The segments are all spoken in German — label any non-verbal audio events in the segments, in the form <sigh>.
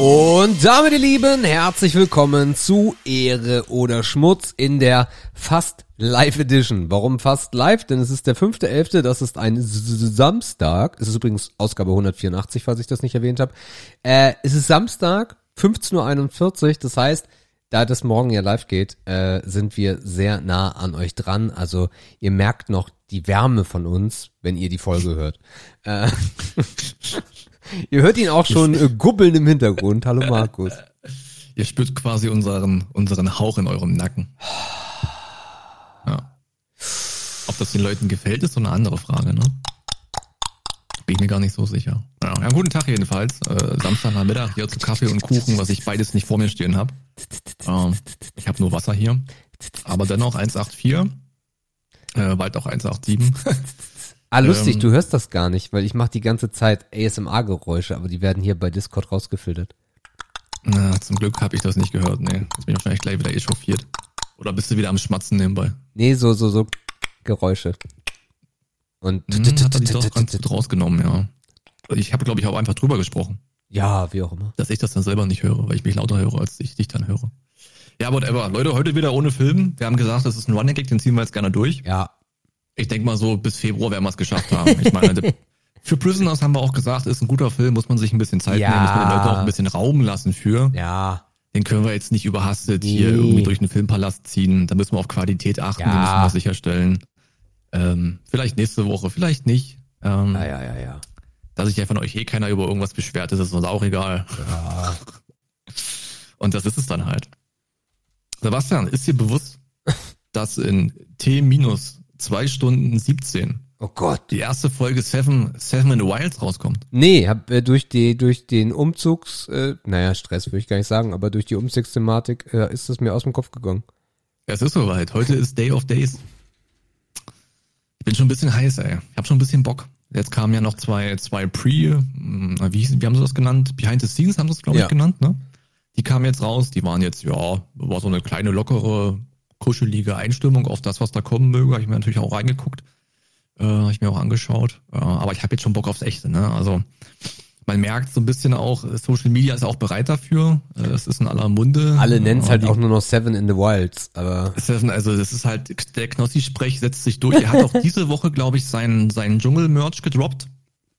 Und damit, ihr Lieben, herzlich willkommen zu Ehre oder Schmutz in der fast Live Edition. Warum fast live? Denn es ist der 5.11., das ist ein Samstag. Es ist übrigens Ausgabe 184, falls ich das nicht erwähnt habe. Äh, es ist Samstag, 15.41 Uhr, das heißt, da das morgen ja live geht, äh, sind wir sehr nah an euch dran. Also ihr merkt noch die Wärme von uns, wenn ihr die Folge hört. Äh, <laughs> <laughs> ihr hört ihn auch schon äh, gubbeln im Hintergrund. Hallo Markus. <laughs> Ihr spürt quasi unseren, unseren Hauch in eurem Nacken. <sighs> Ja. Ob das den Leuten gefällt, ist so eine andere Frage, ne? Bin ich mir gar nicht so sicher. Ja, ja guten Tag jedenfalls. Äh, Samstagnachmittag hier zu Kaffee und Kuchen, was ich beides nicht vor mir stehen habe. Ähm, ich habe nur Wasser hier. Aber dennoch 184. Äh, bald auch 187. <laughs> Ah, lustig, ähm, du hörst das gar nicht, weil ich mache die ganze Zeit ASMR-Geräusche, aber die werden hier bei Discord rausgefiltert. Na, zum Glück habe ich das nicht gehört. Nee, jetzt bin ich wahrscheinlich gleich wieder echauffiert. Oder bist du wieder am Schmatzen nebenbei? Nee, so, so, so Geräusche. Und hm, hat er die doch ganz gut rausgenommen, ja. Ich habe, glaube ich, auch einfach drüber gesprochen. Ja, wie auch immer. Dass ich das dann selber nicht höre, weil ich mich lauter höre, als ich dich dann höre. Ja, whatever. Leute, heute wieder ohne Film. Wir haben gesagt, das ist ein Running Gag, den ziehen wir jetzt gerne durch. Ja. Ich denke mal so, bis Februar werden wir es geschafft haben. Ich meine, <laughs> für Prisoners haben wir auch gesagt, ist ein guter Film, muss man sich ein bisschen Zeit ja. nehmen, muss man den Leuten auch ein bisschen Raum lassen für. Ja. Den können wir jetzt nicht überhastet nee. hier irgendwie durch einen Filmpalast ziehen. Da müssen wir auf Qualität achten, ja. die müssen wir sicherstellen. Ähm, vielleicht nächste Woche, vielleicht nicht. Ähm, ja, ja, ja, ja. Dass sich ja von euch eh keiner über irgendwas beschwert, ist ist uns auch egal. Ja. Und das ist es dann halt. Sebastian, ist dir bewusst, dass in T minus zwei Stunden 17 Oh Gott. Die erste Folge Seven, Seven in the Wilds rauskommt. Nee, hab äh, durch die durch den Umzugs, äh, naja, Stress würde ich gar nicht sagen, aber durch die Umzugsthematik äh, ist das mir aus dem Kopf gegangen. Es ist soweit. Heute ist Day of Days. Ich bin schon ein bisschen heiß, ey. Ich habe schon ein bisschen Bock. Jetzt kamen ja noch zwei, zwei Pre, hm, wie, wie haben sie das genannt? Behind the Scenes haben sie es, glaube ich, ja. genannt, ne? Die kamen jetzt raus, die waren jetzt, ja, war so eine kleine, lockere, kuschelige Einstimmung auf das, was da kommen möge. Habe ich mir natürlich auch reingeguckt. Äh, habe ich mir auch angeschaut. Äh, aber ich habe jetzt schon Bock aufs Echte, ne? Also man merkt so ein bisschen auch, Social Media ist auch bereit dafür. Äh, es ist in aller Munde. Alle nennen es halt auch nur noch Seven in the Wilds, aber. Seven, also das ist halt, der Knossi-Sprech setzt sich durch. Er hat auch <laughs> diese Woche, glaube ich, seinen, seinen Dschungel-Merch gedroppt.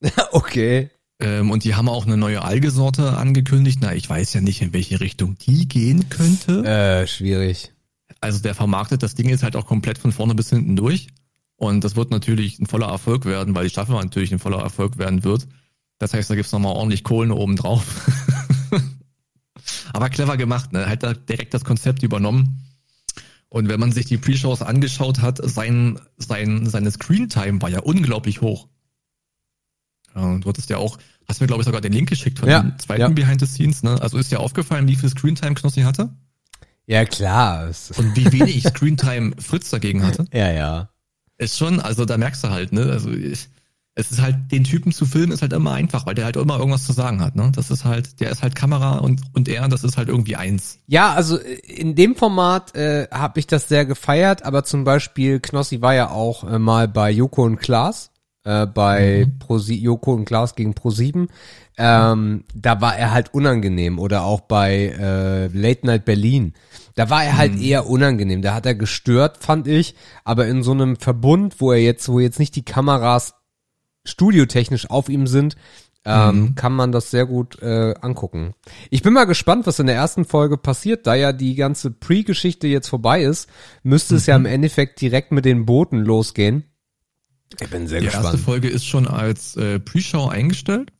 <laughs> okay. Ähm, und die haben auch eine neue Algesorte angekündigt. Na, ich weiß ja nicht, in welche Richtung die gehen könnte. Äh, schwierig. Also der vermarktet das Ding jetzt halt auch komplett von vorne bis hinten durch. Und das wird natürlich ein voller Erfolg werden, weil die Staffel natürlich ein voller Erfolg werden wird. Das heißt, da gibt's nochmal ordentlich Kohlen oben drauf. <laughs> Aber clever gemacht, ne? Hat da direkt das Konzept übernommen. Und wenn man sich die Pre-Shows angeschaut hat, sein, sein, seine Screen-Time war ja unglaublich hoch. Ja, du hattest ja auch, hast mir glaube ich sogar den Link geschickt von ja, dem zweiten ja. Behind the Scenes, ne? Also ist dir aufgefallen, wie viel Screen-Time Knossi hatte? Ja, klar. Und wie wenig Screen-Time Fritz dagegen hatte? Ja, ja. Ist schon, also da merkst du halt, ne? Also ich, es ist halt, den Typen zu filmen ist halt immer einfach, weil der halt immer irgendwas zu sagen hat, ne? Das ist halt, der ist halt Kamera und, und er, das ist halt irgendwie eins. Ja, also in dem Format äh, habe ich das sehr gefeiert, aber zum Beispiel Knossi war ja auch äh, mal bei Joko und Klaas, äh, bei mhm. Pro Joko und Klaas gegen Pro 7. Ähm, da war er halt unangenehm oder auch bei äh, Late Night Berlin. Da war er halt mhm. eher unangenehm. Da hat er gestört, fand ich. Aber in so einem Verbund, wo er jetzt, wo jetzt nicht die Kameras studiotechnisch auf ihm sind, ähm, mhm. kann man das sehr gut äh, angucken. Ich bin mal gespannt, was in der ersten Folge passiert, da ja die ganze Pre-Geschichte jetzt vorbei ist, müsste es ja im mhm. Endeffekt direkt mit den Booten losgehen. Ich bin sehr die gespannt. Die erste Folge ist schon als äh, Pre-Show eingestellt.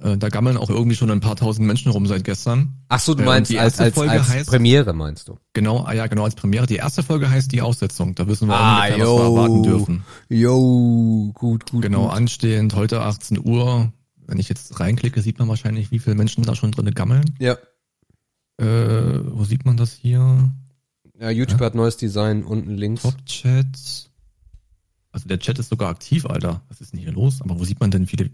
Äh, da gammeln auch irgendwie schon ein paar tausend Menschen rum seit gestern. Ach so, du äh, meinst die als, als, Folge als heißt, Premiere meinst du? Genau, ah ja, genau, als Premiere. Die erste Folge heißt die Aussetzung. Da wissen wir ah, ungefähr, yo, was wir erwarten dürfen. Jo, gut, gut. Genau, gut. anstehend, heute 18 Uhr. Wenn ich jetzt reinklicke, sieht man wahrscheinlich, wie viele Menschen da schon drinne gammeln. Ja. Äh, wo sieht man das hier? Ja, YouTube ja? hat neues Design unten links. Top-Chats. Also der Chat ist sogar aktiv, Alter. Was ist denn hier los? Aber wo sieht man denn viele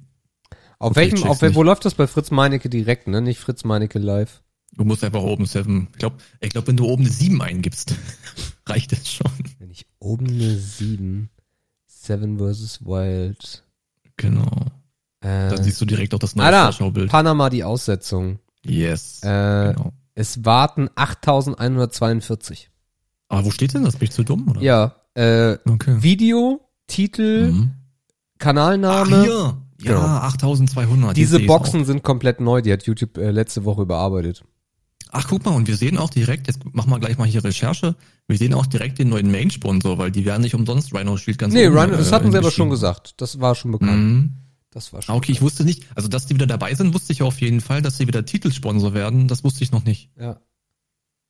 auf welchem, auf wo läuft das bei Fritz Meinecke direkt, ne? Nicht Fritz Meinecke live. Du musst einfach oben Seven. Ich glaube, ich glaub, wenn du oben eine 7 eingibst, <laughs> reicht das schon. Wenn ich oben eine 7, Seven vs. Wild. Genau. Äh, da siehst du direkt auch das neue Alter, Vorschaubild. Panama die Aussetzung. Yes. Äh, genau. Es warten 8142. Aber wo steht denn das? Bin ich zu dumm, oder? Ja, äh, Okay. Video, Titel, Mhm. Kanalname. Ach, hier. Ja, Genau. 8200. Diese Boxen sind komplett neu, die hat YouTube äh, letzte Woche überarbeitet. Auch. Ach, guck mal, und wir sehen auch direkt, jetzt machen wir gleich mal hier Recherche, wir sehen auch direkt den neuen Main-Sponsor, weil die werden nicht umsonst Rhino Shield ganz Nee, oben, Ryan, das äh, hatten sie aber schon gesagt. Das war schon bekannt. Mhm. Das war Ah, schon. Okay, ich wusste nicht, also dass die wieder dabei sind, wusste ich auf jeden Fall, dass sie wieder Titelsponsor werden, das wusste ich noch nicht. Ja.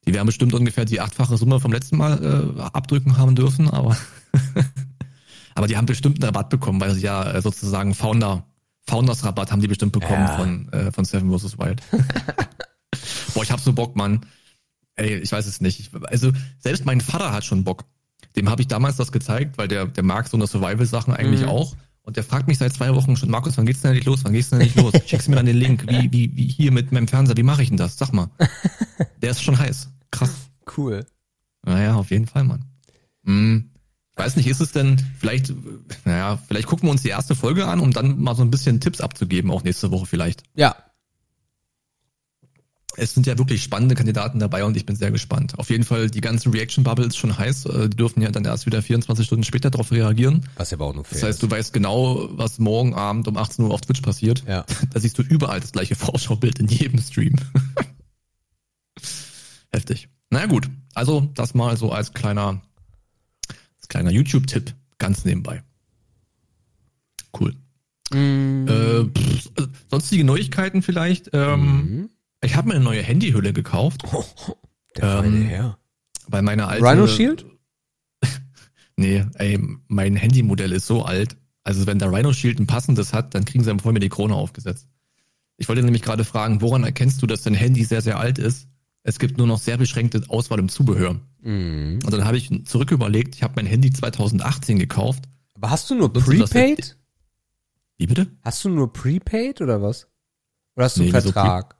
Die werden bestimmt ungefähr die achtfache Summe vom letzten Mal äh, abdrücken haben dürfen, aber <laughs> aber die haben bestimmt einen Rabatt bekommen, weil sie ja äh, sozusagen Founder Founders Rabatt haben die bestimmt bekommen Ja. von äh, von Seven vs Wild. <laughs> Boah, ich hab so Bock, Mann. Ey, ich weiß es nicht. Ich, also selbst mein Vater hat schon Bock. Dem habe ich damals das gezeigt, weil der der mag so eine Survival Sachen eigentlich Mhm. auch. Und der fragt mich seit zwei Wochen schon, Markus, wann geht's denn endlich los? Wann geht's denn endlich los? Schickst mir dann den Link? Wie, wie, wie hier mit meinem Fernseher, wie mache ich denn das? Sag mal. <laughs> Der ist schon heiß. Krass. Cool. Naja, auf jeden Fall, Mann. Hm. Ich weiß nicht, ist es denn, vielleicht, naja, vielleicht gucken wir uns die erste Folge an, um dann mal so ein bisschen Tipps abzugeben, auch nächste Woche vielleicht. Ja. Es sind ja wirklich spannende Kandidaten dabei und ich bin sehr gespannt. Auf jeden Fall, die ganze Reaction-Bubble ist schon heiß. äh, Die dürfen ja dann erst wieder 24 Stunden später darauf reagieren. Was ja aber auch nur fair Das heißt, du weißt genau, was morgen Abend um 18 Uhr auf Twitch passiert. Ja. <laughs> Da siehst du überall das gleiche Vorschaubild in jedem Stream. <laughs> Heftig. Na ja, gut. Also, das mal so als kleiner, kleiner YouTube-Tipp ganz nebenbei. Cool. Mm. Äh, pff, äh, sonstige Neuigkeiten vielleicht. Ähm, Mhm. Ich habe mir eine neue Handyhülle gekauft, <laughs> Der feine ähm, Herr. weil meine alte. Rhino Shield? <laughs> Nee, ey, mein Handymodell ist so alt. Also wenn der Rhino Shield ein passendes hat, dann kriegen sie vor mir die Krone aufgesetzt. Ich wollte nämlich gerade fragen, woran erkennst du, dass dein Handy sehr, sehr alt ist? Es gibt nur noch sehr beschränkte Auswahl im Zubehör. Mhm. Und dann habe ich zurück überlegt, ich habe mein Handy 2018 gekauft. Aber hast du nur Prepaid? Wie bitte? Hast du nur Prepaid oder was? Oder hast du Nee, einen Vertrag?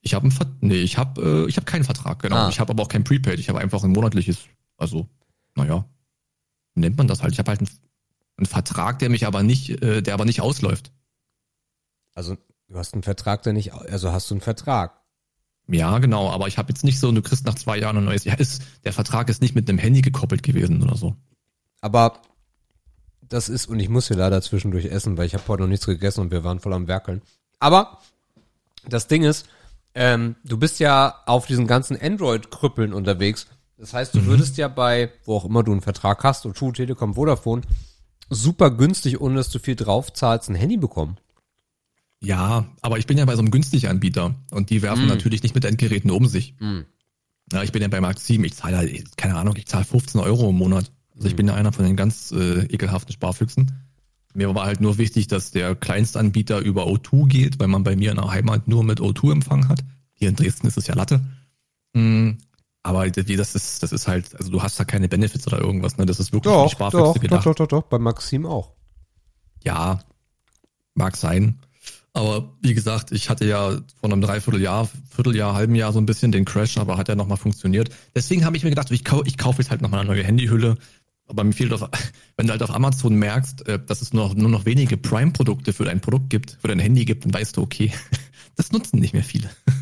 Ich habe einen Ver nee, ich habe äh, ich habe keinen Vertrag, genau. Ah. Ich habe aber auch kein Prepaid, ich habe einfach ein monatliches, also naja, nennt man das halt? Ich habe halt einen, einen Vertrag, der mich aber nicht, äh, der aber nicht ausläuft. Also, du hast einen Vertrag, der nicht, also hast du einen Vertrag. Ja, genau, aber ich habe jetzt nicht so, du kriegst nach zwei Jahren ein neues. Ja, ist, der Vertrag ist nicht mit einem Handy gekoppelt gewesen oder so. Aber das ist, und ich muss hier leider zwischendurch essen, weil ich habe heute noch nichts gegessen und wir waren voll am Werkeln. Aber das Ding ist, ähm, du bist ja auf diesen ganzen Android-Krüppeln unterwegs. Das heißt, du würdest ja bei, wo auch immer du einen Vertrag hast, O2, Telekom, Vodafone, super günstig, ohne dass du viel drauf zahlst, ein Handy bekommen. Ja, aber ich bin ja bei so einem günstigen Anbieter und die werfen Mm. natürlich nicht mit Endgeräten um sich. Mm. Ja, ich bin ja bei Mark 7, ich zahle halt, keine Ahnung, ich zahle 15 Euro im Monat. Also ich bin ja einer von den ganz äh, ekelhaften Sparfüchsen. Mir war halt nur wichtig, dass der Kleinstanbieter über O2 geht, weil man bei mir in der Heimat nur mit O2 Empfang hat. Hier in Dresden ist es ja Latte. Mm, Aber das ist, das ist halt, also du hast da keine Benefits oder irgendwas, ne? Das ist wirklich Doch, Sparfüchse doch, doch, gedacht. doch, doch, doch, bei Maxim auch. Ja, mag sein. Aber wie gesagt, ich hatte ja vor einem Dreivierteljahr, Vierteljahr, halben Jahr so ein bisschen den Crash, aber hat ja nochmal funktioniert. Deswegen habe ich mir gedacht, ich, kau ich kaufe jetzt halt nochmal eine neue Handyhülle. Aber mir fehlt auf, <laughs> wenn du halt auf Amazon merkst, äh, dass es nur noch, nur noch wenige Prime-Produkte für dein Produkt gibt, für dein Handy gibt, dann weißt du, okay, <laughs> das nutzen nicht mehr viele. <laughs>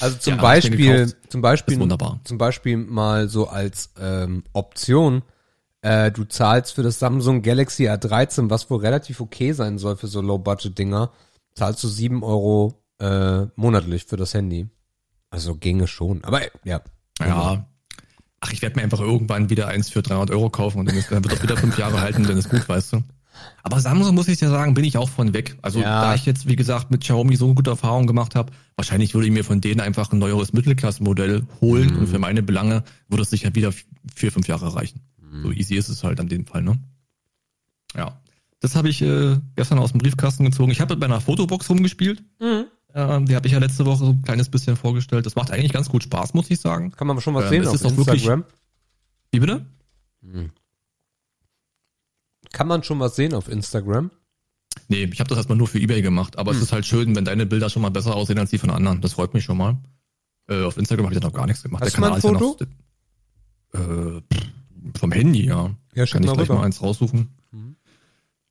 Also zum Ja, Beispiel, zum Beispiel, zum Beispiel mal so als ähm, Option, äh, du zahlst für das Samsung Galaxy A13, was wohl relativ okay sein soll für so Low-Budget-Dinger, zahlst du sieben Euro äh, monatlich für das Handy. Also ginge schon. Aber äh, ja. Ja. Ach, ich werde mir einfach irgendwann wieder eins für 300 Euro kaufen und dann, ist, dann wird das wieder fünf Jahre halten, dann ist gut, weißt du. Aber Samsung muss ich dir sagen, bin ich auch von weg. Also Ja. da ich jetzt, wie gesagt, mit Xiaomi so gute Erfahrungen gemacht habe, wahrscheinlich würde ich mir von denen einfach ein neueres Mittelklassenmodell holen Mhm. und für meine Belange würde es sicher wieder vier, fünf Jahre reichen. Mhm. So easy ist es halt an dem Fall, ne? Ja. Das habe ich äh, gestern aus dem Briefkasten gezogen. Ich habe mit meiner Fotobox rumgespielt. Ähm, die habe ich ja letzte Woche so ein kleines bisschen vorgestellt. Das macht eigentlich ganz gut Spaß, muss ich sagen. Kann man schon was Ähm, sehen es auf ist auch wirklich- Instagram? Wie bitte? Kann man schon was sehen auf Instagram? Nee, ich habe das erstmal nur für Ebay gemacht, aber Hm. es ist halt schön, wenn deine Bilder schon mal besser aussehen als die von anderen. Das freut mich schon mal. Äh, auf Instagram habe ich da noch gar nichts gemacht. Hast du mal ein ist ja Foto? noch, äh, pff, vom Handy, ja. Ja, Kann ich mal gleich rüber. mal eins raussuchen. Mhm.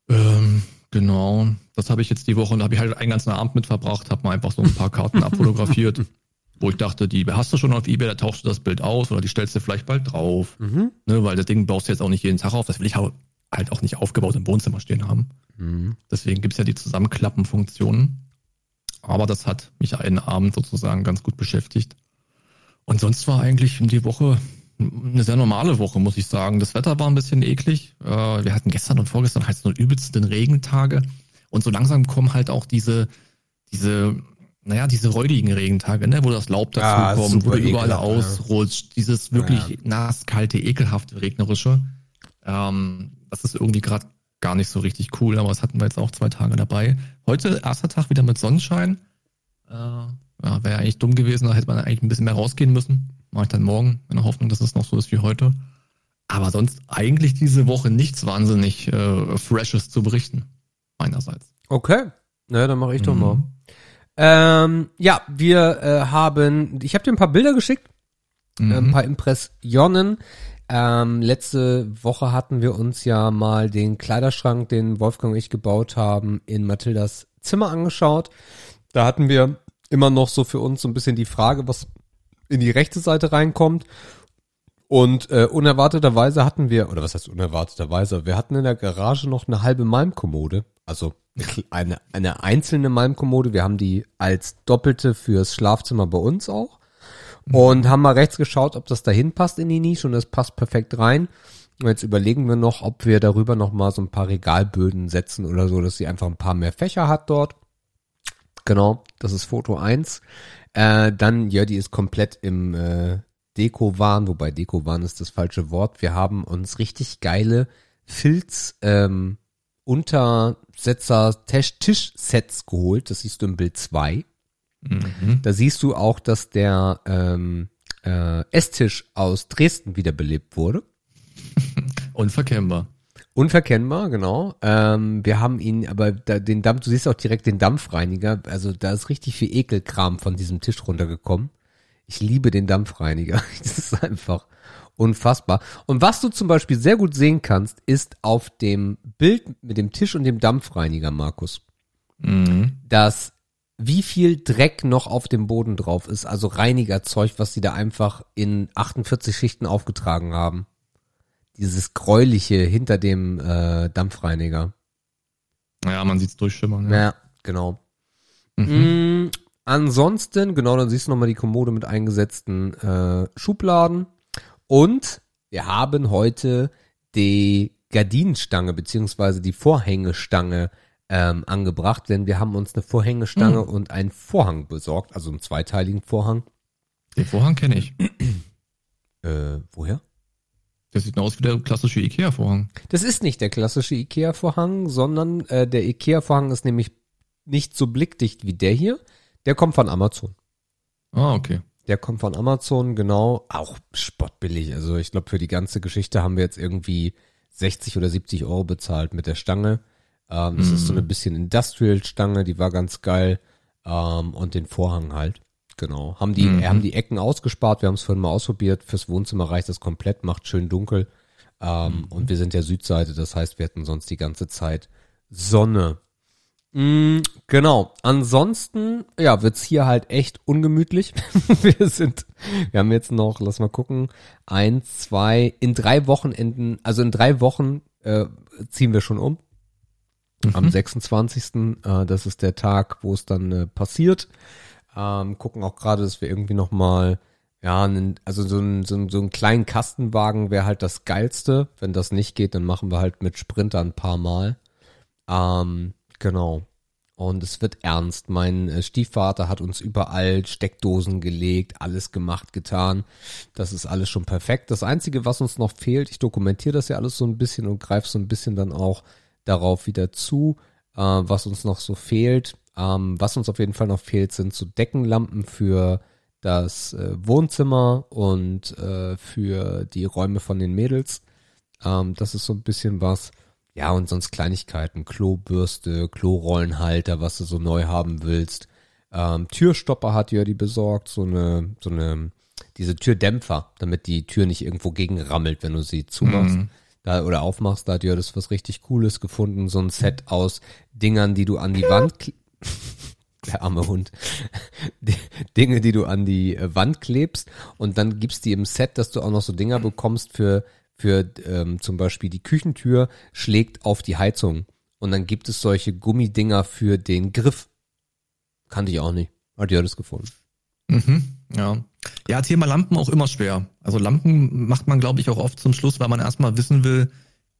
Ähm, genau. Das habe ich jetzt die Woche und habe ich halt einen ganzen Abend mit verbracht, habe mal einfach so ein paar Karten abfotografiert, <laughs> wo ich dachte, die hast du schon auf Ebay, da tauchst du das Bild aus oder die stellst du vielleicht bald drauf. Mhm. Ne, weil das Ding baust du jetzt auch nicht jeden Tag auf. Das will ich halt auch nicht aufgebaut im Wohnzimmer stehen haben. Mhm. Deswegen gibt's ja die Zusammenklappenfunktionen. Aber das hat mich einen Abend sozusagen ganz gut beschäftigt. Und sonst war eigentlich die Woche eine sehr normale Woche, muss ich sagen. Das Wetter war ein bisschen eklig. Äh, wir hatten gestern und vorgestern halt so übelsten Regentage. Und so langsam kommen halt auch diese, diese, naja, diese räudigen Regentage, ne, wo das Laub dazu Ja, kommt, wo überall ekelhaft, ausrutscht. Dieses wirklich Ja. nass, kalte, ekelhafte, regnerische. Ähm, das ist irgendwie gerade gar nicht so richtig cool, aber das hatten wir jetzt auch zwei Tage dabei. Heute, erster Tag wieder mit Sonnenschein. Äh, ja, wäre eigentlich dumm gewesen, da hätte man eigentlich ein bisschen mehr rausgehen müssen. Mache ich dann morgen, in der Hoffnung, dass es noch so ist wie heute. Aber sonst eigentlich diese Woche nichts wahnsinnig äh, Freshes zu berichten. Meinerseits. Okay. Na, dann mache ich doch Mhm. mal. Ähm, ja, wir äh, haben, ich habe dir ein paar Bilder geschickt, Mhm. äh, ein paar Impressionen. Ähm, letzte Woche hatten wir uns ja mal den Kleiderschrank, den Wolfgang und ich gebaut haben, in Mathildas Zimmer angeschaut. Da hatten wir immer noch so für uns so ein bisschen die Frage, was in die rechte Seite reinkommt. Und äh, unerwarteterweise hatten wir, oder was heißt unerwarteterweise, wir hatten in der Garage noch eine halbe Malmkommode. Also eine eine, einzelne Malmkommode. Wir haben die als doppelte fürs Schlafzimmer bei uns auch. Und haben mal rechts geschaut, ob das dahin passt in die Nische und das passt perfekt rein. Und jetzt überlegen wir noch, ob wir darüber noch mal so ein paar Regalböden setzen oder so, dass sie einfach ein paar mehr Fächer hat dort. Genau, das ist Foto 1. Äh, dann, ja, die ist komplett im äh, Deko-Wahn, wobei Deko-Wahn ist das falsche Wort. Wir haben uns richtig geile Filz ähm, Untersetzer Tisch- Tischsets geholt. Das siehst du im Bild 2. Mhm. Da siehst du auch, dass der ähm, äh, Esstisch aus Dresden wiederbelebt wurde. <laughs> Unverkennbar. Unverkennbar, genau. Ähm, wir haben ihn, aber da, den Dampf, du siehst auch direkt den Dampfreiniger. Also da ist richtig viel Ekelkram von diesem Tisch runtergekommen. Ich liebe den Dampfreiniger. <laughs> Das ist einfach unfassbar. Und was du zum Beispiel sehr gut sehen kannst, ist auf dem Bild mit dem Tisch und dem Dampfreiniger, Markus, Mhm. dass wie viel Dreck noch auf dem Boden drauf ist, also Reinigerzeug, was sie da einfach in 48 Schichten aufgetragen haben. Dieses gräuliche hinter dem äh, Dampfreiniger. Ja, man sieht's durchschimmern. Ja, genau. Mhm. Mm, ansonsten, genau, dann siehst du nochmal die Kommode mit eingesetzten äh, Schubladen. Und wir haben heute die Gardinenstange beziehungsweise die Vorhängestange ähm, angebracht, denn wir haben uns eine Vorhängestange Mhm. und einen Vorhang besorgt, also einen zweiteiligen Vorhang. Den Vorhang kenne ich. Äh, woher? Der sieht aus wie der klassische Ikea-Vorhang. Das ist nicht der klassische Ikea-Vorhang, sondern äh, der Ikea-Vorhang ist nämlich nicht so blickdicht wie der hier. Der kommt von Amazon. Ah, okay. Der kommt von Amazon, genau. Auch spottbillig. Also ich glaube, für die ganze Geschichte haben wir jetzt irgendwie 60 oder 70 Euro bezahlt mit der Stange. Ähm, das ist so eine bisschen Industrial-Stange, die war ganz geil. Ähm, und den Vorhang halt. Genau. Haben die, Mhm. haben die Ecken ausgespart. Wir haben es vorhin mal ausprobiert. Fürs Wohnzimmer reicht das komplett, macht schön dunkel. Ähm, Und wir sind ja Südseite, das heißt, wir hätten sonst die ganze Zeit Sonne. Mm, genau. Ansonsten, ja, wird's hier halt echt ungemütlich. <laughs> wir sind, wir haben jetzt noch, lass mal gucken, eins, zwei, in drei Wochenenden, also in drei Wochen äh, ziehen wir schon um. Am 26. Äh, das ist der Tag, wo es dann äh, passiert. Ähm, gucken auch gerade, dass wir irgendwie noch mal ja, also so ein, so, ein, so einen kleinen Kastenwagen wäre halt das geilste. Wenn das nicht geht, dann machen wir halt mit Sprinter ein paar Mal. Ähm, genau. Und es wird ernst. Mein äh, Stiefvater hat uns überall Steckdosen gelegt, alles gemacht, getan. Das ist alles schon perfekt. Das Einzige, was uns noch fehlt, ich dokumentiere das ja alles so ein bisschen und greife so ein bisschen dann auch darauf wieder zu, äh, was uns noch so fehlt. Ähm, was uns auf jeden Fall noch fehlt, sind so Deckenlampen für das äh, Wohnzimmer und äh, für die Räume von den Mädels. Ähm, das ist so ein bisschen was. Ja, und sonst Kleinigkeiten, Klobürste, Klorollenhalter, was du so neu haben willst. Ähm, Türstopper hat Jördi besorgt, so eine, so eine, diese Türdämpfer, damit die Tür nicht irgendwo gegenrammelt, wenn du sie zumachst. Mhm. da oder aufmachst, da hat Jördes was richtig Cooles gefunden, so ein Set aus Dingern, die du an die Wand <laughs> der arme Hund. Die Dinge, die du an die äh, Wand klebst und dann gibt's die im Set, dass du auch noch so Dinger bekommst für für ähm, zum Beispiel die Küchentür schlägt auf die Heizung und dann gibt es solche Gummidinger für den Griff. Kannte ich auch nicht. Hat Jördes gefunden. Mhm, ja. Ja, Thema Lampen auch immer schwer. Also Lampen macht man, glaube ich, auch oft zum Schluss, weil man erstmal wissen will,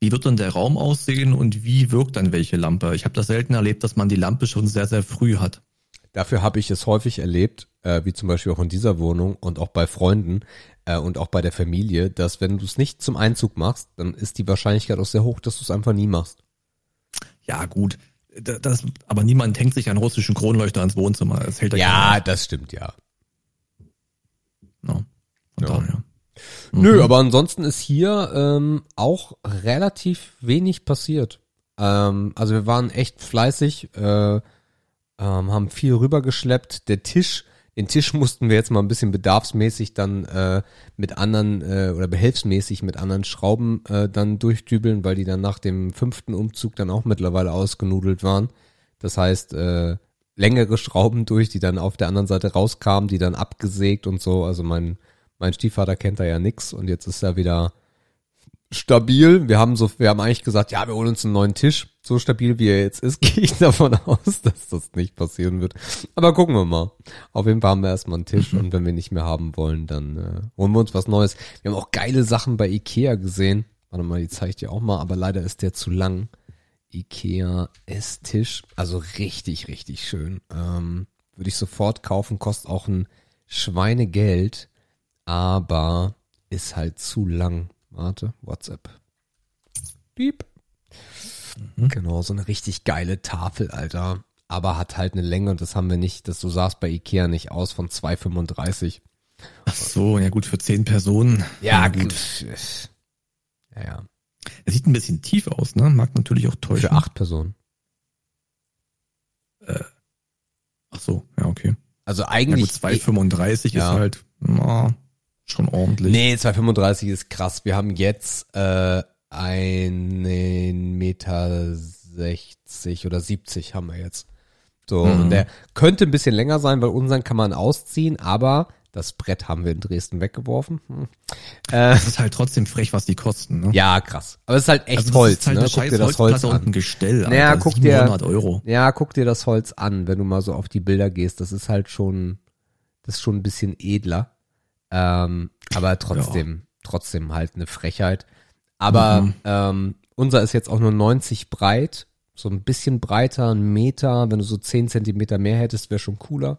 wie wird denn der Raum aussehen und wie wirkt dann welche Lampe. Ich habe das selten erlebt, dass man die Lampe schon sehr, sehr früh hat. Dafür habe ich es häufig erlebt, äh, wie zum Beispiel auch in dieser Wohnung und auch bei Freunden äh, und auch bei der Familie, dass wenn du es nicht zum Einzug machst, dann ist die Wahrscheinlichkeit auch sehr hoch, dass du es einfach nie machst. Ja, gut. Da- Das, aber niemand hängt sich einen russischen Kronleuchter ans Wohnzimmer. Das hält ja, das stimmt ja. ne? Von Ja. daher. Nö, aber ansonsten ist hier ähm, auch relativ wenig passiert. Ähm, also wir waren echt fleißig, äh, ähm, haben viel rübergeschleppt. Der Tisch, den Tisch <laughs> mussten wir jetzt mal ein bisschen bedarfsmäßig dann äh, mit anderen äh, oder behelfsmäßig mit anderen Schrauben äh, dann durchdübeln, weil die dann nach dem fünften Umzug dann auch mittlerweile ausgenudelt waren. Das heißt, äh, längere Schrauben durch, die dann auf der anderen Seite rauskamen, die dann abgesägt und so. Also mein mein Stiefvater kennt da ja nix und jetzt ist er wieder stabil. Wir haben so, wir haben eigentlich gesagt, ja, wir holen uns einen neuen Tisch. So stabil wie er jetzt ist, <laughs> gehe ich davon aus, dass das nicht passieren wird. Aber gucken wir mal. Auf jeden Fall haben wir erstmal einen Tisch und wenn wir nicht mehr haben wollen, dann äh, holen wir uns was Neues. Wir haben auch geile Sachen bei Ikea gesehen. Warte mal, die zeige ich dir auch mal, aber leider ist der zu lang. Ikea Esstisch, also richtig, richtig schön. Ähm, Würde ich sofort kaufen, kostet auch ein Schweinegeld, aber ist halt zu lang. Warte, WhatsApp. Piep. Genau, so eine richtig geile Tafel, Alter. Aber hat halt eine Länge und das haben wir nicht, das so sah es bei Ikea nicht aus von 2,35. Ach so, ja gut, für zehn Personen. Ja, gut. gut. Ja, ja. Er sieht ein bisschen tief aus, ne? Mag natürlich auch täuschen. Für acht Personen. Ach so, ja, okay. Also Ja eigentlich. gut, 2,35 Ja. ist halt na, schon ordentlich. Nee, 2,35 ist krass. Wir haben jetzt äh, einen Meter 60 oder 70 haben wir jetzt. So, Mhm. und der könnte ein bisschen länger sein, weil unseren kann man ausziehen, aber das Brett haben wir in Dresden weggeworfen. Hm. Äh, Das ist halt trotzdem frech, was die kosten, ne? ja, krass. Aber es ist halt echt Also Holz, ist halt ne? Guck dir das Holz an. Gestell. Naja, Alter, guck dir- 700 Euro. Ja, guck dir das Holz an, wenn du mal so auf die Bilder gehst. Das ist halt schon, das ist schon ein bisschen edler. Ähm, aber trotzdem, trotzdem halt eine Frechheit. Aber Mhm. ähm, unser ist jetzt auch nur 90 breit, so ein bisschen breiter, ein Meter. Wenn du so 10 Zentimeter mehr hättest, wäre schon cooler.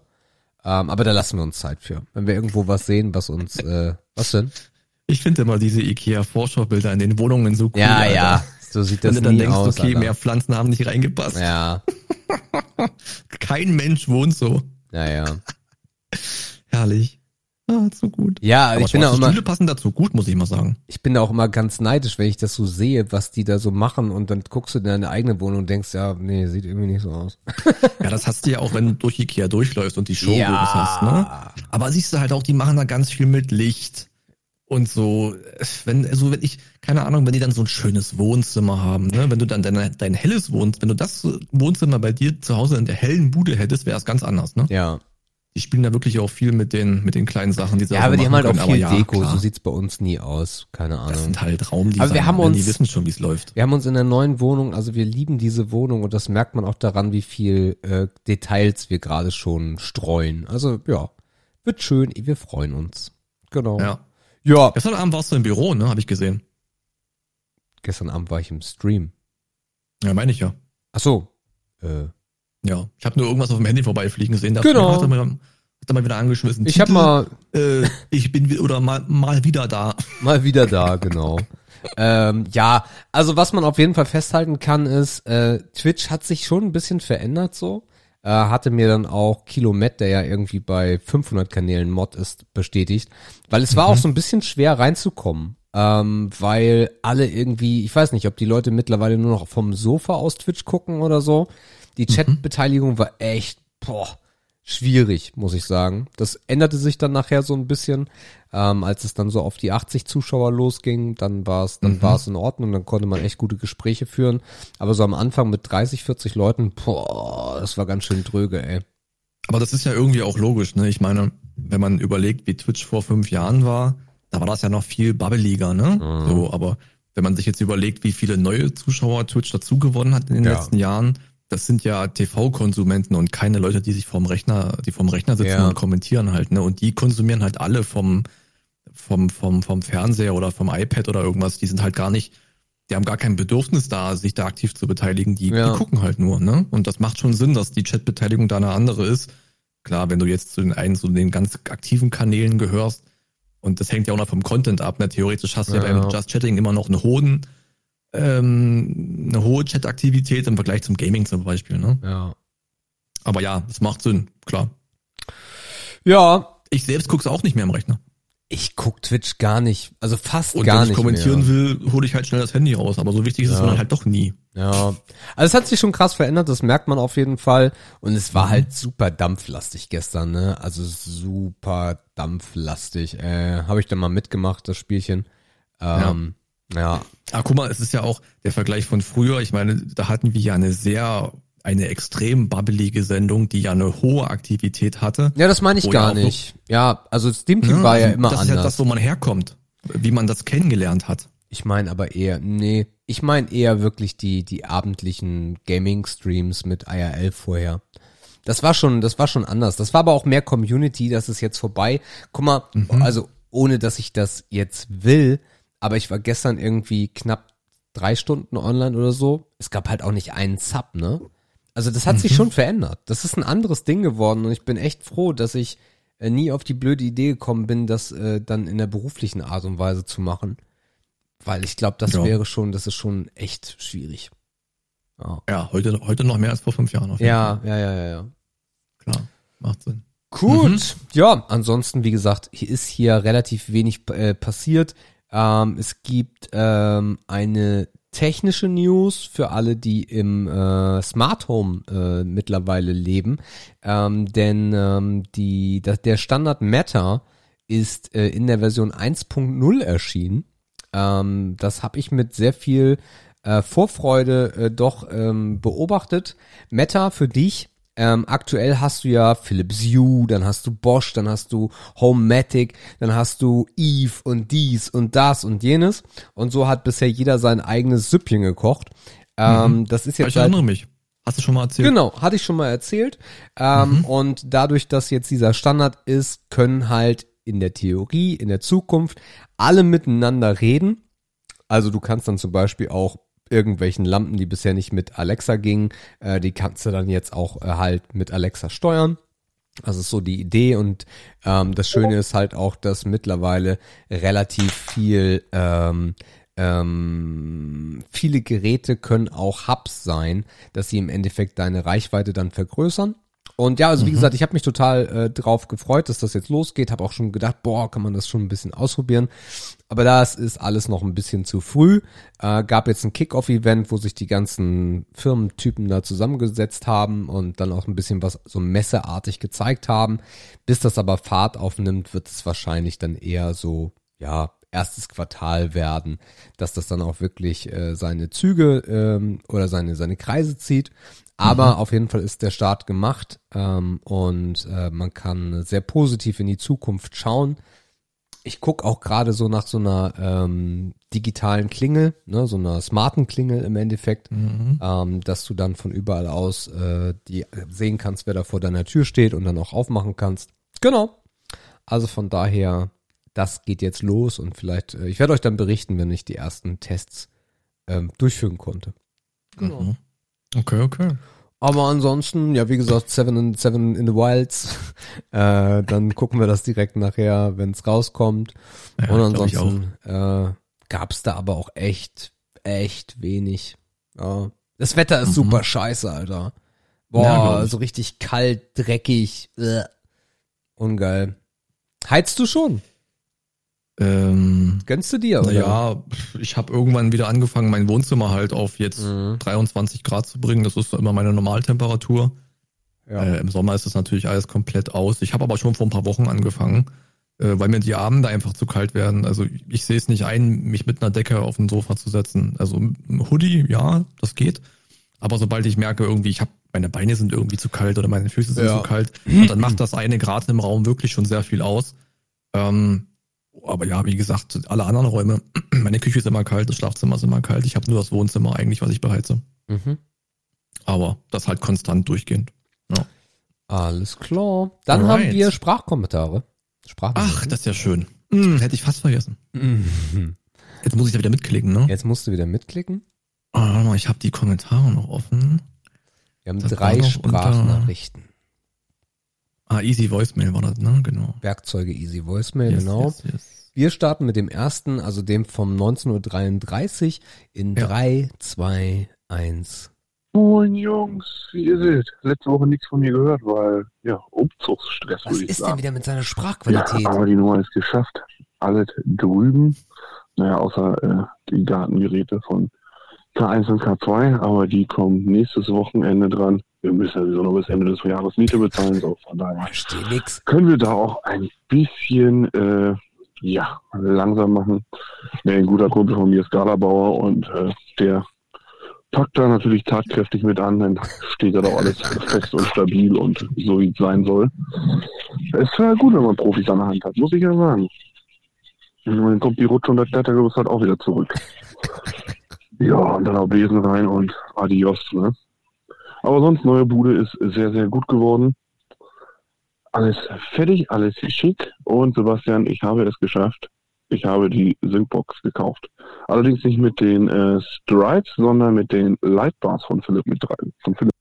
Ähm, aber da lassen wir uns Zeit für. Wenn wir irgendwo was sehen, was uns, äh, was denn? Ich finde immer diese Ikea-Vorschaubilder in den Wohnungen so cool. Ja, Alter. ja, so sieht Wenn das du dann denkst, aus. okay, Alter. mehr Pflanzen haben nicht reingepasst. Ja, <laughs> Kein Mensch wohnt so. ja, ja. Herrlich. <laughs> Ah, so gut. Ja, Aber ich bin auch immer, Stühle passen dazu gut, muss ich mal sagen. ich bin da auch immer ganz neidisch, wenn ich das so sehe, was die da so machen und dann guckst du in deine eigene Wohnung und denkst, ja, nee, sieht irgendwie nicht so aus. <laughs> Ja, das hast du ja auch, wenn du durch Ikea durchläufst und die Showrooms hast, ne? Aber siehst du halt auch, die machen da ganz viel mit Licht und so. Wenn, also wenn ich, keine Ahnung, wenn die dann so ein schönes Wohnzimmer haben, ne? Wenn du dann dein, dein helles Wohnzimmer, wenn du das Wohnzimmer bei dir zu Hause in der hellen Bude hättest, wäre es ganz anders, ne? Ja. Die spielen da wirklich auch viel mit den, mit den kleinen Sachen, die sie Ja, auch aber die haben halt auch können. viel Aber ja, Deko, klar, so sieht's bei uns nie aus. Keine Das Ahnung. sind halt Raumdesigner. Aber wir haben ne? uns- Die wissen schon, wie es läuft. Wir haben uns in der neuen Wohnung, also wir lieben diese Wohnung und das merkt man auch daran, wie viel äh, Details wir gerade schon streuen. Also ja, wird schön, wir freuen uns. Genau. Ja. ja. Gestern Abend warst du im Büro, ne? Habe ich gesehen. Gestern Abend war ich im Stream. Ja, meine ich ja. Ach so. Äh, Ja. Ich habe nur irgendwas auf dem Handy vorbeifliegen gesehen. Da Genau. Hat er mal, hat er mal wieder angeschmissen. ich habe mal Äh, ich bin oder mal, mal wieder da. <laughs> Mal wieder da, genau. ähm, ja, also was man auf jeden Fall festhalten kann, ist, äh, Twitch hat sich schon ein bisschen verändert so. Äh, hatte mir dann auch Kilomet, der ja irgendwie bei 500 Kanälen Mod ist, bestätigt. Weil es war auch so ein bisschen schwer reinzukommen. Ähm, weil alle irgendwie, ich weiß nicht, ob die Leute mittlerweile nur noch vom Sofa aus Twitch gucken oder so. Die Chatbeteiligung war echt, boah, schwierig, muss ich sagen. Das änderte sich dann nachher so ein bisschen. Ähm, als es dann so auf die 80 Zuschauer losging, dann war es dann Mhm. war es in Ordnung, dann konnte man echt gute Gespräche führen. Aber so am Anfang mit 30, 40 Leuten, boah, das war ganz schön dröge, ey. Aber das ist ja irgendwie auch logisch, ne? Ich meine, wenn man überlegt, wie Twitch vor fünf Jahren war, da war das ja noch viel babbeliger, ne? Mhm. So, aber wenn man sich jetzt überlegt, wie viele neue Zuschauer Twitch dazu gewonnen hat in den Ja. letzten Jahren, das sind ja TV-Konsumenten und keine Leute, die sich vorm Rechner, die vorm Rechner sitzen Ja. und kommentieren halt, ne? Und die konsumieren halt alle vom, vom, vom, vom Fernseher oder vom iPad oder irgendwas. Die sind halt gar nicht, die haben gar kein Bedürfnis da, sich da aktiv zu beteiligen. Die, Ja. die gucken halt nur, ne? Und das macht schon Sinn, dass die Chatbeteiligung da eine andere ist. Klar, wenn du jetzt zu den einen, zu den ganz aktiven Kanälen gehörst, und das hängt ja auch noch vom Content ab, ne? Theoretisch hast du ja, Ja. beim Just Chatting immer noch einen hohen, ähm, eine hohe Chat-Aktivität im Vergleich zum Gaming zum Beispiel, ne? Ja. Aber ja, das macht Sinn, klar. Ja, Ich selbst guck's auch nicht mehr am Rechner. ich guck Twitch gar nicht, also fast Und gar wenn ich nicht kommentieren mehr. will, hole ich halt schnell das Handy raus. Aber so wichtig ist es Ja. mir dann halt doch nie. Ja, also es hat sich schon krass verändert, das merkt man auf jeden Fall. Und es Mhm. war halt super dampflastig gestern, ne? Also super dampflastig. Äh, Habe ich dann mal mitgemacht, das Spielchen. Ähm, ja. Ah, guck mal, es ist ja auch der Vergleich von früher. Ich meine, da hatten wir ja eine sehr, eine extrem babbelige Sendung, die ja eine hohe Aktivität hatte. ja, das meine ich gar ja nicht. Ja, also Steam Team Ja, war ja also immer das anders. ist ja das, wo man herkommt, wie man das kennengelernt hat. Ich meine aber eher, nee, ich meine eher wirklich die, die abendlichen Gaming-Streams mit IRL vorher. Das war schon, das war schon anders. Das war aber auch mehr Community, das ist jetzt vorbei. Guck mal, also ohne dass ich das jetzt will, aber ich war gestern irgendwie knapp drei Stunden online oder so. Es gab halt auch nicht einen Sub, ne? Also das hat sich schon verändert. Das ist ein anderes Ding geworden und ich bin echt froh, dass ich äh, nie auf die blöde Idee gekommen bin, das äh, dann in der beruflichen Art und Weise zu machen. Weil ich glaube, das Ja. wäre schon, das ist schon echt schwierig. Ja. Ja, heute, heute noch mehr als vor fünf Jahren. Auf jeden Ja, ja, ja, ja, ja. Fall. Klar, macht Sinn. Gut. Ja, ansonsten, wie gesagt, hier ist hier relativ wenig äh, passiert. Ähm, es gibt ähm, eine technische News für alle, die im äh, Smart Home äh, mittlerweile leben. Ähm, denn ähm, die, das, der Standard Meta ist äh, in der Version 1.0 erschienen. Ähm, das habe ich mit sehr viel äh, Vorfreude äh, doch ähm, beobachtet. Meta für dich. Ähm, aktuell hast du ja Philips Hue, dann hast du Bosch, dann hast du Homematic, dann hast du Eve und dies und das und jenes. Und so hat bisher jeder sein eigenes Süppchen gekocht. Ähm, Das ist jetzt Ich erinnere mich. Hast du schon mal erzählt? Genau, hatte ich schon mal erzählt. Ähm, Und dadurch, dass jetzt dieser Standard ist, können halt in der Theorie, in der Zukunft alle miteinander reden. Also du kannst dann zum Beispiel auch irgendwelchen Lampen, die bisher nicht mit Alexa gingen, äh, die kannst du dann jetzt auch äh, halt mit Alexa steuern. Das ist so die Idee und ähm, das Schöne ist halt auch, dass mittlerweile relativ viel ähm, ähm, viele Geräte können auch Hubs sein, dass sie im Endeffekt deine Reichweite dann vergrößern. Und ja, also wie gesagt, ich habe mich total äh, drauf gefreut, dass das jetzt losgeht. Habe auch schon gedacht, boah, kann man das schon ein bisschen ausprobieren. Aber das ist alles noch ein bisschen zu früh. Äh, gab jetzt ein Kick-Off-Event, wo sich die ganzen Firmentypen da zusammengesetzt haben und dann auch ein bisschen was so messeartig gezeigt haben. Bis das aber Fahrt aufnimmt, wird es wahrscheinlich dann eher so, ja, erstes Quartal werden, dass das dann auch wirklich äh, seine Züge ähm, oder seine, seine Kreise zieht. Aber auf jeden Fall ist der Start gemacht ähm, und äh, man kann sehr positiv in die Zukunft schauen. Ich guck auch gerade so nach so einer ähm, digitalen Klingel, ne, so einer smarten Klingel im Endeffekt, ähm, dass du dann von überall aus äh, die sehen kannst, wer da vor deiner Tür steht und dann auch aufmachen kannst. Genau. Also von daher, das geht jetzt los und vielleicht, äh, ich werde euch dann berichten, wenn ich die ersten Tests ähm, durchführen konnte. Genau. Mhm. Okay, okay. Aber ansonsten, ja, wie gesagt, Seven in, Seven in the Wilds. <laughs> äh, dann gucken wir das direkt nachher, wenn es rauskommt. Ja, Und ansonsten äh, gab's da aber auch echt, echt wenig. Ja. Das Wetter ist Mhm. super scheiße, Alter. Boah, Ja, so richtig kalt, dreckig. Äh. Ungeil. Heizt du schon? Ähm, Gönnst du dir, oder? naja, ich habe irgendwann wieder angefangen, mein Wohnzimmer halt auf jetzt Mhm. 23 Grad zu bringen. Das ist immer meine Normaltemperatur. Ja. Äh, Im Sommer ist das natürlich alles komplett aus. Ich habe aber schon vor ein paar Wochen angefangen. äh, weil mir die Abende einfach zu kalt werden. Also ich sehe es nicht ein, mich mit einer Decke auf ein Sofa zu setzen. Also Hoodie, ja, das geht. Aber sobald ich merke, irgendwie, ich habe meine Beine sind irgendwie zu kalt oder meine Füße sind Ja. zu kalt, <clears throat> dann macht das eine Grad im Raum wirklich schon sehr viel aus. Ähm, aber ja, wie gesagt, alle anderen Räume, <clears throat> meine Küche ist immer kalt, das Schlafzimmer ist immer kalt. Ich habe nur das Wohnzimmer eigentlich, was ich beheize. Mhm. Aber das halt konstant durchgehend. Ja. Alles klar. Dann Alright. haben wir Sprachkommentare. Ach, das ist ja schön. Hm, hätte ich fast vergessen. Mhm. Jetzt muss ich da wieder mitklicken, ne? Jetzt musst du wieder mitklicken. Mal, ich habe die Kommentare noch offen. Wir haben Das drei Sprachnachrichten. Ah, Easy Voicemail war das, ne? Genau. Werkzeuge Easy Voicemail, Yes, genau. yes, yes. Wir starten mit dem ersten, also dem vom 19.33 in Ja. 3, 2, 1. Moin Jungs, wie ihr seht. Letzte Woche nichts von mir gehört, weil, ja, Umzugsstress Was ist denn wieder mit seiner Ja, Sprachqualität? aber die Nummer ist geschafft. Alles drüben. Naja, außer äh, die Gartengeräte von K1 und K2, aber die kommen nächstes Wochenende dran. Wir müssen ja sowieso noch bis Ende des Jahres Miete bezahlen, so von daher können wir da auch ein bisschen äh, ja, langsam machen. Nee, ein guter Kumpel von mir ist Galabauer und äh, der packt da natürlich tatkräftig mit an, dann steht da doch alles fest und stabil und so wie es sein soll. Es wäre gut, wenn man Profis an der Hand hat, muss ich ja sagen. Und dann kommt die Rutsche und der Klettergerüst halt auch wieder zurück. <laughs> Ja, und dann auch Besen rein und adios, ne? Aber sonst, neue Bude ist sehr, sehr gut geworden. Alles fertig, alles schick. Und Sebastian, ich habe es geschafft. Ich habe die Syncbox gekauft. Allerdings nicht mit den äh, Stripes, sondern mit den Lightbars von Philipp mit drei. Von Philipp.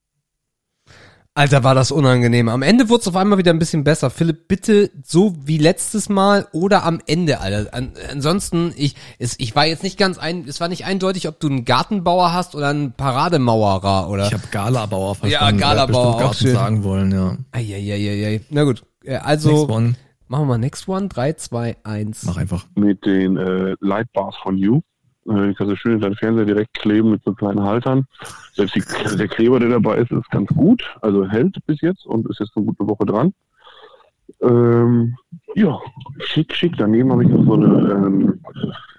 Alter, war das unangenehm. Am Ende wurde es auf einmal wieder ein bisschen besser. Philipp, bitte so wie letztes Mal oder am Ende, Alter. An, ansonsten, ich, es, ich war jetzt nicht ganz ein, es war nicht eindeutig, ob du einen Gartenbauer hast oder einen Parademauerer oder. Ich habe Galabauer verstanden. Ja, Galabauer, bestimmt auch schön. sagen wollen, ja. Eieieiei. Na gut. Äh, Also, Next one. machen wir mal next one. 3, 2, 1. Mach einfach. mit den äh, Lightbars von You. Äh, die kannst du schön in deinen Fernseher direkt kleben mit so kleinen Haltern. Selbst die, der Kleber, der dabei ist, ist ganz gut. Also hält bis jetzt und ist jetzt eine gute Woche dran. Ähm, ja, schick, schick. Daneben habe ich noch so eine ähm?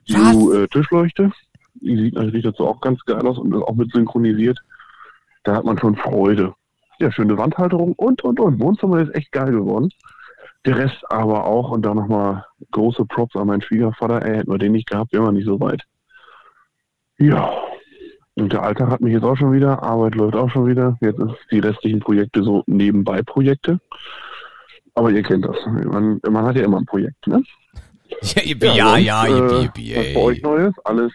You äh, Tischleuchte. Die sieht natürlich dazu auch ganz geil aus und ist auch mit synchronisiert. Da hat man schon Freude. Ja, schöne Wandhalterung und, und, und. Wohnzimmer ist echt geil geworden. Der Rest aber auch und da nochmal große Props an meinen Schwiegervater. Ey, hätten wir den nicht gehabt, wären wir nicht so weit. Ja. Und der Alltag hat mich jetzt auch schon wieder. Arbeit läuft auch schon wieder. Jetzt ist die restlichen Projekte so nebenbei Projekte. Aber ihr kennt das. Man, man hat ja immer ein Projekt, ne? <laughs> Ja, yippie, ja, ja, sonst, yippie, äh, yippie, Was bei euch. Neues? Alles,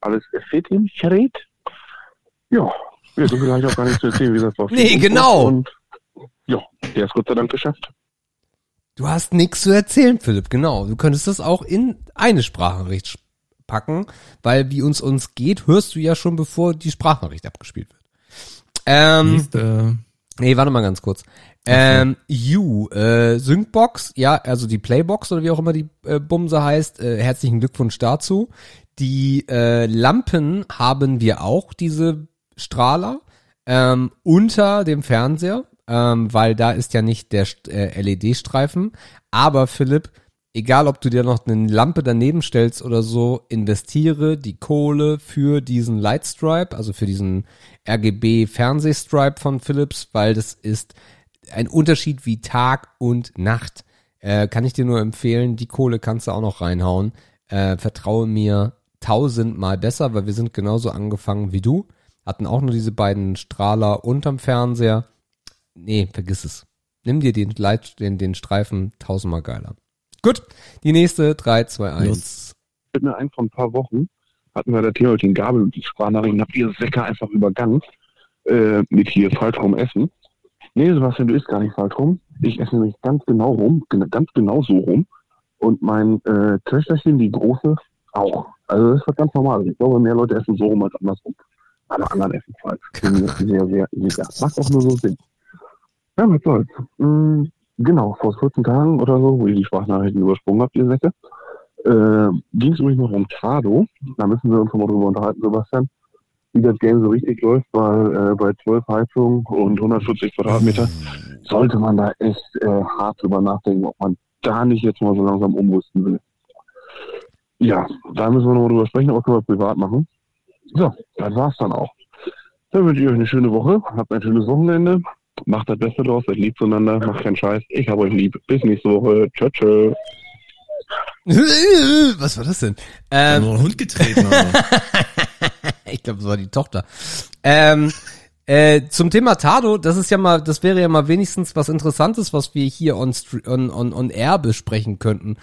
alles fit im Gerät? Ja. Ja, so viel habe ich auch gar nicht zu erzählen, wie das war. <laughs> Nee, genau. Und ja, der ist Gott sei Dank geschafft. Du hast nichts zu erzählen, Philipp, genau. Du könntest das auch in eine Sprachnachricht packen, weil wie uns uns geht, hörst du ja schon, bevor die Sprachnachricht abgespielt wird. Ähm, Nächste. nee, warte mal ganz kurz. Ähm, You, äh, Syncbox, ja, also die Playbox oder wie auch immer die äh, Bumse heißt, äh, herzlichen Glückwunsch dazu. Die äh, Lampen haben wir auch, diese Strahler, ähm, unter dem Fernseher, ähm, weil da ist ja nicht der äh, LED-Streifen. Aber Philipp, egal ob du dir noch eine Lampe daneben stellst oder so, investiere die Kohle für diesen Lightstripe, also für diesen RGB Fernsehstripe von Philips, weil das ist ein Unterschied wie Tag und Nacht. Äh, kann ich dir nur empfehlen, die Kohle kannst du auch noch reinhauen. Äh, vertraue mir tausendmal besser, weil wir sind genauso angefangen wie du. Hatten auch nur diese beiden Strahler unterm Fernseher. Nee, vergiss es. Nimm dir den, Leit, den, den Streifen tausendmal geiler. Gut, die nächste 3, 2, 1. Los. fällt mir ein, vor ein paar Wochen hatten wir Thema mit den Gabeln und die Sprachnachrichten, habt ihr Säcke einfach übergangen äh, mit hier falsch rum essen. Nee, Sebastian, du isst gar nicht falsch rum. Ich esse nämlich ganz genau rum, ganz genau so rum. Und mein äh, Töchterchen, die große, auch. Also das ist ganz Normales. Ich glaube, mehr Leute essen so rum als andersrum. Alle anderen essen falsch. Bin mir sehr, sehr sicher. Macht auch nur so Sinn. Ja, was soll's. Mm, genau, vor 14 Tagen oder so, wo ihr die Sprachnachrichten übersprungen habt, ihr Säcke, äh, ging es übrigens noch um Trado. Da müssen wir uns nochmal drüber unterhalten, Sebastian, wie das Game so richtig läuft, weil äh, bei 12 Heizungen und 140 Quadratmeter sollte man da echt äh, hart drüber nachdenken, ob man da nicht jetzt mal so langsam umrüsten will. Ja, da müssen wir nochmal drüber sprechen, aber können wir privat machen. So, das war's dann auch. Dann wünsche ich euch eine schöne Woche, habt ein schönes Wochenende, macht das Beste draus, seid lieb zueinander, macht keinen Scheiß. Ich hab euch lieb. Bis nächste Woche. Ciao, <laughs> ciao. Was war das denn? Ähm, nur einen Hund getreten. <laughs> Ich glaube, das war die Tochter. Ähm, äh, zum Thema Tado, das ist ja mal, das wäre ja mal wenigstens was Interessantes, was wir hier on, on, on, on air besprechen könnten.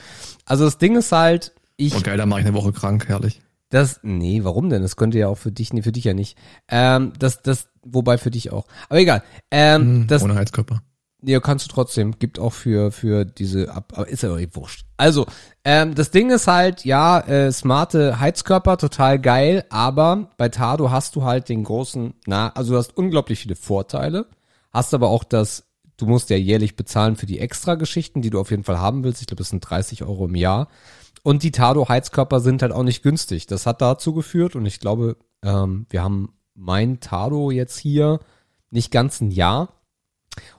Also das Ding ist halt, ich, Oh geil, dann mache ich eine Woche krank, herrlich. das, nee, warum denn? Das könnte ja auch für dich, nee, für dich ja nicht. Ähm, das, das, wobei für dich auch. Aber egal. Ähm, das, Ohne Heizkörper. ja, kannst du trotzdem. Gibt auch für, für diese, Ab aber ist ja auch wurscht. Also, ähm, das Ding ist halt, ja, äh, smarte Heizkörper, total geil, aber bei Tado hast du halt den großen, na, also du hast unglaublich viele Vorteile, hast aber auch das, du musst ja jährlich bezahlen für die Extra-Geschichten, die du auf jeden Fall haben willst. Ich glaube, das sind 30 Euro im Jahr. Und die Tado-Heizkörper sind halt auch nicht günstig. Das hat dazu geführt und ich glaube, ähm, wir haben mein Tado jetzt hier nicht ganz ein Jahr.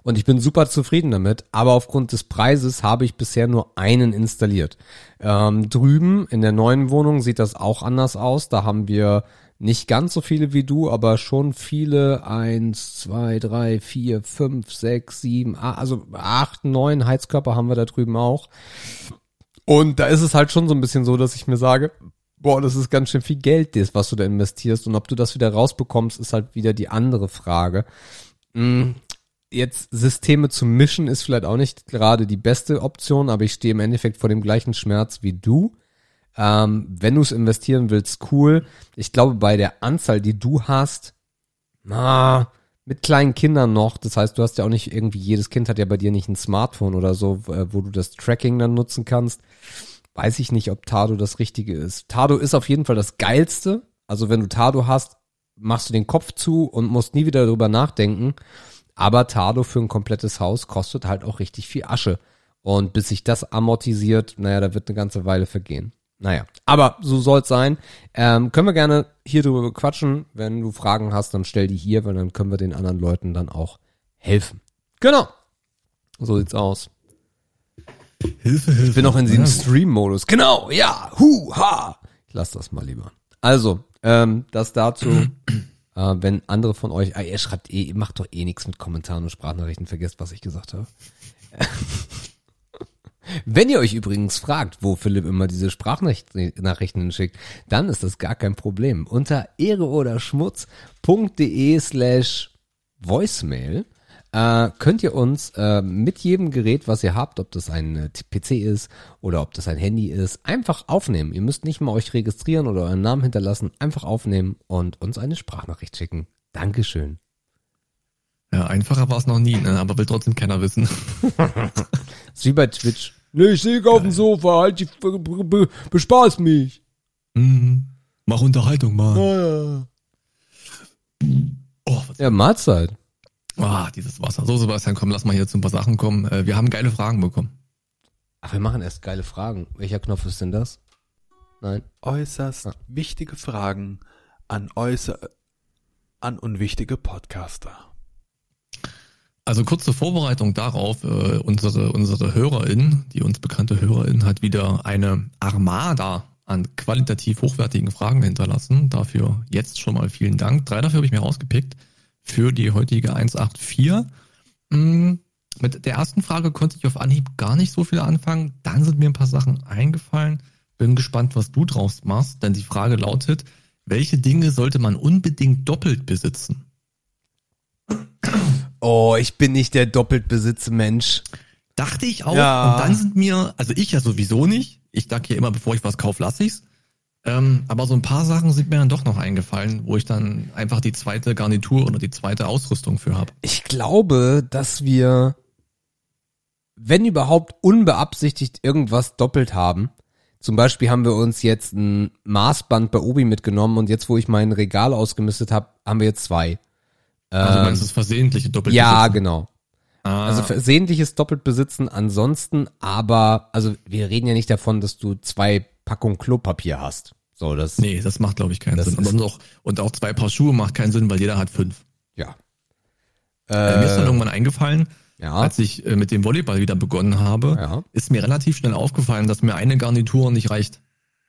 Und ich bin super zufrieden damit, aber aufgrund des Preises habe ich bisher nur einen installiert. Ähm, drüben in der neuen Wohnung sieht das auch anders aus. Da haben wir nicht ganz so viele wie du, aber schon viele. Eins, zwei, drei, vier, fünf, sechs, sieben, also acht, neun Heizkörper haben wir da drüben auch. Und da ist es halt schon so ein bisschen so, dass ich mir sage, boah, das ist ganz schön viel Geld, das, was du da investierst. Und ob du das wieder rausbekommst, ist halt wieder die andere Frage. Mm, Jetzt Systeme zu mischen ist vielleicht auch nicht gerade die beste Option, aber ich stehe im Endeffekt vor dem gleichen Schmerz wie du. Ähm, wenn du es investieren willst, cool. Ich glaube, bei der Anzahl, die du hast, na, mit kleinen Kindern noch, das heißt, du hast ja auch nicht irgendwie, jedes Kind hat ja bei dir nicht ein Smartphone oder so, äh, wo du das Tracking dann nutzen kannst. Weiß ich nicht, ob Tado das Richtige ist. Tado ist auf jeden Fall das Geilste. Also wenn du Tado hast, machst du den Kopf zu und musst nie wieder darüber nachdenken. Aber Tado für ein komplettes Haus kostet halt auch richtig viel Asche. Und bis sich das amortisiert, naja, da wird eine ganze Weile vergehen. Naja, aber so soll's sein. Ähm, können wir gerne hier drüber quatschen. Wenn du Fragen hast, dann stell die hier, weil dann können wir den anderen Leuten dann auch helfen. Genau. So sieht's aus. Hilfe, Hilfe. Ich bin noch in diesem Ja, Stream-Modus. Genau, ja. Hu, ha. Ich lass das mal lieber. Also, ähm, das dazu. <clears throat> äh, wenn andere von euch, ah, ihr schreibt eh, ihr macht doch eh nichts mit Kommentaren und Sprachnachrichten, vergesst, was ich gesagt habe. <laughs> Wenn ihr euch übrigens fragt, wo Philipp immer diese Sprachnachrichten schickt, dann ist das gar kein Problem. Unter ehre oder schmutz.de slash voicemail äh, könnt ihr uns äh, mit jedem Gerät, was ihr habt, ob das ein äh, PC ist oder ob das ein Handy ist, einfach aufnehmen. Ihr müsst nicht mal euch registrieren oder euren Namen hinterlassen, einfach aufnehmen und uns eine Sprachnachricht schicken. Dankeschön. Ja, einfacher war es noch nie, ne? aber will trotzdem keiner wissen. <laughs> ist wie bei Twitch. Nee, ich liege auf dem Sofa, halt die, be, be, bespaß mich. Mhm. Mach Unterhaltung, Mann. Oh, was, Ja, Mahlzeit. Ah, dieses Wasser. So, Sebastian, komm, lass mal hier zu ein paar Sachen kommen. Äh, wir haben geile Fragen bekommen. Ach, wir machen erst geile Fragen. Welcher Knopf ist denn das? Nein. Äußerst Ja. wichtige Fragen an äußer an unwichtige Podcaster. Also kurze Vorbereitung darauf, äh, unsere, unsere Hörerin, die uns bekannte Hörerin, hat wieder eine Armada an qualitativ hochwertigen Fragen hinterlassen. Dafür jetzt schon mal vielen Dank. Drei dafür habe ich mir rausgepickt für die heutige 184. Mm, Mit der ersten Frage konnte ich auf Anhieb gar nicht so viel anfangen. Dann sind mir ein paar Sachen eingefallen. Bin gespannt, was du draus machst, denn die Frage lautet, welche Dinge sollte man unbedingt doppelt besitzen? Oh, ich bin nicht der Doppeltbesitze-Mensch. Dachte ich auch. Ja. Und dann sind mir, also ich ja sowieso nicht. Ich sag ja immer, bevor ich was kaufe, lass ich's. Ähm, aber so ein paar Sachen sind mir dann doch noch eingefallen, wo ich dann einfach die zweite Garnitur oder die zweite Ausrüstung für habe. Ich glaube, dass wir, wenn überhaupt unbeabsichtigt irgendwas doppelt haben. Zum Beispiel haben wir uns jetzt ein Maßband bei Obi mitgenommen und jetzt, wo ich mein Regal ausgemistet habe, haben wir jetzt zwei. Also du Ähm, meinst das versehentliche doppelt ja, genau. Ah, Also versehentliches Doppeltbesitzen ansonsten, aber, also wir reden ja nicht davon, dass du zwei Packungen Klopapier hast. So, das, nee, das macht glaube ich keinen Sinn. Und auch, und auch zwei Paar Schuhe macht keinen Sinn, weil jeder hat fünf. ja. Äh, mir ist dann Äh, irgendwann eingefallen, Ja. als ich äh, mit dem Volleyball wieder begonnen habe, Ja. ist mir relativ schnell aufgefallen, dass mir eine Garnitur nicht reicht.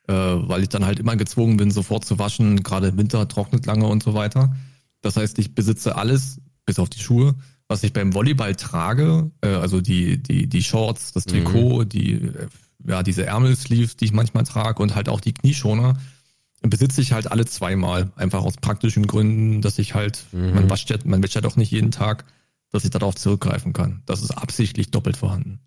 Äh, weil ich dann halt immer gezwungen bin, sofort zu waschen. Gerade im Winter trocknet lange und so weiter. Das heißt, ich besitze alles, bis auf die Schuhe, was ich beim Volleyball trage. Äh, also die, die, die Shorts, das Trikot, die, äh, ja, diese Ärmelsleeves, die ich manchmal trage und halt auch die Knieschoner besitze ich halt alle zweimal. Einfach aus praktischen Gründen, dass ich halt, man wascht ja, man wäscht ja doch nicht jeden Tag, dass ich darauf zurückgreifen kann. Das ist absichtlich doppelt vorhanden.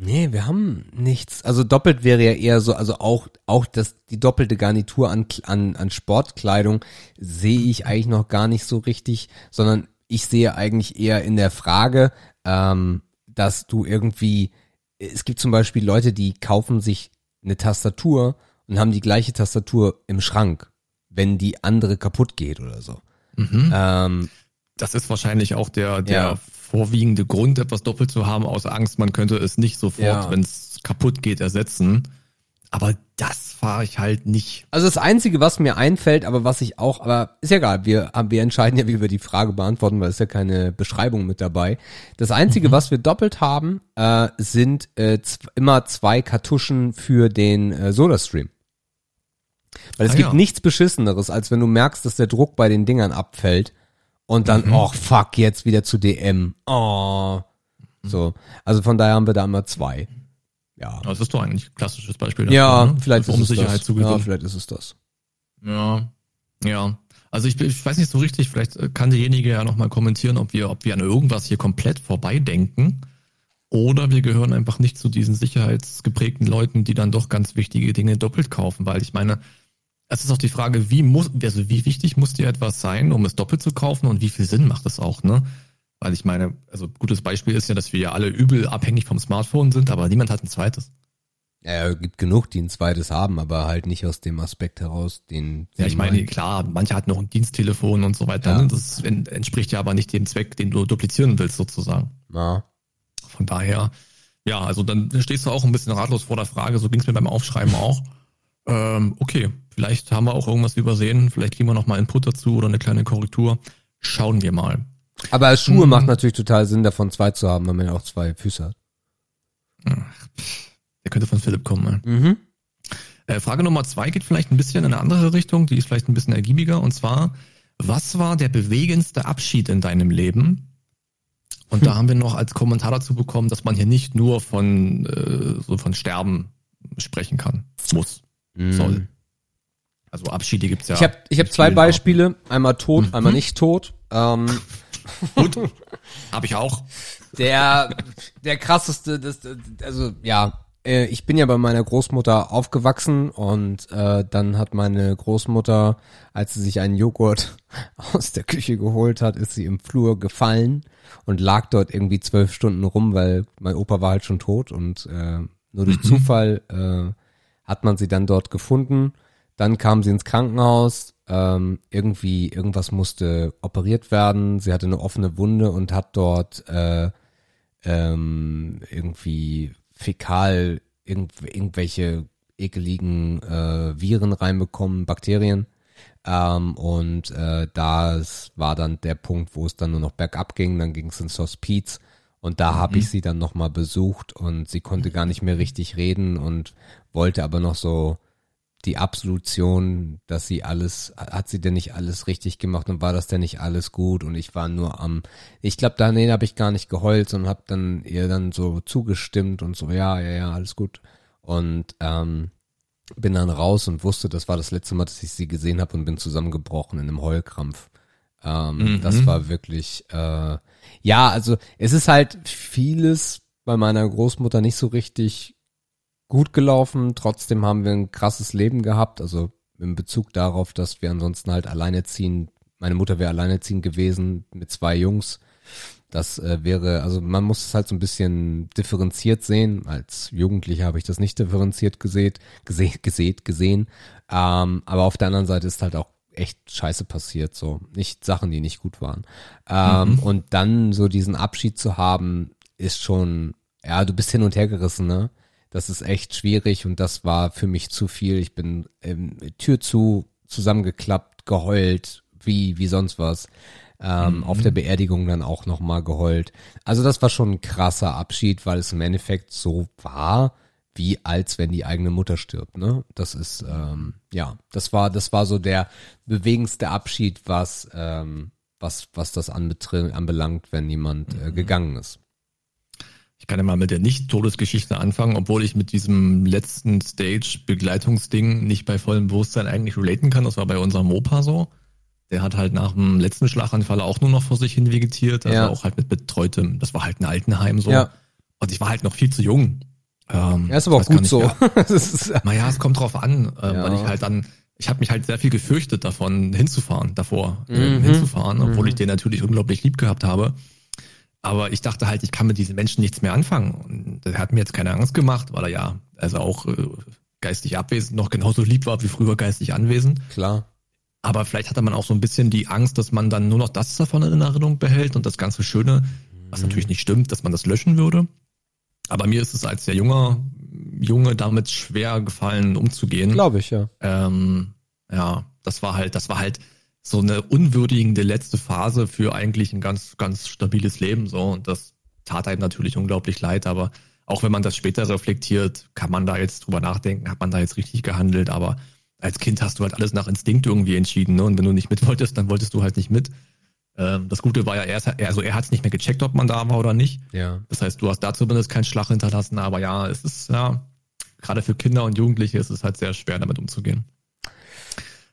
Nee, wir haben nichts. Also doppelt wäre ja eher so, also auch, auch das, die doppelte Garnitur an, an, an Sportkleidung sehe ich eigentlich noch gar nicht so richtig, sondern ich sehe eigentlich eher in der Frage, ähm, dass du irgendwie, es gibt zum Beispiel Leute, die kaufen sich eine Tastatur und haben die gleiche Tastatur im Schrank, wenn die andere kaputt geht oder so. Ähm, Das ist wahrscheinlich auch der, der Ja. vorwiegende Grund, etwas doppelt zu haben, aus Angst, man könnte es nicht sofort, Ja. wenn es kaputt geht, ersetzen. Aber das fahre ich halt nicht. Also das Einzige, was mir einfällt, aber was ich auch, aber ist ja egal, wir, wir entscheiden ja, wie wir die Frage beantworten, weil es ja keine Beschreibung mit dabei. Das Einzige, was wir doppelt haben, äh, sind äh, immer zwei Kartuschen für den äh, SodaStream. Weil es Ah, gibt ja. nichts Beschisseneres, als wenn du merkst, dass der Druck bei den Dingern abfällt und dann, oh fuck, jetzt wieder zu DM. Oh. So. Also von daher haben wir da immer zwei. Ja. Das ist doch eigentlich ein klassisches Beispiel. dafür, Ja, ne? vielleicht um ist es Sicherheit das. zu Ja, vielleicht ist es das. Ja, ja. Also ich, ich weiß nicht so richtig, vielleicht äh, kann derjenige ja nochmal kommentieren, ob wir, ob wir an irgendwas hier komplett vorbeidenken oder wir gehören einfach nicht zu diesen sicherheitsgeprägten Leuten, die dann doch ganz wichtige Dinge doppelt kaufen, weil ich meine, es ist auch die Frage, wie muss, also wie wichtig muss dir etwas sein, um es doppelt zu kaufen und wie viel Sinn macht es auch, ne? Weil ich meine, also gutes Beispiel ist ja, dass wir ja alle übel abhängig vom Smartphone sind, aber niemand hat ein zweites. Ja, gibt genug, die ein zweites haben, aber halt nicht aus dem Aspekt heraus, den. Ja, ich meine, klar, manche hatten noch ein Diensttelefon und so weiter. Ja. Ne? Das en- entspricht ja aber nicht dem Zweck, den du duplizieren willst, sozusagen. Ja. Von daher, ja, also dann stehst du auch ein bisschen ratlos vor der Frage, so ging es mir beim Aufschreiben auch. Ähm, okay, vielleicht haben wir auch irgendwas übersehen, vielleicht kriegen wir noch mal Input dazu oder eine kleine Korrektur. Schauen wir mal. Aber als Schuhe Mhm. macht natürlich total Sinn, davon zwei zu haben, weil man ja auch zwei Füße hat. Der könnte von Philipp kommen. Ey. Mhm. Äh, Frage Nummer zwei geht vielleicht ein bisschen in eine andere Richtung, die ist vielleicht ein bisschen ergiebiger. Und zwar, was war der bewegendste Abschied in deinem Leben? Und da haben wir noch als Kommentar dazu bekommen, dass man hier nicht nur von, äh, so von Sterben sprechen kann, muss, soll. Also Abschiede gibt's ja. Ich habe ich hab zwei Beispiele, einmal tot, Mhm. einmal nicht tot. Ähm, Arten. <laughs> Gut, habe ich auch. der, der krasseste, das, also ja, äh, ich bin ja bei meiner Großmutter aufgewachsen und äh, dann hat meine Großmutter, als sie sich einen Joghurt <laughs> aus der Küche geholt hat, ist sie im Flur gefallen und lag dort irgendwie zwölf Stunden rum, weil mein Opa war halt schon tot und äh, nur durch Zufall äh, hat man sie dann dort gefunden. Dann kam sie ins Krankenhaus. Ähm, irgendwie, irgendwas musste operiert werden. Sie hatte eine offene Wunde und hat dort äh, ähm, irgendwie fäkal irgend, irgendwelche ekeligen äh, Viren reinbekommen, Bakterien. Ähm, und äh, das war dann der Punkt, wo es dann nur noch bergab ging. Dann ging es ins Hospiz. Und da habe ich sie dann nochmal besucht und sie konnte gar nicht mehr richtig reden und wollte aber noch so die Absolution, dass sie alles, hat sie denn nicht alles richtig gemacht und war das denn nicht alles gut und ich war nur am, ich glaube, da nee, habe ich gar nicht geheult und habe dann ihr dann so zugestimmt und so, ja, ja, ja, alles gut und ähm, bin dann raus und wusste, das war das letzte Mal, dass ich sie gesehen habe und bin zusammengebrochen in einem Heulkrampf. Ähm, Mhm. Das war wirklich, äh, ja, also es ist halt vieles bei meiner Großmutter nicht so richtig gut gelaufen. Trotzdem haben wir ein krasses Leben gehabt. Also in Bezug darauf, dass wir ansonsten halt alleinerziehend, meine Mutter wäre alleinerziehend gewesen mit zwei Jungs. Das äh, wäre, also man muss es halt so ein bisschen differenziert sehen. Als Jugendlicher habe ich das nicht differenziert gesehen, gesehen, gesehen, gesehen. Ähm, aber auf der anderen Seite ist halt auch echt Scheiße passiert, so nicht Sachen, die nicht gut waren. Ähm, Und dann so diesen Abschied zu haben, ist schon, ja, du bist hin und her gerissen, ne? Das ist echt schwierig und das war für mich zu viel. Ich bin ähm, Tür zu, zusammengeklappt, geheult, wie, wie sonst was. Ähm, Auf der Beerdigung dann auch nochmal geheult. Also das war schon ein krasser Abschied, weil es im Endeffekt so war, wie als wenn die eigene Mutter stirbt. Ne? Das ist ähm, ja, das war das war so der bewegendste Abschied, was ähm, was was das anbelangt, wenn jemand äh, gegangen ist. Ich kann ja mal mit der Nicht-Todesgeschichte anfangen, obwohl ich mit diesem letzten Stage-Begleitungsding nicht bei vollem Bewusstsein eigentlich relaten kann. Das war bei unserem Opa so. Der hat halt nach dem letzten Schlaganfall auch nur noch vor sich hin vegetiert. Also Ja. auch halt mit betreutem, das war halt ein Altenheim so. Ja. Und ich war halt noch viel zu jung. Ähm, Ja, ist aber auch gut so. Naja, <laughs> es kommt drauf an, äh, Ja. weil ich halt dann, ich habe mich halt sehr viel gefürchtet davon, hinzufahren, davor äh, Mhm. hinzufahren, obwohl Mhm. ich den natürlich unglaublich lieb gehabt habe. Aber ich dachte halt, ich kann mit diesen Menschen nichts mehr anfangen. Und der hat mir jetzt keine Angst gemacht, weil er ja, also auch äh, geistig abwesend noch genauso lieb war wie früher geistig anwesend. klar. Aber vielleicht hatte man auch so ein bisschen die Angst, dass man dann nur noch das davon in Erinnerung behält und das ganze Schöne, was natürlich nicht stimmt, dass man das löschen würde. Aber mir ist es als sehr junger Junge damit schwer gefallen, umzugehen. Glaube ich, ja. Ähm, ja, das war halt, das war halt so eine unwürdigende letzte Phase für eigentlich ein ganz, ganz stabiles Leben so und das tat einem natürlich unglaublich leid, aber auch wenn man das später reflektiert, kann man da jetzt drüber nachdenken, hat man da jetzt richtig gehandelt, aber als Kind hast du halt alles nach Instinkt irgendwie entschieden, ne? Und wenn du nicht mit wolltest, dann wolltest du halt nicht mit. Ähm, das Gute war ja, er, ist- also er hat es nicht mehr gecheckt, ob man da war oder nicht. Ja. Das heißt, du hast da zumindest keinen Schlag hinterlassen, aber ja, es ist ja, gerade für Kinder und Jugendliche ist es halt sehr schwer, damit umzugehen.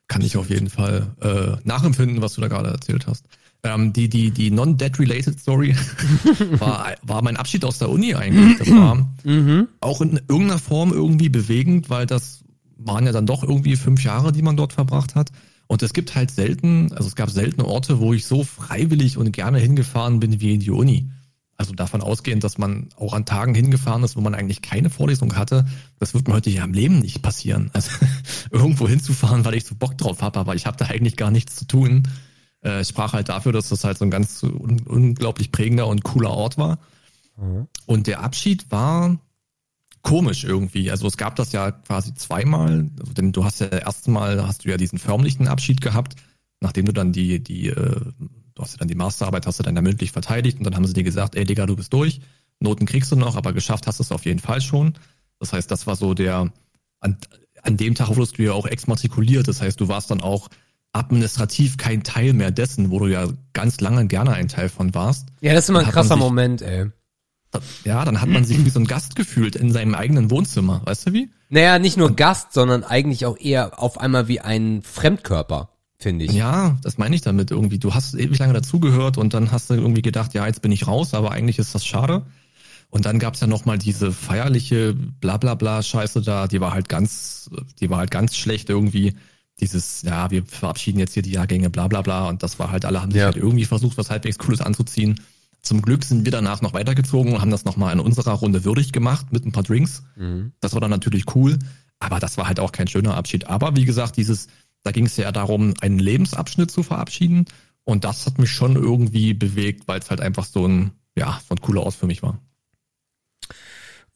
Kann ich auf jeden Fall äh, nachempfinden, was du da gerade erzählt hast. Ähm, die die, die non-debt-related Story <laughs> war, war mein Abschied aus der Uni eigentlich. Das war Mhm. auch in irgendeiner Form irgendwie bewegend, weil das waren ja dann doch irgendwie fünf Jahre, die man dort verbracht hat. Und es gibt halt selten, also es gab seltene Orte, wo ich so freiwillig und gerne hingefahren bin wie in die Uni. Also davon ausgehend, dass man auch an Tagen hingefahren ist, wo man eigentlich keine Vorlesung hatte, das wird mir heute ja im Leben nicht passieren. Also <laughs> irgendwo hinzufahren, weil ich so Bock drauf habe, aber ich habe da eigentlich gar nichts zu tun. Äh, ich sprach halt dafür, dass das halt so ein ganz un unglaublich prägender und cooler Ort war. Mhm. Und der Abschied war komisch irgendwie. Also es gab das ja quasi zweimal, also denn du hast ja erstmal hast du ja diesen förmlichen Abschied gehabt, nachdem du dann die die äh, du hast ja dann die Masterarbeit hast du dann ja mündlich verteidigt und dann haben sie dir gesagt, ey Digga, du bist durch, Noten kriegst du noch, aber geschafft hast du es auf jeden Fall schon. Das heißt, das war so der an, an dem Tag wurdest du ja auch exmatrikuliert, das heißt, du warst dann auch administrativ kein Teil mehr dessen, wo du ja ganz lange gerne ein Teil von warst. Ja, das ist immer ein krasser sich- Moment, ey. Ja, dann hat man sich wie so ein Gast gefühlt in seinem eigenen Wohnzimmer, weißt du wie? Naja, nicht nur Gast, sondern eigentlich auch eher auf einmal wie ein Fremdkörper, finde ich. Ja, das meine ich damit irgendwie. Du hast ewig lange dazugehört und dann hast du irgendwie gedacht, ja, jetzt bin ich raus, aber eigentlich ist das schade. Und dann gab's ja nochmal diese feierliche Blablabla-Scheiße da, die war halt ganz, die war halt ganz schlecht irgendwie. Dieses, ja, wir verabschieden jetzt hier die Jahrgänge, bla bla bla. Und das war halt, alle haben sich Ja. halt irgendwie versucht, was halbwegs Cooles anzuziehen. Zum Glück sind wir danach noch weitergezogen und haben das nochmal in unserer Runde würdig gemacht mit ein paar Drinks. Mhm. Das war dann natürlich cool, aber das war halt auch kein schöner Abschied. Aber wie gesagt, dieses, da ging es ja darum, einen Lebensabschnitt zu verabschieden. Und das hat mich schon irgendwie bewegt, weil es halt einfach so ein, ja, so cooler Ort für mich war.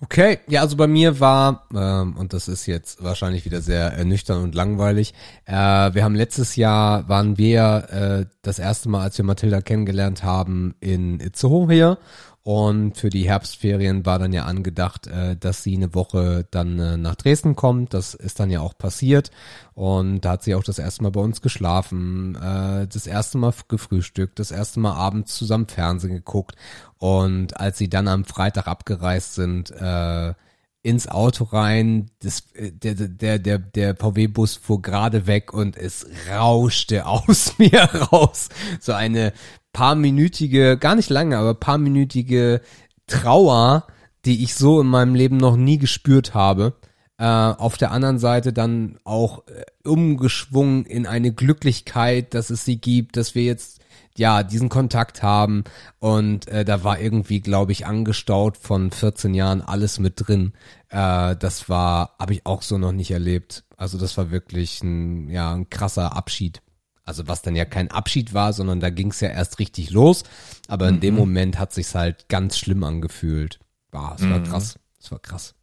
Okay, ja, also bei mir war, ähm, und das ist jetzt wahrscheinlich wieder sehr ernüchternd und langweilig, äh, wir haben letztes Jahr, waren wir äh, das erste Mal, als wir Mathilda kennengelernt haben, in Itzehoe hier und für die Herbstferien war dann ja angedacht, äh, dass sie eine Woche dann äh, nach Dresden kommt. Das ist dann ja auch passiert. Und da hat sie auch das erste Mal bei uns geschlafen, äh, das erste Mal gefrühstückt, das erste Mal abends zusammen Fernsehen geguckt. Und als sie dann am Freitag abgereist sind, äh, ins Auto rein, das, äh, der, der, der, der VW-Bus fuhr gerade weg und es rauschte <laughs> aus mir raus. So eine paarminütige, gar nicht lange, aber paarminütige Trauer, die ich so in meinem Leben noch nie gespürt habe. Äh, auf der anderen Seite dann auch äh, umgeschwungen in eine Glücklichkeit, dass es sie gibt, dass wir jetzt ja diesen Kontakt haben und äh, da war irgendwie, glaube ich, angestaut von 14 Jahren alles mit drin. Äh, das war, habe ich auch so noch nicht erlebt. Also das war wirklich ein ja ein krasser Abschied. Also was dann ja kein Abschied war, sondern da ging es ja erst richtig los. Aber in dem Moment hat sich's halt ganz schlimm angefühlt. War, es war Mhm. krass. Es war krass.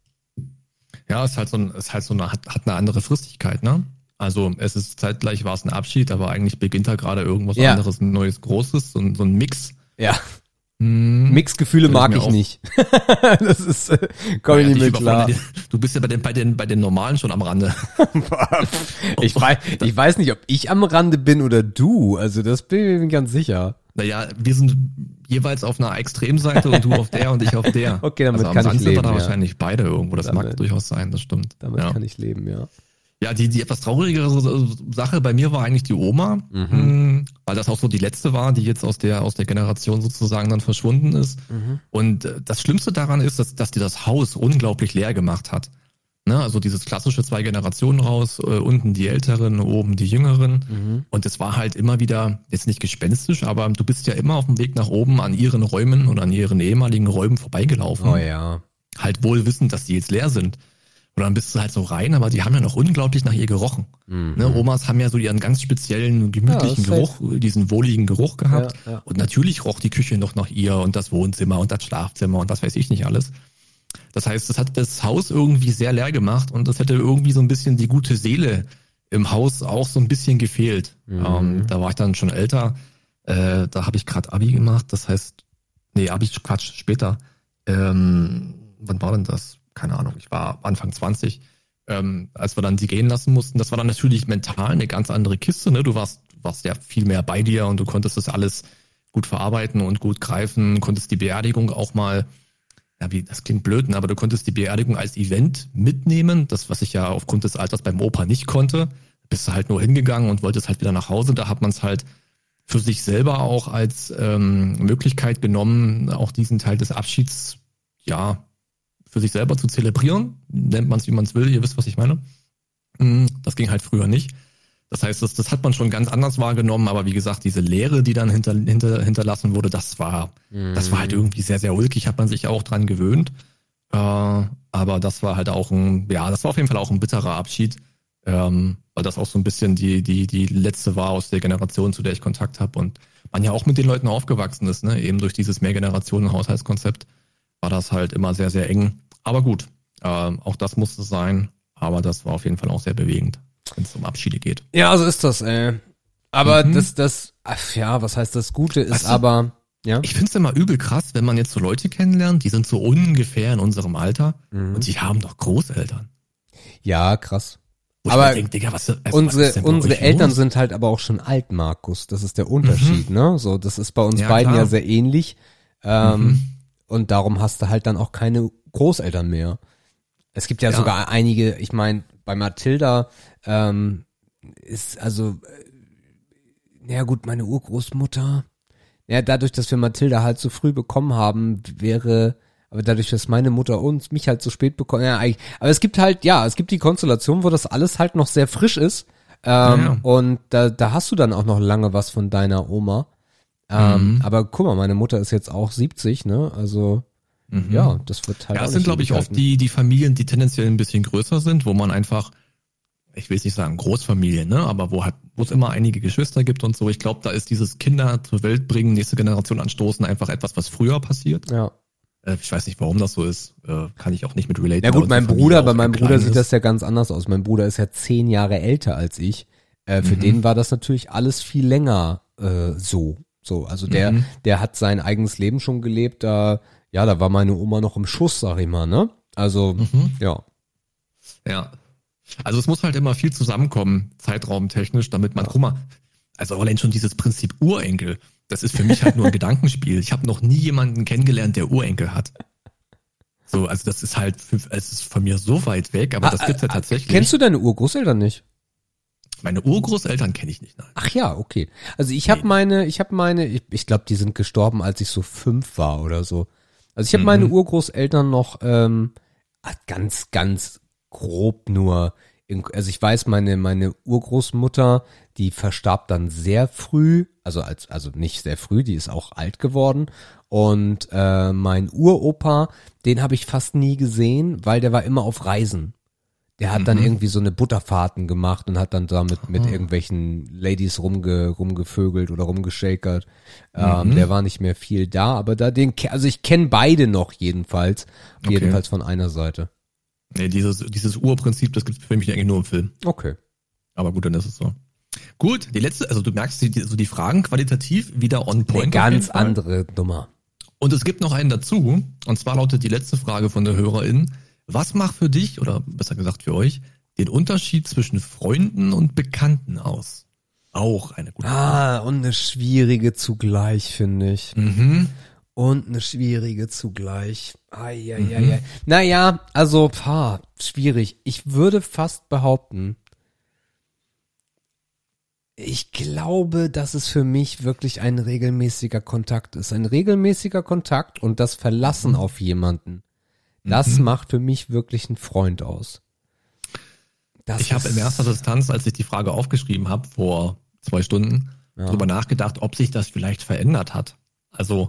Ja, ist halt so ein, ist halt so eine, hat, hat eine andere Fristigkeit, ne? Also es ist zeitgleich war es ein Abschied, aber eigentlich beginnt da gerade irgendwas Ja. anderes, ein neues Großes, so, ein- so ein Mix. Ja, Hm. Mixgefühle ich mag ich auch- nicht. <laughs> das ist, äh, komm ich Ja, nicht mit klar. Du bist ja bei den, bei den, bei den Normalen schon am Rande. <laughs> ich, weiß, ich weiß nicht, ob ich am Rande bin oder du. Also das bin ich mir ganz sicher. Naja, wir sind jeweils auf einer Extremseite und du auf der und ich auf der. <laughs> Okay, damit also am kann ich Rand sind wir leben, da ja. wahrscheinlich beide irgendwo. Das mag Damit- durchaus sein, das stimmt. Damit ja. kann ich leben, ja. Ja, die, die etwas traurigere Sache bei mir war eigentlich die Oma, Mhm. mh, weil das auch so die letzte war, die jetzt aus der, aus der Generation sozusagen dann verschwunden ist. Mhm. Und äh, das Schlimmste daran ist, dass, dass die das Haus unglaublich leer gemacht hat. Ne? Also dieses klassische zwei Generationen raus, äh, unten die Älteren, oben die Jüngeren. Mhm. Und es war halt immer wieder, jetzt nicht gespenstisch, aber du bist ja immer auf dem Weg nach oben an ihren Räumen oder an ihren ehemaligen Räumen vorbeigelaufen Oh ja. halt wohl wissend, dass die jetzt leer sind. Und dann bist du halt so rein, aber die haben ja noch unglaublich nach ihr gerochen. Mhm. Ne, Omas haben ja so ihren ganz speziellen, gemütlichen Ja, Geruch, diesen wohligen Geruch gehabt. Ja, ja. Und natürlich roch die Küche noch nach ihr und das Wohnzimmer und das Schlafzimmer und was weiß ich nicht alles. Das heißt, das hat das Haus irgendwie sehr leer gemacht und das hätte irgendwie so ein bisschen die gute Seele im Haus auch so ein bisschen gefehlt. Mhm. Ähm, da war ich dann schon älter. Äh, da habe ich gerade Abi gemacht. Das heißt, nee, Abi Quatsch, später. Ähm, wann war denn das? Keine Ahnung. Ich war Anfang 20. Ähm, als wir dann die gehen lassen mussten, das war dann natürlich mental eine ganz andere Kiste. Ne? Du warst, warst ja viel mehr bei dir und du konntest das alles gut verarbeiten und gut greifen, konntest die Beerdigung auch mal, ja, wie, das klingt blöd, ne? aber du konntest die Beerdigung als Event mitnehmen, das, was ich ja aufgrund des Alters beim Opa nicht konnte. Bist du halt nur hingegangen und wolltest halt wieder nach Hause. Da hat man es halt für sich selber auch als ähm, Möglichkeit genommen, auch diesen Teil des Abschieds, ja, für sich selber zu zelebrieren. Nennt man es, wie man es will, ihr wisst, was ich meine. Mm, Das ging halt früher nicht. Das heißt, das, das hat man schon ganz anders wahrgenommen, aber wie gesagt, diese Lehre, die dann hinter, hinter, hinterlassen wurde, das war, das war halt irgendwie sehr, sehr ulkig, hat man sich auch dran gewöhnt. Äh, aber das war halt auch ein, ja, das war auf jeden Fall auch ein bitterer Abschied, ähm, weil das auch so ein bisschen die, die, die letzte war aus der Generation, zu der ich Kontakt habe und man ja auch mit den Leuten aufgewachsen ist, ne? Eben durch dieses Mehrgenerationen-Haushaltskonzept war das halt immer sehr, sehr eng. Aber gut, ähm, auch das musste sein, aber das war auf jeden Fall auch sehr bewegend, wenn es um Abschiede geht. Ja, so ist das, ey. Aber Mhm. das, das, ach ja, was heißt das Gute ist du- aber, ja. Ich finde es immer übel krass, wenn man jetzt so Leute kennenlernt, die sind so ungefähr in unserem Alter Mhm. und die haben doch Großeltern. Ja, krass. Wo Aber denk, Digga, was, also, was unsere bei unsere Eltern los? sind halt aber auch schon alt, Markus. Das ist der Unterschied, ne? So, das ist bei uns Ja, beiden klar. ja sehr ähnlich. Ähm, Mhm. Und darum hast du halt dann auch keine Großeltern mehr. Es gibt ja, Ja. sogar einige, ich meine, bei Mathilda ähm, ist also, äh, ja gut, meine Urgroßmutter. Ja, dadurch, dass wir Mathilda halt so früh bekommen haben, wäre, aber dadurch, dass meine Mutter uns, mich halt so spät bekommen, ja, eigentlich, aber es gibt halt, ja, es gibt die Konstellation, wo das alles halt noch sehr frisch ist. Ähm, Ja. Und da, da hast du dann auch noch lange was von deiner Oma. Ähm, Mhm. Aber guck mal, meine Mutter ist jetzt auch 70, ne? Also, Mhm. ja, das wird halt Ja, es sind, glaube ich, oft die, die Familien, die tendenziell ein bisschen größer sind, wo man einfach, ich will jetzt nicht sagen Großfamilien, ne, aber wo halt, wo es immer einige Geschwister gibt und so. Ich glaube, da ist dieses Kinder zur Welt bringen, nächste Generation anstoßen, einfach etwas, was früher passiert. Ja. Äh, ich weiß nicht, warum das so ist. Äh, kann ich auch nicht mit relate. Ja gut, mein Bruder, bei meinem Bruder sieht ist. das ja ganz anders aus. Mein Bruder ist ja zehn Jahre älter als ich. Äh, für Mhm. den war das natürlich alles viel länger äh, so. So, also der, Mhm. der hat sein eigenes Leben schon gelebt. Da, ja, da war meine Oma noch im Schuss, sag ich mal, ne? Also, Mhm. ja. Ja. Also es muss halt immer viel zusammenkommen, zeitraumtechnisch, damit man, guck mal, also allein schon dieses Prinzip Urenkel, das ist für mich halt nur ein <laughs> Gedankenspiel. Ich habe noch nie jemanden kennengelernt, der Urenkel hat. So, also das ist halt, es ist von mir so weit weg, aber das Ah, gibt's ja ah, tatsächlich. Kennst du deine Urgroßeltern nicht? Meine Urgroßeltern kenne ich nicht, nein. Ach ja, okay. Also ich habe Nee. meine, ich habe meine, ich, ich glaube, die sind gestorben, als ich so fünf war oder so. Also ich habe Mhm. meine Urgroßeltern noch ähm, ah, ganz, ganz grob nur. In, also ich weiß, meine meine Urgroßmutter, die verstarb dann sehr früh, also als also nicht sehr früh, die ist auch alt geworden. Und äh, mein Uropa, den habe ich fast nie gesehen, weil der war immer auf Reisen. Der hat dann Mhm. irgendwie so eine Butterfahrten gemacht und hat dann damit mit Ah. irgendwelchen Ladies rumge, rumgevögelt oder rumgeschakert. Ähm, Mhm. der war nicht mehr viel da, aber da den, also ich kenne beide noch jedenfalls, Okay. jedenfalls von einer Seite. Nee, dieses, dieses Urprinzip, das gibt's für mich eigentlich nur im Film. Okay. Aber gut, dann ist es so. Gut, die letzte, also du merkst, die, so die Fragen qualitativ wieder on point. Eine ganz andere Nummer. Und es gibt noch einen dazu, und zwar lautet die letzte Frage von der Hörerin. Was macht für dich, oder besser gesagt für euch, den Unterschied zwischen Freunden und Bekannten aus? Auch eine gute Ah, und eine schwierige zugleich, finde ich. Mhm. Und eine schwierige zugleich. Eieiei. Mhm. Naja, also, pah, schwierig. Ich würde fast behaupten, ich glaube, dass es für mich wirklich ein regelmäßiger Kontakt ist. Ein regelmäßiger Kontakt und das Verlassen Mhm. auf jemanden. Das macht für mich wirklich einen Freund aus. Das Ich habe in erster Distanz, als ich die Frage aufgeschrieben habe, vor zwei Stunden, Ja. darüber nachgedacht, ob sich das vielleicht verändert hat. Also,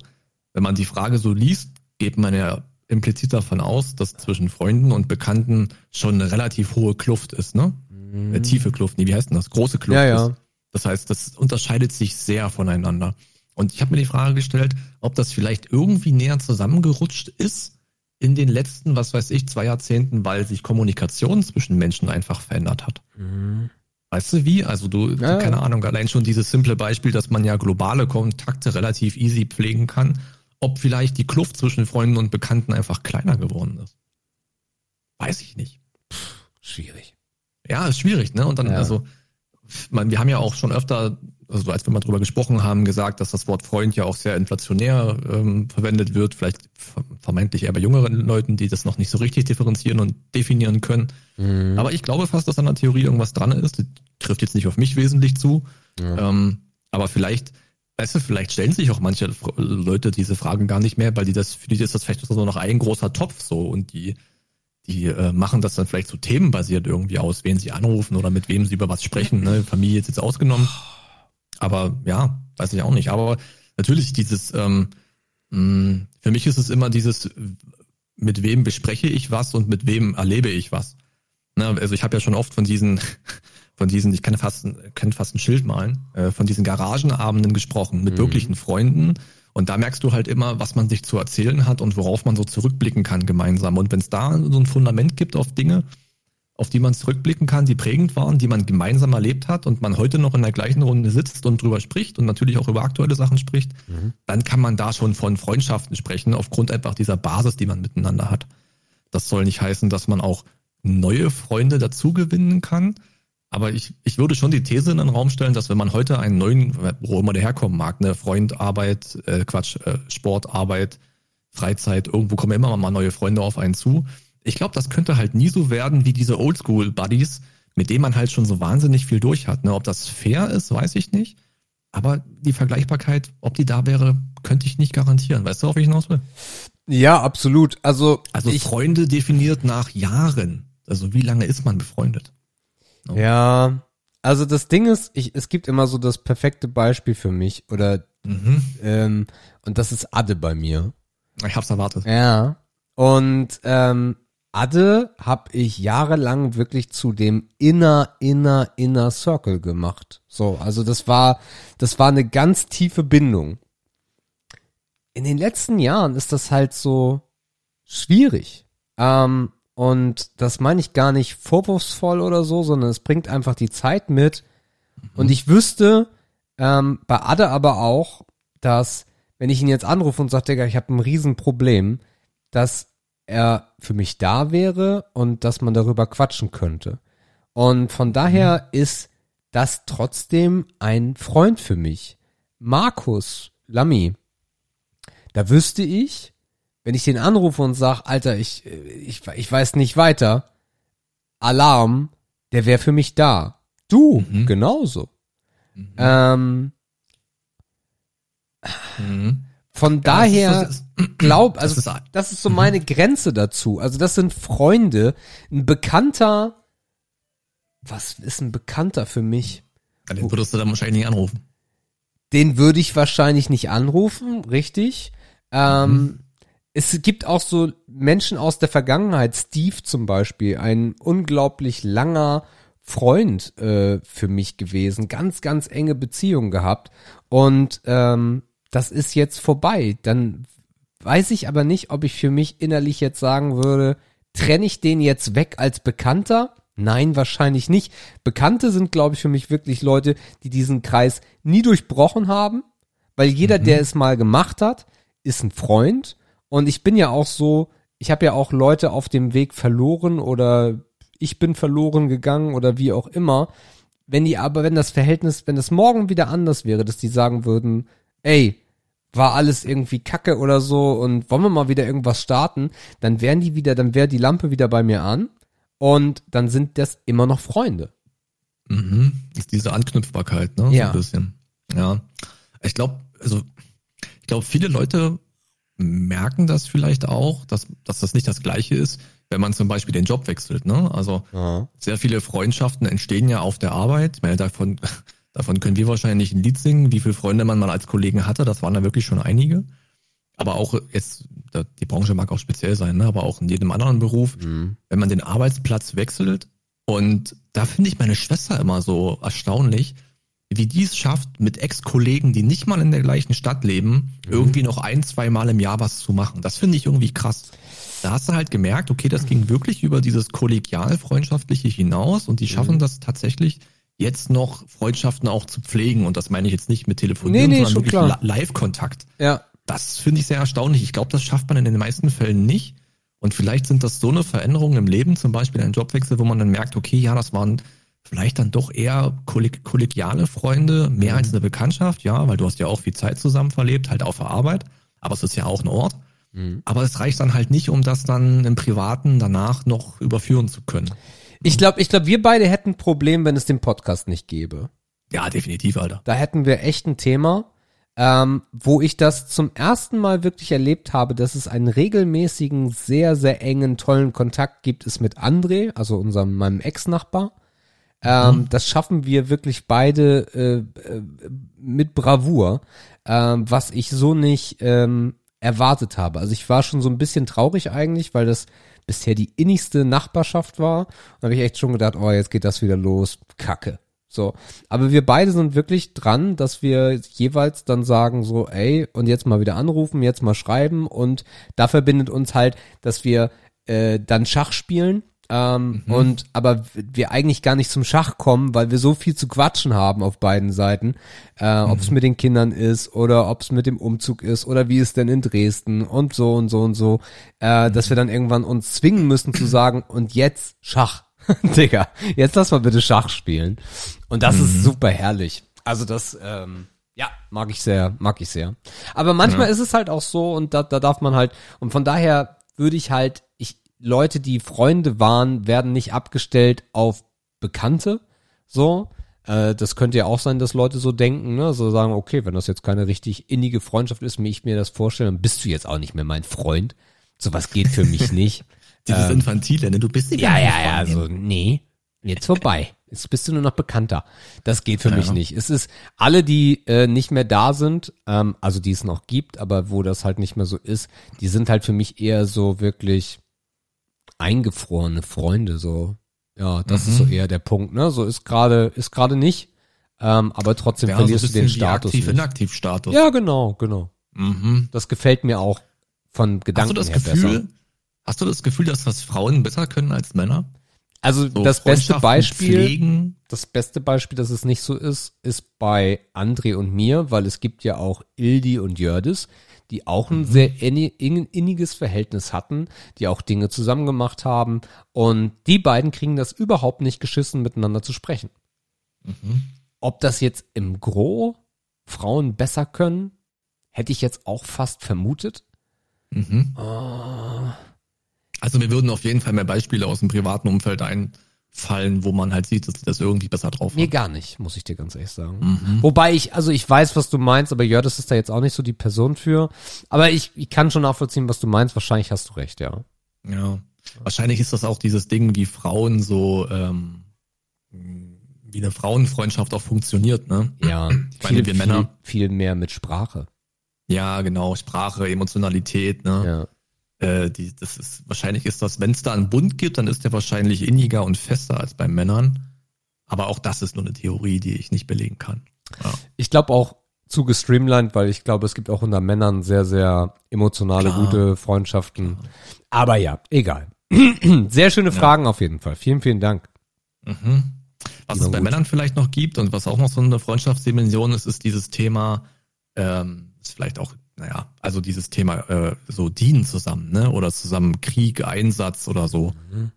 wenn man die Frage so liest, geht man ja implizit davon aus, dass zwischen Freunden und Bekannten schon eine relativ hohe Kluft ist, ne? Eine tiefe Kluft, nee, wie heißt denn das? Große Kluft Mhm. Ja, ja. ist. Das heißt, das unterscheidet sich sehr voneinander. Und ich habe mir die Frage gestellt, ob das vielleicht irgendwie näher zusammengerutscht ist in den letzten, was weiß ich, zwei Jahrzehnten, weil sich Kommunikation zwischen Menschen einfach verändert hat. Weißt du wie? Also du, Ja, keine Ahnung, allein schon dieses simple Beispiel, dass man ja globale Kontakte relativ easy pflegen kann, ob vielleicht die Kluft zwischen Freunden und Bekannten einfach kleiner geworden ist. Weiß ich nicht. schwierig. Ja, ist schwierig, ne? Und dann, Ja. also, man, wir haben ja auch schon öfter, also als wir mal drüber gesprochen haben, gesagt, dass das Wort Freund ja auch sehr inflationär ähm, verwendet wird, vielleicht ver- vermeintlich eher bei jüngeren Leuten, die das noch nicht so richtig differenzieren und definieren können. Mhm. Aber ich glaube fast, dass an der Theorie irgendwas dran ist. Die trifft jetzt nicht auf mich wesentlich zu. Ja. Ähm, aber vielleicht, weißt du, vielleicht stellen sich auch manche Leute diese Fragen gar nicht mehr, weil die das, für die ist das vielleicht so noch ein großer Topf so und die, die äh, machen das dann vielleicht so themenbasiert irgendwie aus, wen sie anrufen oder mit wem sie über was sprechen. Ne? Familie ist jetzt ausgenommen. Aber ja, weiß ich auch nicht. Aber natürlich dieses, ähm, mh, für mich ist es immer dieses, mit wem bespreche ich was und mit wem erlebe ich was. Ne, also ich habe ja schon oft von diesen, <laughs> von diesen, ich kann fast, kann fast ein Schild malen, äh, von diesen Garagenabenden gesprochen mit Mhm. wirklichen Freunden. Und da merkst du halt immer, was man sich zu erzählen hat und worauf man so zurückblicken kann gemeinsam. Und wenn es da so ein Fundament gibt auf Dinge, auf die man zurückblicken kann, die prägend waren, die man gemeinsam erlebt hat und man heute noch in der gleichen Runde sitzt und drüber spricht und natürlich auch über aktuelle Sachen spricht, dann kann man da schon von Freundschaften sprechen, aufgrund einfach dieser Basis, die man miteinander hat. Das soll nicht heißen, dass man auch neue Freunde dazu gewinnen kann. Aber ich, ich würde schon die These in den Raum stellen, dass wenn man heute einen neuen, wo immer der herkommen mag, ne, Freund, Arbeit, äh, Quatsch, äh, Sport, Arbeit, Freizeit, irgendwo kommen immer mal neue Freunde auf einen zu. Ich glaube, das könnte halt nie so werden wie diese Oldschool-Buddies, mit denen man halt schon so wahnsinnig viel durch hat. Ne? Ob das fair ist, weiß ich nicht. Aber die Vergleichbarkeit, ob die da wäre, könnte ich nicht garantieren. Weißt du, worauf ich hinaus will? Ja, absolut. Also, Also ich, Freunde definiert nach Jahren. Also wie lange ist man befreundet? ja, also das Ding ist, ich, es gibt immer so das perfekte Beispiel für mich oder Mhm. ähm, und das ist Adde bei mir. Ich hab's erwartet. Ja. Und ähm, Adde habe ich jahrelang wirklich zu dem inner, inner, inner Circle gemacht. So, also das war, das war eine ganz tiefe Bindung. In den letzten Jahren ist das halt so schwierig. Ähm, und das meine ich gar nicht vorwurfsvoll oder so, sondern es bringt einfach die Zeit mit. Und ich wüsste ähm, bei Adde aber auch, dass wenn ich ihn jetzt anrufe und sage, Digga, ich habe ein Riesenproblem, dass er für mich da wäre und dass man darüber quatschen könnte. Und von daher ist das trotzdem ein Freund für mich. Markus Lamy, da wüsste ich, wenn ich den anrufe und sage, Alter, ich, ich, ich weiß nicht weiter, Alarm, der wäre für mich da. Du, Mhm. genauso. Ähm, Mhm. Von Ja, das ist- daher das ist- glaub, also das das ist- Mhm. ist, so meine Grenze dazu. Also das sind Freunde, ein Bekannter. Was ist ein Bekannter für mich? Ja, Den würdest du dann wahrscheinlich nicht anrufen. Den würde ich wahrscheinlich nicht anrufen, richtig. Ähm, Mhm. Es gibt auch so Menschen aus der Vergangenheit, Steve zum Beispiel, ein unglaublich langer Freund äh, für mich gewesen, ganz, ganz enge Beziehung gehabt. Und ähm, das ist jetzt vorbei. Dann weiß ich aber nicht, ob ich für mich innerlich jetzt sagen würde, trenne ich den jetzt weg als Bekannter? Nein, wahrscheinlich nicht. Bekannte sind, glaube ich, für mich wirklich Leute, die diesen Kreis nie durchbrochen haben, weil jeder, der es mal gemacht hat, ist ein Freund. Und ich bin ja auch so, ich habe ja auch Leute auf dem Weg verloren oder ich bin verloren gegangen oder wie auch immer. Wenn die aber, wenn das Verhältnis, wenn es morgen wieder anders wäre, dass die sagen würden, ey, war alles irgendwie kacke oder so und wollen wir mal wieder irgendwas starten, dann wären die wieder, dann wäre die Lampe wieder bei mir an und dann sind das immer noch Freunde. Mhm. Ist diese Anknüpfbarkeit, ne? Ja. So ein bisschen. Ja. Ich glaube, also, ich glaube, viele Leute merken das vielleicht auch, dass, dass das nicht das Gleiche ist, wenn man zum Beispiel den Job wechselt, ne? Also, Ja. sehr viele Freundschaften entstehen ja auf der Arbeit. Ich meine, davon, davon können wir wahrscheinlich ein Lied singen, wie viele Freunde man mal als Kollegen hatte. Das waren da wirklich schon einige. Aber auch jetzt, die Branche mag auch speziell sein, ne? aber auch in jedem anderen Beruf, Mhm. wenn man den Arbeitsplatz wechselt. Und da finde ich meine Schwester immer so erstaunlich, wie die es schafft, mit Ex-Kollegen, die nicht mal in der gleichen Stadt leben, irgendwie noch ein, zwei Mal im Jahr was zu machen. Das finde ich irgendwie krass. Da hast du halt gemerkt, okay, das ging wirklich über dieses kollegial-freundschaftliche hinaus und die schaffen das tatsächlich, jetzt noch Freundschaften auch zu pflegen. Und das meine ich jetzt nicht mit Telefonieren, Nee, nee, sondern wirklich Live-Kontakt. Ja. Das finde ich sehr erstaunlich. Ich glaube, das schafft man in den meisten Fällen nicht. Und vielleicht sind das so eine Veränderung im Leben, zum Beispiel ein Jobwechsel, wo man dann merkt, okay, ja, das waren vielleicht dann doch eher kolleg kollegiale Freunde, mehr als eine Bekanntschaft, ja, weil du hast ja auch viel Zeit zusammen verlebt, halt auf der Arbeit. Aber es ist ja auch ein Ort. Aber es reicht dann halt nicht, um das dann im Privaten danach noch überführen zu können. Ich glaube, ich glaube, wir beide hätten ein Problem, wenn es den Podcast nicht gäbe. Ja, definitiv, Alter. Da hätten wir echt ein Thema, ähm, wo ich das zum ersten Mal wirklich erlebt habe, dass es einen regelmäßigen, sehr, sehr engen, tollen Kontakt gibt, ist mit André, also unserem, meinem Ex-Nachbar. Ähm, Das schaffen wir wirklich beide äh, äh, mit Bravour, ähm, was ich so nicht ähm, erwartet habe. Also ich war schon so ein bisschen traurig eigentlich, weil das bisher die innigste Nachbarschaft war. Und da habe ich echt schon gedacht, oh, jetzt geht das wieder los. Kacke. So. Aber wir beide sind wirklich dran, dass wir jeweils dann sagen so, ey, und jetzt mal wieder anrufen, jetzt mal schreiben und da verbindet uns halt, dass wir äh, dann Schach spielen. Ähm, und aber wir eigentlich gar nicht zum Schach kommen, weil wir so viel zu quatschen haben auf beiden Seiten. Äh, Ob es mit den Kindern ist oder ob es mit dem Umzug ist oder wie es denn in Dresden und so und so und so, äh, dass wir dann irgendwann uns zwingen müssen zu sagen, und jetzt Schach. <laughs> Digga, jetzt lass mal bitte Schach spielen. Und das ist super herrlich. Also das, ähm, ja, mag ich sehr, mag ich sehr. Aber manchmal ist es halt auch so und da, da darf man halt, und von daher würde ich halt, Leute, die Freunde waren, werden nicht abgestellt auf Bekannte, so. Äh, das könnte ja auch sein, dass Leute so denken, ne, so sagen, okay, wenn das jetzt keine richtig innige Freundschaft ist, wie ich mir das vorstelle, dann bist du jetzt auch nicht mehr mein Freund. Sowas geht für mich nicht. <laughs> Dieses Infantile, ne? Du bist nicht Ja, mehr ja, mein ja, Freund. also nee, jetzt vorbei. Jetzt bist du nur noch bekannter. Das geht für Ja. mich nicht. Es ist alle, die äh, nicht mehr da sind, ähm, also die es noch gibt, aber wo das halt nicht mehr so ist, die sind halt für mich eher so wirklich eingefrorene Freunde. So, ja, das ist so Mhm. eher der Punkt. Ne, so ist gerade ist gerade nicht, ähm, aber trotzdem Ja, so verlierst du bisschen den Status nicht. Aktiv-Inaktiv-Status. Ja, genau, genau. Mhm. Das gefällt mir auch von Hast Gedanken du das her Gefühl, besser. hast du das Gefühl, dass das Frauen besser können als Männer? Also So das beste Beispiel. Pflegen? das beste Beispiel, dass es nicht so ist, ist bei André und mir, weil es gibt ja auch Ildi und Jördis, die auch ein sehr inni- in- inniges Verhältnis hatten, die auch Dinge zusammen gemacht haben und die beiden kriegen das überhaupt nicht geschissen, miteinander zu sprechen. Ob das jetzt im Gro Frauen besser können, hätte ich jetzt auch fast vermutet. Mhm. Ah. Also mir würden auf jeden Fall mehr Beispiele aus dem privaten Umfeld einfallen, wo man halt sieht, dass sie das irgendwie besser drauf Mir haben. gar nicht, muss ich dir ganz ehrlich sagen. Mhm. Wobei ich, also ich weiß, was du meinst, aber Jördis ist da jetzt auch nicht so die Person für. Aber ich, ich kann schon nachvollziehen, was du meinst. Wahrscheinlich hast du recht, ja. Ja. Wahrscheinlich ist das auch dieses Ding, wie Frauen so, ähm, wie eine Frauenfreundschaft auch funktioniert, ne? Ja, Ich meine, wir Männer- viel, viel mehr mit Sprache. Ja, genau, Sprache, Emotionalität, ne? Ja. Äh, die, das ist, wahrscheinlich ist das, wenn es da einen Bund gibt, dann ist der wahrscheinlich inniger und fester als bei Männern. Aber auch das ist nur eine Theorie, die ich nicht belegen kann. Ja. Ich glaube auch zu gestreamlined, weil ich glaube, es gibt auch unter Männern sehr, sehr emotionale, Klar. gute Freundschaften. Aber ja, egal. <clears throat> sehr schöne Fragen auf jeden Fall. Vielen, vielen Dank. Mhm. Was es bei gut. Männern vielleicht noch gibt und was auch noch so eine Freundschaftsdimension ist, ist dieses Thema, ähm, ist vielleicht auch, naja, also dieses Thema äh, so dienen zusammen, ne? Oder zusammen Krieg, Einsatz oder so. Mhm.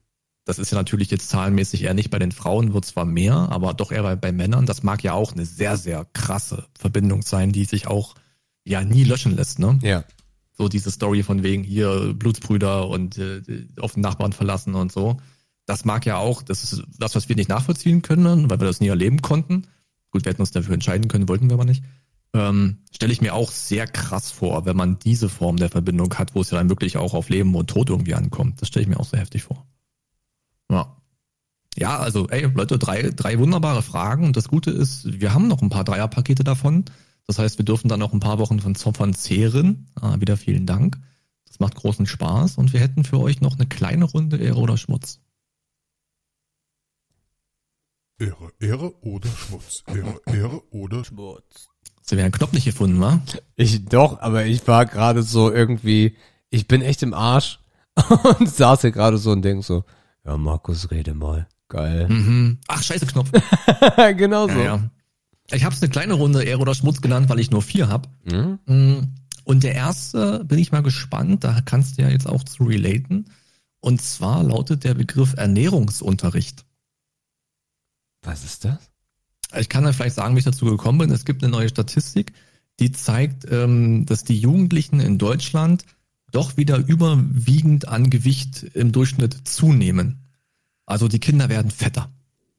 Das ist ja natürlich jetzt zahlenmäßig eher nicht bei den Frauen, wird zwar mehr, aber doch eher bei, bei Männern. Das mag ja auch eine sehr, sehr krasse Verbindung sein, die sich auch ja nie löschen lässt, ne? Ja. So diese Story von wegen hier Blutsbrüder und äh, auf den Nachbarn verlassen und so. Das mag ja auch, das ist das, was wir nicht nachvollziehen können, weil wir das nie erleben konnten. Gut, wir hätten uns dafür entscheiden können, wollten wir aber nicht. Ähm, Stelle ich mir auch sehr krass vor, wenn man diese Form der Verbindung hat, wo es ja dann wirklich auch auf Leben und Tod irgendwie ankommt. Das stelle ich mir auch sehr heftig vor. Ja. Ja, also, ey, Leute, drei, drei wunderbare Fragen. Und das Gute ist, wir haben noch ein paar Dreierpakete davon. Das heißt, wir dürfen dann noch ein paar Wochen von Zoffern zehren. Ah, wieder vielen Dank. Das macht großen Spaß. Und wir hätten für euch noch eine kleine Runde Ehre oder Schmutz. Ehre, Ehre oder Schmutz. Ehre, Ehre oder Schmutz. Sie werden einen Knopf nicht gefunden, wa? Ich doch, aber ich war gerade so irgendwie, ich bin echt im Arsch <laughs> und saß hier gerade so und denk so, ja Markus, rede mal. Geil. Mhm. Ach, scheiße Knopf. <laughs> genau so. Ja, ja. Ich habe es eine kleine Runde Ehre oder Schmutz genannt, weil ich nur vier habe. Mhm. Und der erste, bin ich mal gespannt, da kannst du ja jetzt auch zu relaten. Und zwar lautet der Begriff Ernährungsunterricht. Was ist das? Ich kann ja vielleicht sagen, wie ich dazu gekommen bin. Es gibt eine neue Statistik, die zeigt, ähm, dass die Jugendlichen in Deutschland doch wieder überwiegend an Gewicht im Durchschnitt zunehmen. Also die Kinder werden fetter.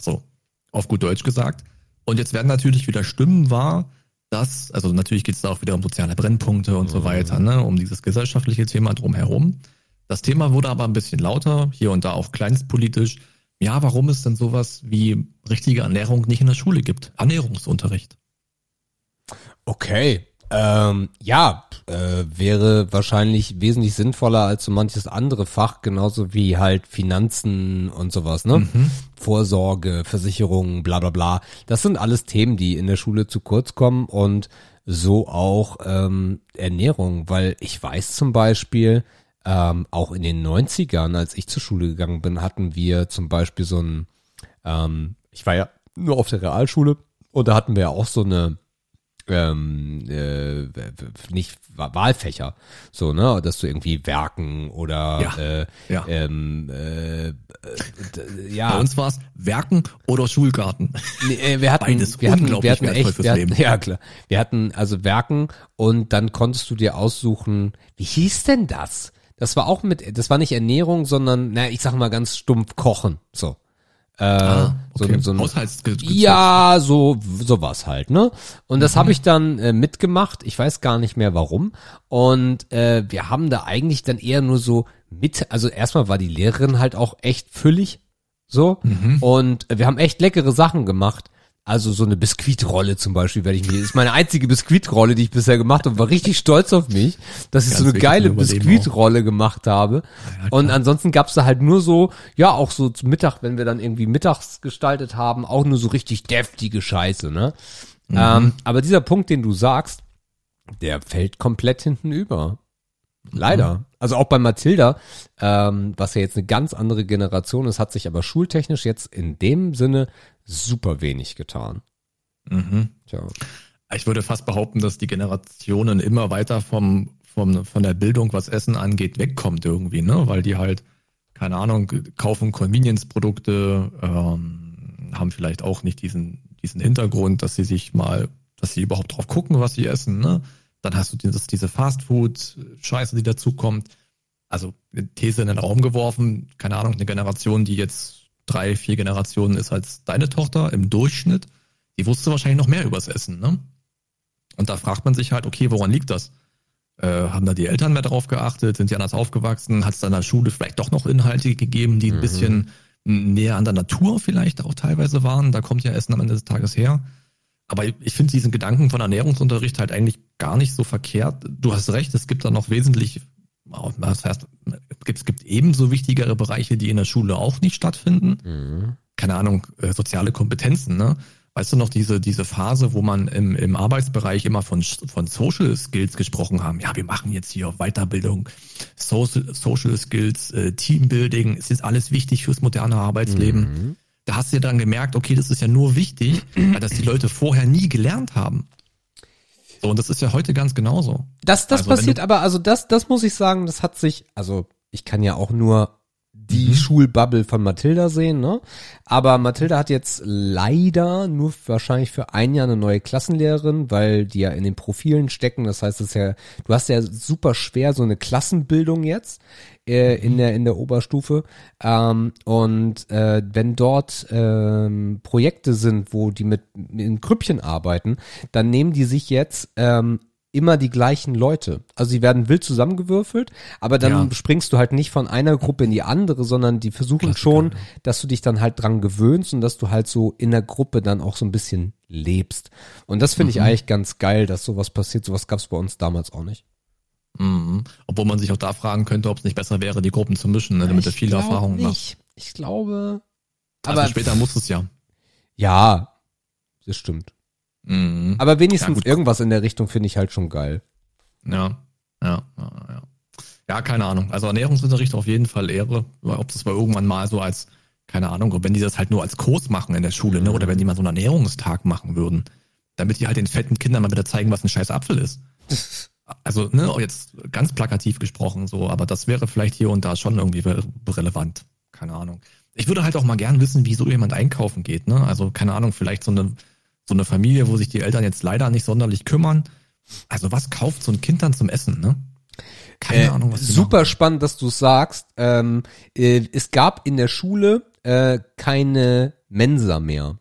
So, auf gut Deutsch gesagt. Und jetzt werden natürlich wieder Stimmen wahr, dass, also natürlich geht es da auch wieder um soziale Brennpunkte und so weiter, ne, um dieses gesellschaftliche Thema drumherum. Das Thema wurde aber ein bisschen lauter, hier und da auch kleinstpolitisch. Ja, warum es denn sowas wie richtige Ernährung nicht in der Schule gibt? Ernährungsunterricht. Okay. Ähm, ja, äh, wäre wahrscheinlich wesentlich sinnvoller als so manches andere Fach, genauso wie halt Finanzen und sowas, ne? Vorsorge, Versicherungen, bla bla bla. Das sind alles Themen, die in der Schule zu kurz kommen und so auch ähm, Ernährung, weil ich weiß zum Beispiel, ähm, auch in den 90ern, als ich zur Schule gegangen bin, hatten wir zum Beispiel so ein, ähm, ich war ja nur auf der Realschule und da hatten wir ja auch so eine ähm, äh, nicht Wa- Wahlfächer, so ne, dass du irgendwie Werken oder Ja, äh, ja. ähm, äh, äh, d- Bei ja, uns war es Werken oder Schulgarten. Nee, äh, wir hatten, Beides wir hatten, wir hatten echt, fürs wir hatten, Leben. ja klar, wir hatten also Werken und dann konntest du dir aussuchen, wie hieß denn das? Das war auch mit, das war nicht Ernährung, sondern, na, ich sag mal ganz stumpf Kochen, so. Äh, Ah, so, okay. ein- so ein, ja, so sowas halt, ne? Und das Mhm. habe ich dann äh, mitgemacht. Ich weiß gar nicht mehr warum. Und äh, wir haben da eigentlich dann eher nur so mit, also erstmal war die Lehrerin halt auch echt füllig, so. Mhm. Und wir haben echt leckere Sachen gemacht. Also so eine Biskuitrolle zum Beispiel werde ich mir, ist meine einzige Biskuitrolle, die ich bisher gemacht habe, war richtig stolz auf mich, dass ich Ganz so eine geile Biskuitrolle gemacht habe. Und ansonsten gab's da halt nur so, ja, auch so zum Mittag, wenn wir dann irgendwie mittags gestaltet haben, auch nur so richtig deftige Scheiße, ne? Ähm, aber dieser Punkt, den du sagst, der fällt komplett hinten über. Leider. Also auch bei Mathilda, ähm, was ja jetzt eine ganz andere Generation ist, hat sich aber schultechnisch jetzt in dem Sinne super wenig getan. Mhm. Tja. Ich würde fast behaupten, dass die Generationen immer weiter vom, vom, von der Bildung, was Essen angeht, wegkommt irgendwie, ne? Weil die halt, keine Ahnung, kaufen Convenience-Produkte, ähm, haben vielleicht auch nicht diesen, diesen Hintergrund, dass sie sich mal, dass sie überhaupt drauf gucken, was sie essen, ne? Dann hast du dieses, diese Fastfood-Scheiße, die dazukommt. Also eine These in den Raum geworfen, keine Ahnung, eine Generation, die jetzt drei, vier Generationen ist als deine Tochter im Durchschnitt, die wusste wahrscheinlich noch mehr übers Essen, ne? Und da fragt man sich halt, okay, woran liegt das? Äh, haben da die Eltern mehr drauf geachtet? Sind die anders aufgewachsen? Hat es da in der Schule vielleicht doch noch Inhalte gegeben, die ein bisschen näher an der Natur vielleicht auch teilweise waren? Da kommt ja Essen am Ende des Tages her. Aber ich finde diesen Gedanken von Ernährungsunterricht halt eigentlich gar nicht so verkehrt. Du hast recht, es gibt da noch wesentlich, was heißt, es gibt, ebenso wichtigere Bereiche, die in der Schule auch nicht stattfinden Mhm. keine Ahnung, äh, soziale Kompetenzen, ne? Weißt du noch, diese, diese Phase, wo man im, im Arbeitsbereich immer von, von Social Skills gesprochen haben. Ja, wir machen jetzt hier Weiterbildung, Social, Social Skills, äh, Teambuilding. Es ist alles wichtig fürs moderne Arbeitsleben. Da hast du ja dann gemerkt, okay, das ist ja nur wichtig, <clears throat> weil das die Leute vorher nie gelernt haben. So, und das ist ja heute ganz genauso. Das, das Also, passiert aber, also das, das muss ich sagen, das hat sich, also ich kann ja auch nur die Mhm. Schulbubble von Mathilda sehen, ne? Aber Mathilda hat jetzt leider nur wahrscheinlich für ein Jahr eine neue Klassenlehrerin, weil die ja in den Profilen stecken. Das heißt, es ist ja, du hast ja super schwer so eine Klassenbildung jetzt äh, Mhm. in der in der Oberstufe. Ähm, und äh, wenn dort ähm, Projekte sind, wo die mit in Krüppchen arbeiten, dann nehmen die sich jetzt ähm, immer die gleichen Leute. Also sie werden wild zusammengewürfelt, aber dann Ja. springst du halt nicht von einer Gruppe in die andere, sondern die versuchen Klassiker, schon, ja. dass du dich dann halt dran gewöhnst und dass du halt so in der Gruppe dann auch so ein bisschen lebst. Und das finde ich Mhm. eigentlich ganz geil, dass sowas passiert. Sowas gab es bei uns damals auch nicht. Mhm. Obwohl man sich auch da fragen könnte, ob es nicht besser wäre, die Gruppen zu mischen, ne, damit du Ich viele Erfahrungen machst. nicht. Ich glaube. Aber Aber später muss es ja. ja, das stimmt. Mhm. Aber wenigstens Ja, irgendwas in der Richtung finde ich halt schon geil. Ja, ja, ja, ja. Ja, keine Ahnung. Also Ernährungsunterricht auf jeden Fall Ehre. Ob das mal irgendwann mal so als, keine Ahnung, wenn die das halt nur als Kurs machen in der Schule, ne? Oder wenn die mal so einen Ernährungstag machen würden, damit die halt den fetten Kindern mal wieder zeigen, was ein scheiß Apfel ist. <laughs> Also, ne, jetzt ganz plakativ gesprochen, so, aber das wäre vielleicht hier und da schon irgendwie re- relevant. Keine Ahnung. Ich würde halt auch mal gern wissen, wie so jemand einkaufen geht, ne? Also, keine Ahnung, vielleicht so eine, so eine Familie, wo sich die Eltern jetzt leider nicht sonderlich kümmern. Also, was kauft so ein Kind dann zum Essen, ne? Keine Äh, Ahnung, was super machen. spannend, dass du sagst. Ähm, äh, es gab in der Schule äh, keine Mensa mehr.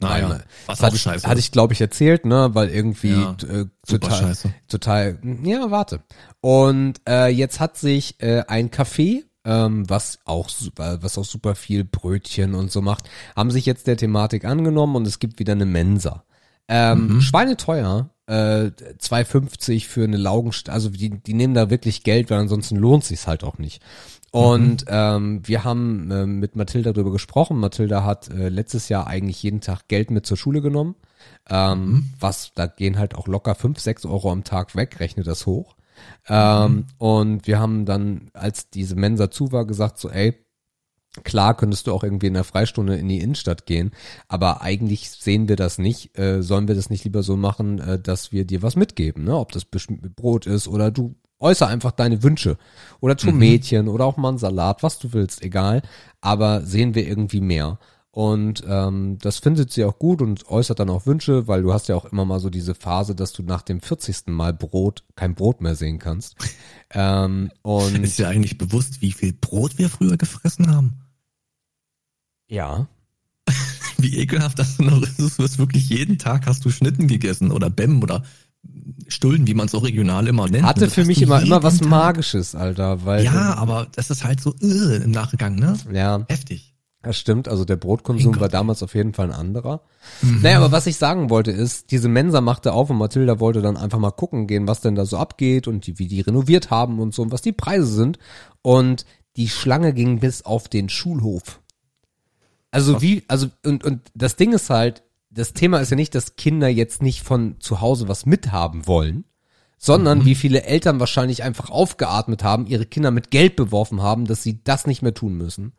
Naja, Weil, was hatte ich, scheiße hatte ich glaube ich erzählt, ne, weil irgendwie Ja, äh, total, scheiße. total, ja, warte. Und äh, jetzt hat sich äh, ein Café, ähm, was auch super, was auch super viel Brötchen und so macht, haben sich jetzt der Thematik angenommen und es gibt wieder eine Mensa. Ähm, Mhm. Schweineteuer, äh, 2,50 für eine Laugenst, also die, die nehmen da wirklich Geld, weil ansonsten lohnt sich's halt auch nicht. Und ähm, wir haben äh, mit Mathilda darüber gesprochen. Mathilda hat äh, letztes Jahr eigentlich jeden Tag Geld mit zur Schule genommen. Ähm, Was, da gehen halt auch locker 5, 6 Euro am Tag weg, rechne das hoch. Ähm, Und wir haben dann, als diese Mensa zu war, gesagt so, ey, Klar könntest du auch irgendwie in der Freistunde in die Innenstadt gehen, aber eigentlich sehen wir das nicht. Äh, sollen wir das nicht lieber so machen, äh, dass wir dir was mitgeben, ne? Ob das Brot ist oder du äußer einfach deine Wünsche oder Tomätchen oder auch mal einen Salat, was du willst, egal. Aber sehen wir irgendwie mehr. Und ähm, das findet sie auch gut und äußert dann auch Wünsche, weil du hast ja auch immer mal so diese Phase, dass du nach dem 40. Mal Brot kein Brot mehr sehen kannst. <laughs> ähm, und Ist dir eigentlich bewusst, wie viel Brot wir früher gefressen haben? ja, <laughs> Wie ekelhaft das noch ist. Du hast wirklich jeden Tag hast du Schnitten gegessen oder Bäm oder Stullen, wie man es auch regional immer nennt. hatte für mich immer immer was Tag. Magisches, Alter, weil Ja, aber das ist halt so äh, im Nachgang, ne? ja, Heftig. Das stimmt. Also der Brotkonsum war damals auf jeden Fall ein anderer. Mhm. Naja, aber was ich sagen wollte ist, diese Mensa machte auf und Mathilda wollte dann einfach mal gucken gehen, was denn da so abgeht und die, wie die renoviert haben und so und was die Preise sind. Und die Schlange ging bis auf den Schulhof. Also wie, also und, und das Ding ist halt, das Thema ist ja nicht, dass Kinder jetzt nicht von zu Hause was mithaben wollen, sondern Mhm. wie viele Eltern wahrscheinlich einfach aufgeatmet haben, ihre Kinder mit Geld beworfen haben, dass sie das nicht mehr tun müssen.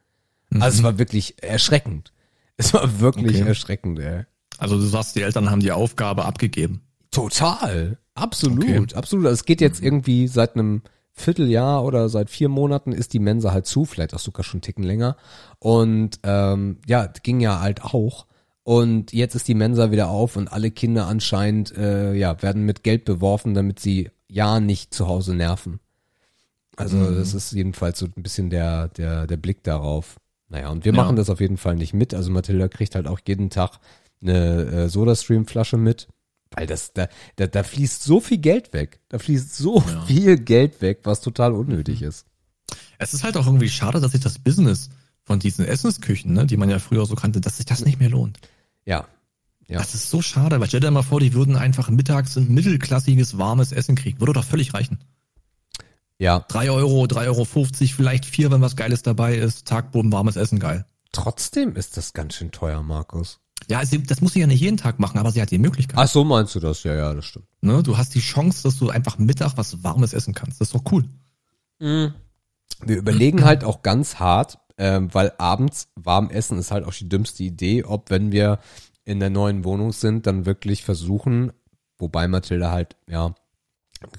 Also es war wirklich erschreckend. Es war wirklich Okay. erschreckend, ey. Also du sagst, die Eltern haben die Aufgabe abgegeben. Total. Absolut. Okay. Absolut. Also es geht jetzt irgendwie seit einem Vierteljahr oder seit vier Monaten ist die Mensa halt zu, vielleicht auch sogar schon einen Ticken länger. Und ähm, ja, ging ja halt auch. Und jetzt ist die Mensa wieder auf und alle Kinder anscheinend äh, ja werden mit Geld beworfen, damit sie ja nicht zu Hause nerven. Also das ist jedenfalls so ein bisschen der der der Blick darauf. Naja, und wir Ja. machen das auf jeden Fall nicht mit. Also Mathilda kriegt halt auch jeden Tag eine äh, Sodastream-Flasche mit. Weil das, da, da, da fließt so viel Geld weg. Da fließt so Ja. viel Geld weg, was total unnötig ist. Es ist halt auch irgendwie schade, dass sich das Business von diesen Essensküchen, ne, die man ja früher so kannte, dass sich das nicht mehr lohnt. Ja. Ja. Das ist so schade, weil stell dir mal vor, die würden einfach mittags ein mittelklassiges, warmes Essen kriegen. Würde doch völlig reichen. Ja. Drei Euro, drei Euro, fünfzig, vielleicht vier, wenn was Geiles dabei ist. Tagboden, warmes Essen, geil. Trotzdem ist das ganz schön teuer, Markus. Ja, sie, das muss sie ja nicht jeden Tag machen, aber sie hat die Möglichkeit. Ach so meinst du das? Ja, ja, das stimmt. Ne? Du hast die Chance, dass du einfach Mittag was Warmes essen kannst. Das ist doch cool. Wir überlegen halt auch ganz hart, ähm, weil abends warm essen ist halt auch die dümmste Idee, ob wenn wir in der neuen Wohnung sind, dann wirklich versuchen, wobei Mathilda halt, ja,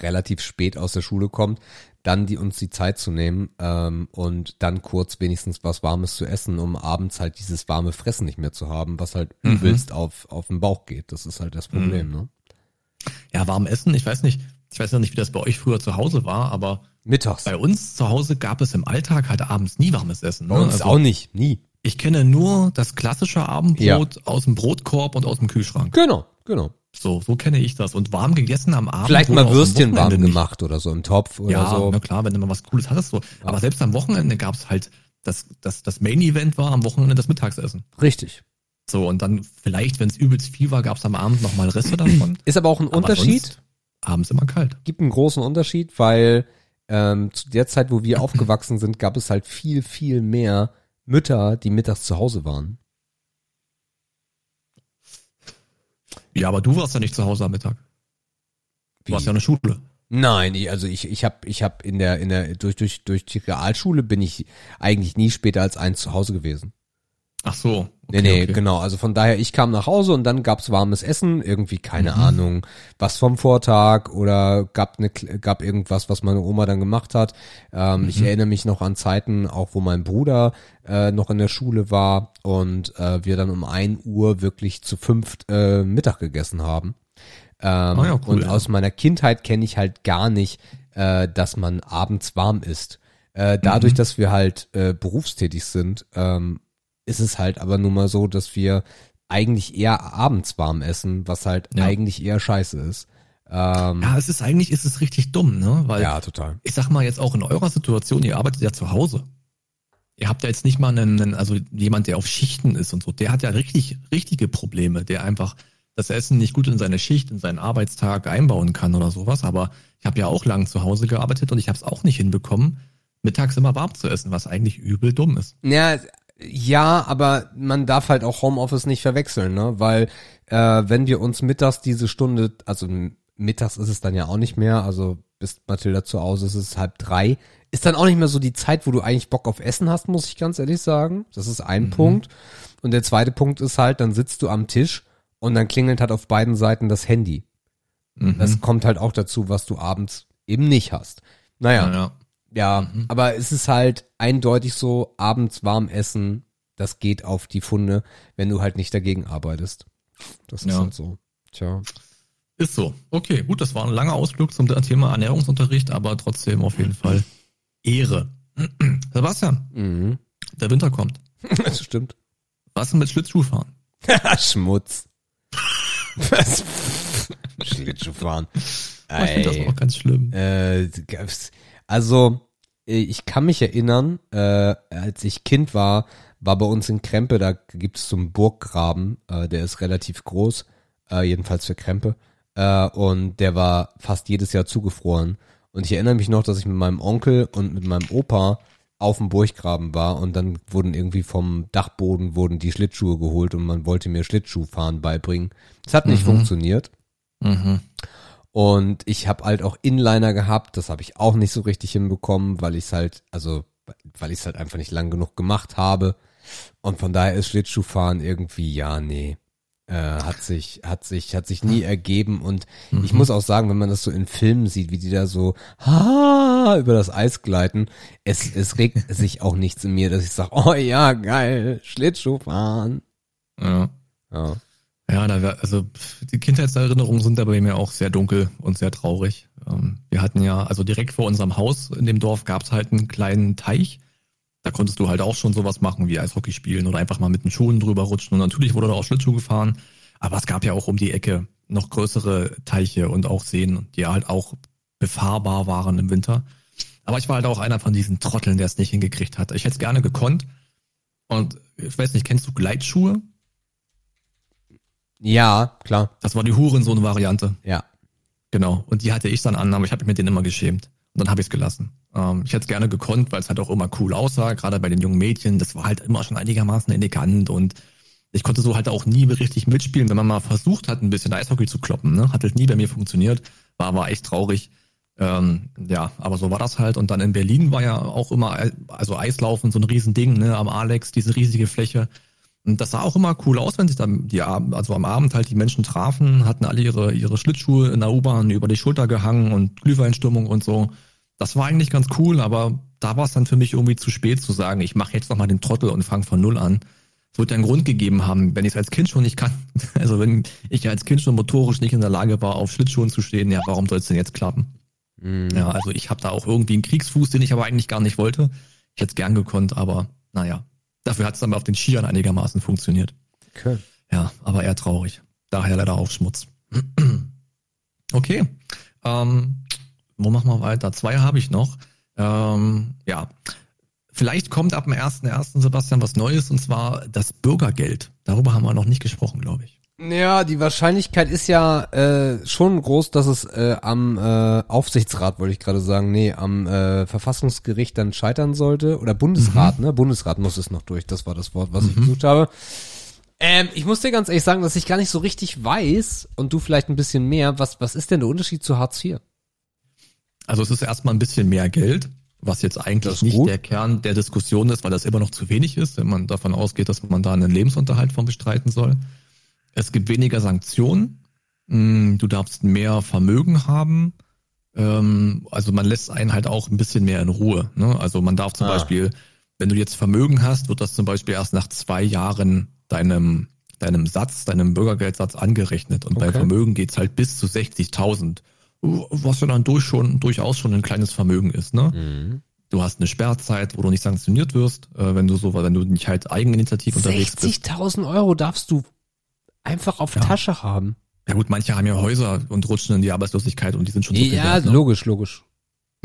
relativ spät aus der Schule kommt, dann die uns die Zeit zu nehmen ähm, und dann kurz wenigstens was Warmes zu essen, um abends halt dieses warme Fressen nicht mehr zu haben, was halt Mhm. übelst auf, auf den Bauch geht. Das ist halt das Problem, ne? Ja, warm essen, ich weiß nicht, ich weiß noch nicht, wie das bei euch früher zu Hause war, aber Mittags. bei uns zu Hause gab es im Alltag halt abends nie warmes Essen. Ne? Bei uns Also, auch nicht, nie. Ich kenne nur das klassische Abendbrot aus dem Brotkorb und aus dem Kühlschrank. Genau, genau. So, so kenne ich das. Und warm gegessen am Abend. Vielleicht mal Würstchen warm nicht. gemacht oder so im Topf oder Ja, so. na klar, wenn du mal was Cooles hattest. So. Aber selbst am Wochenende gab es halt, das, das, das Main-Event war am Wochenende das Mittagsessen. Richtig. So, und dann vielleicht, wenn es übelst viel war, gab es am Abend nochmal Reste davon. <clears throat> Ist aber auch ein Aber Unterschied. Abends immer kalt. gibt einen großen Unterschied, weil ähm, zu der Zeit, wo wir aufgewachsen sind, gab es halt viel, viel mehr Mütter, die mittags zu Hause waren. Ja, aber du warst ja nicht zu Hause am Mittag. Du Wie? warst ja in der Schule. Nein, ich, also ich, ich habe ich hab in der, in der, durch, durch, durch die Realschule bin ich eigentlich nie später als eins zu Hause gewesen. Ach so. Nee, nee, genau. Also von daher, ich kam nach Hause und dann gab's warmes Essen, irgendwie keine Mhm. Ahnung, was vom Vortag oder gab ne, gab irgendwas, was meine Oma dann gemacht hat. Ähm, Ich Mhm. erinnere mich noch an Zeiten, auch wo mein Bruder äh, noch in der Schule war und äh, wir dann um ein Uhr wirklich zu fünft äh, Mittag gegessen haben. Ähm, Ah ja, cool, und ja. aus meiner Kindheit kenne ich halt gar nicht, äh, dass man abends warm isst. Äh, dadurch, Mhm. dass wir halt äh, berufstätig sind, ähm, ist es halt aber nun mal so, dass wir eigentlich eher abends warm essen, was halt Ja. eigentlich eher scheiße ist. Ähm, Ja, es ist eigentlich, ist es richtig dumm, ne? Weil ja, total. ich sag mal jetzt auch in eurer Situation, ihr arbeitet ja zu Hause. Ihr habt ja jetzt nicht mal einen, einen, also jemand, der auf Schichten ist und so, der hat ja richtig, richtige Probleme, der einfach das Essen nicht gut in seine Schicht, in seinen Arbeitstag einbauen kann oder sowas. Aber ich habe ja auch lang zu Hause gearbeitet und ich habe es auch nicht hinbekommen, mittags immer warm zu essen, was eigentlich übel dumm ist. Ja, ja, aber man darf halt auch Homeoffice nicht verwechseln, ne? Weil äh, wenn wir uns mittags diese Stunde, also mittags ist es dann ja auch nicht mehr, also bis Mathilda zu Hause ist es halb drei, ist dann auch nicht mehr so die Zeit, wo du eigentlich Bock auf Essen hast, muss ich ganz ehrlich sagen. Das ist ein Punkt. Und der zweite Punkt ist halt, dann sitzt du am Tisch und dann klingelt halt auf beiden Seiten das Handy. Mhm. Das kommt halt auch dazu, was du abends eben nicht hast. Naja, ja, ja. Ja, aber es ist halt eindeutig so, abends warm essen, das geht auf die Funde, wenn du halt nicht dagegen arbeitest. Das ist Ja. halt so. Tja. Ist so. Okay, gut, das war ein langer Ausflug zum Thema Ernährungsunterricht, aber trotzdem auf jeden Fall Ehre. <clears throat> Sebastian, Mhm. der Winter kommt. <laughs> Das stimmt. Was denn mit Schlittschuhfahren? <laughs> Schmutz. Was? Schlittschuhfahren. Oh, ich finde das auch ganz schlimm. Äh, also, ich kann mich erinnern, äh, als ich Kind war, war bei uns in Krempe, da gibt es so einen Burggraben, äh, der ist relativ groß, äh, jedenfalls für Krempe. Äh, und der war fast jedes Jahr zugefroren. Und ich erinnere mich noch, dass ich mit meinem Onkel und mit meinem Opa auf dem Burggraben war und dann wurden irgendwie vom Dachboden wurden die Schlittschuhe geholt und man wollte mir Schlittschuhfahren beibringen. Das hat nicht Mhm. funktioniert. Mhm. Und ich habe halt auch Inliner gehabt, das habe ich auch nicht so richtig hinbekommen, weil ich es halt, also weil ich es halt einfach nicht lang genug gemacht habe. Und von daher ist Schlittschuhfahren irgendwie, ja, nee. Äh, hat sich, hat sich, hat sich nie ergeben. Und ich muss auch sagen, wenn man das so in Filmen sieht, wie die da so ha, über das Eis gleiten, es, es regt <laughs> sich auch nichts in mir, dass ich sage, oh ja, geil, Schlittschuhfahren. Ja. Ja. Ja, da wär, also die Kindheitserinnerungen sind da bei mir auch sehr dunkel und sehr traurig. Ähm, wir hatten ja, also direkt vor unserem Haus in dem Dorf gab's halt einen kleinen Teich. Da konntest du halt auch schon sowas machen wie Eishockey spielen oder einfach mal mit den Schuhen drüber rutschen. Und natürlich wurde da auch Schlittschuh gefahren. Aber es gab ja auch um die Ecke noch größere Teiche und auch Seen, die halt auch befahrbar waren im Winter. Aber ich war halt auch einer von diesen Trotteln, der es nicht hingekriegt hat. Ich hätte es gerne gekonnt. Und ich weiß nicht, kennst du Gleitschuhe? Ja, klar. Das war die Hurensohn-Variante. Ja. Genau. Und die hatte ich dann an, aber ich habe mich mit denen immer geschämt. Und dann habe ich es gelassen. Ähm, ich hätte es gerne gekonnt, weil es halt auch immer cool aussah, gerade bei den jungen Mädchen. Das war halt immer schon einigermaßen elegant und ich konnte so halt auch nie richtig mitspielen, wenn man mal versucht hat, ein bisschen Eishockey zu kloppen. Ne? Hat halt nie bei mir funktioniert. War aber echt traurig. Ähm, ja, aber so war das halt. Und dann in Berlin war ja auch immer, also Eislaufen, so ein Riesending, ne, am Alex, diese riesige Fläche. Und das sah auch immer cool aus, wenn sich dann die Abend, also am Abend halt die Menschen trafen, hatten alle ihre, ihre Schlittschuhe in der U-Bahn über die Schulter gehangen und Glühweinstimmung und so. Das war eigentlich ganz cool, aber da war es dann für mich irgendwie zu spät zu sagen, ich mache jetzt nochmal den Trottel und fange von null an. Es wird ja einen Grund gegeben haben, wenn ich es als Kind schon nicht kann. <laughs> Also wenn ich als Kind schon motorisch nicht in der Lage war, auf Schlittschuhen zu stehen, ja, warum soll es denn jetzt klappen? Mhm. Ja, also ich habe da auch irgendwie einen Kriegsfuß, den ich aber eigentlich gar nicht wollte. Ich hätte es gern gekonnt, aber naja. Dafür hat es dann auf den Skiern einigermaßen funktioniert. Okay. Ja, aber eher traurig. Daher leider Aufschmutz. <clears throat> okay. Ähm, wo machen wir weiter? Zwei habe ich noch. Ähm, ja. Vielleicht kommt ab dem 1.1. Sebastian was Neues und zwar das Bürgergeld. Darüber haben wir noch nicht gesprochen, glaube ich. Ja, die Wahrscheinlichkeit ist ja äh, schon groß, dass es äh, am äh, Aufsichtsrat, wollte ich gerade sagen, nee, am äh, Verfassungsgericht dann scheitern sollte. Oder Bundesrat, ne? Bundesrat muss es noch durch, das war das Wort, was ich gesucht habe. Ähm, ich muss dir ganz ehrlich sagen, dass ich gar nicht so richtig weiß, und du vielleicht ein bisschen mehr, was, was ist denn der Unterschied zu Hartz IV? Also es ist erstmal ein bisschen mehr Geld, was jetzt eigentlich nicht gut. der Kern der Diskussion ist, weil das immer noch zu wenig ist, wenn man davon ausgeht, dass man da einen Lebensunterhalt von bestreiten soll. Es gibt weniger Sanktionen. Mm, Du darfst mehr Vermögen haben. Ähm, Also man lässt einen halt auch ein bisschen mehr in Ruhe. Ne? Also man darf zum Ah. Beispiel, wenn du jetzt Vermögen hast, wird das zum Beispiel erst nach zwei Jahren deinem, deinem Satz, deinem Bürgergeldsatz angerechnet. Und bei Okay. Vermögen geht's halt bis zu 60.000 was ja dann durch schon, durchaus schon ein kleines Vermögen ist, ne? Mhm. Du hast eine Sperrzeit, wo du nicht sanktioniert wirst, äh, wenn du so, wenn du nicht halt eigeninitiativ unterwegs bist. 60.000 Euro darfst du einfach auf Ja. Tasche haben. Ja gut, manche haben ja Häuser und rutschen in die Arbeitslosigkeit und die sind schon so Ja, wert, ne? logisch, logisch.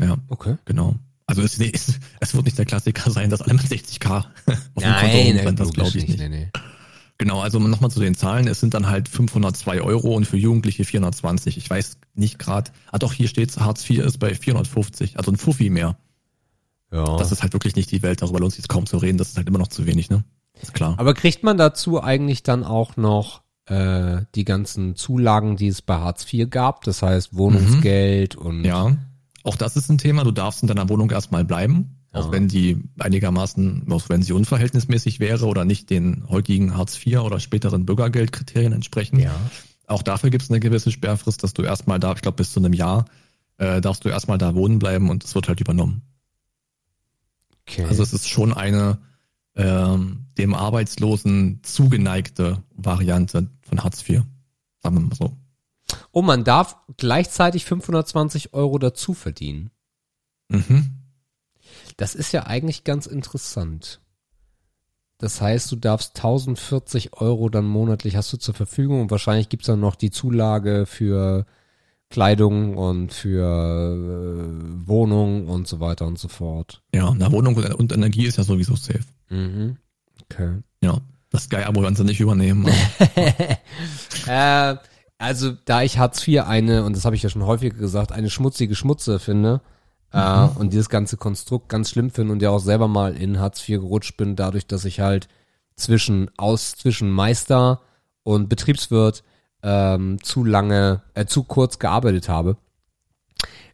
Ja, Okay. genau. Also es, es, es wird nicht der Klassiker sein, dass alle mit 60k <laughs> auf dem Konto rumrennen, das glaube ich nicht. Nee, nee. Genau, also nochmal zu den Zahlen. Es sind dann halt 502 Euro und für Jugendliche 420. Ich weiß nicht gerade. Ah doch, hier steht Hartz IV ist bei 450, also ein Fuffi mehr. Ja. Das ist halt wirklich nicht die Welt, darüber lohnt sich jetzt kaum zu reden. Das ist halt immer noch zu wenig, ne? Ist klar. Aber kriegt man dazu eigentlich dann auch noch äh, die ganzen Zulagen, die es bei Hartz IV gab? Das heißt Wohnungsgeld und Ja, auch das ist ein Thema. Du darfst in deiner Wohnung erstmal bleiben, auch Ja. wenn die einigermaßen, auch wenn sie unverhältnismäßig wäre oder nicht den heutigen Hartz IV oder späteren Bürgergeldkriterien entsprechen. ja. Auch dafür gibt es eine gewisse Sperrfrist, dass du erstmal da, ich glaube bis zu einem Jahr, äh, darfst du erstmal da wohnen bleiben und es wird halt übernommen. Okay. Also es ist schon eine ähm, dem Arbeitslosen zugeneigte Variante von Hartz IV. Sagen wir mal so. oh, man darf gleichzeitig 520 Euro dazu verdienen. Mhm. Das ist ja eigentlich ganz interessant. Das heißt, du darfst 1040 Euro dann monatlich hast du zur Verfügung und wahrscheinlich gibt's dann noch die Zulage für Kleidung und für äh, Wohnung und so weiter und so fort. Ja, na Wohnung und- und Energie ist ja sowieso safe. Mhm. Okay. Ja, das Sky-Abo werden sie nicht übernehmen. <laughs> Äh, also da ich Hartz IV eine, und das habe ich ja schon häufiger gesagt, eine schmutzige Schmutze finde äh, und dieses ganze Konstrukt ganz schlimm finde und ja auch selber mal in Hartz IV gerutscht bin, dadurch, dass ich halt zwischen aus zwischen Meister und Betriebswirt ähm, zu lange, äh, zu kurz gearbeitet habe,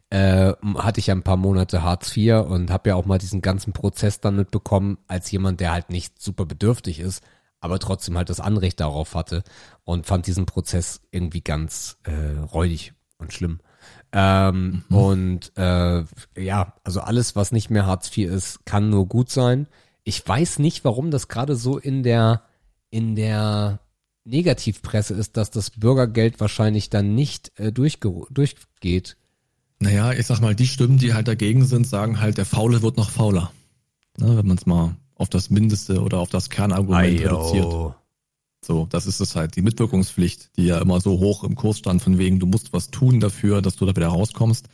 äh, hatte ich ja ein paar Monate Hartz IV und habe ja auch mal diesen ganzen Prozess dann mitbekommen, als jemand, der halt nicht super bedürftig ist, aber trotzdem halt das Anrecht darauf hatte und fand diesen Prozess irgendwie ganz äh, räudig und schlimm. Ähm, Und äh, ja, also alles, was nicht mehr Hartz IV ist, kann nur gut sein. Ich weiß nicht, warum das gerade so in der in der Negativpresse ist, dass das Bürgergeld wahrscheinlich dann nicht äh, durchge durchgeht. Naja, ich sag mal, die Stimmen, die halt dagegen sind, sagen halt, der Faule wird noch fauler. Ne, wenn man es mal auf das Mindeste oder auf das Kernargument reduziert. So, das ist es halt. Die Mitwirkungspflicht, die ja immer so hoch im Kurs stand, von wegen, du musst was tun dafür, dass du da wieder rauskommst,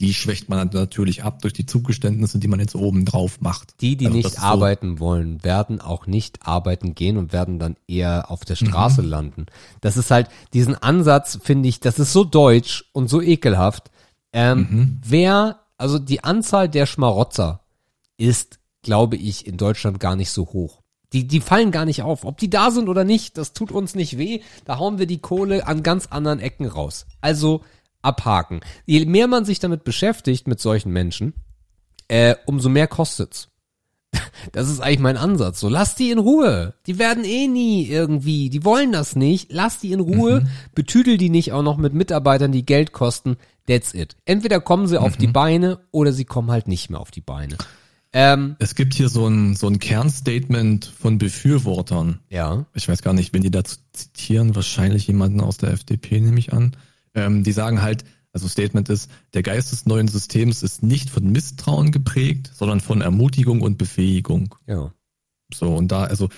die schwächt man natürlich ab durch die Zugeständnisse, die man jetzt oben drauf macht. Die, die Also nicht ist so- arbeiten wollen, werden auch nicht arbeiten gehen und werden dann eher auf der Straße landen. Das ist halt, diesen Ansatz finde ich, das ist so deutsch und so ekelhaft. Ähm, Wer, also die Anzahl der Schmarotzer ist, glaube ich, in Deutschland gar nicht so hoch. Die, die fallen gar nicht auf. Ob die da sind oder nicht, das tut uns nicht weh. Da hauen wir die Kohle an ganz anderen Ecken raus. Also abhaken. Je mehr man sich damit beschäftigt, mit solchen Menschen, äh, umso mehr kostet's. <laughs> Das ist eigentlich mein Ansatz. So, lass die in Ruhe. Die werden eh nie irgendwie, die wollen das nicht. Lass die in Ruhe. Betüdel die nicht auch noch mit Mitarbeitern, die Geld kosten. That's it. Entweder kommen sie auf die Beine oder sie kommen halt nicht mehr auf die Beine. Ähm, Es gibt hier so ein, so ein Kernstatement von Befürwortern. ja. Ich weiß gar nicht, wenn die dazu zitieren, wahrscheinlich jemanden aus der FDP, nehme ich an. Ähm, die sagen halt, also Statement ist, der Geist des neuen Systems ist nicht von Misstrauen geprägt, sondern von Ermutigung und Befähigung. Ja. So, und da, also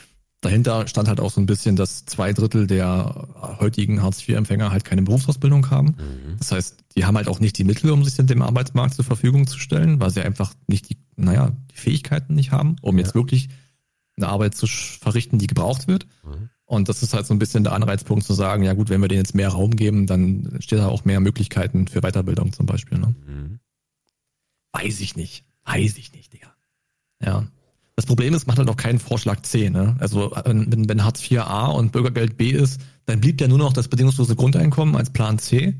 dahinter stand halt auch so ein bisschen, dass zwei Drittel der heutigen Hartz-IV-Empfänger halt keine Berufsausbildung haben. Das heißt, die haben halt auch nicht die Mittel, um sich dem Arbeitsmarkt zur Verfügung zu stellen, weil sie einfach nicht die, naja, die Fähigkeiten nicht haben, um jetzt wirklich eine Arbeit zu verrichten, die gebraucht wird. Und das ist halt so ein bisschen der Anreizpunkt zu sagen, ja gut, wenn wir denen jetzt mehr Raum geben, dann steht da auch mehr Möglichkeiten für Weiterbildung zum Beispiel. Ne? Weiß ich nicht. Weiß ich nicht, Digga. Ja. Das Problem ist, macht halt auch keinen Vorschlag C. Ne? Also wenn, wenn Hartz IV a und Bürgergeld B ist, dann blieb ja nur noch das bedingungslose Grundeinkommen als Plan C.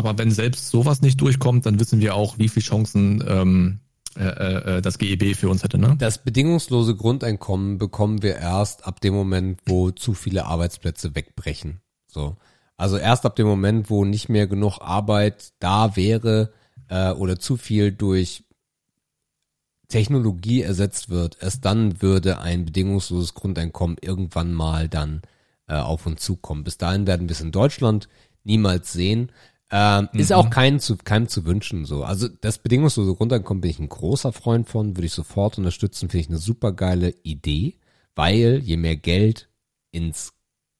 Aber wenn selbst sowas nicht durchkommt, dann wissen wir auch, wie viele Chancen ähm, äh, äh, das GEB für uns hätte. Ne? Das bedingungslose Grundeinkommen bekommen wir erst ab dem Moment, wo zu viele Arbeitsplätze wegbrechen. So. Also erst ab dem Moment, wo nicht mehr genug Arbeit da wäre äh, oder zu viel durch Technologie ersetzt wird, erst dann würde ein bedingungsloses Grundeinkommen irgendwann mal dann äh, auf uns zukommen. Bis dahin werden wir es in Deutschland niemals sehen. Ähm, Ist auch kein zu, keinem zu wünschen so. Also das bedingungslose Grundeinkommen bin ich ein großer Freund von, würde ich sofort unterstützen, finde ich eine super geile Idee, weil je mehr Geld ins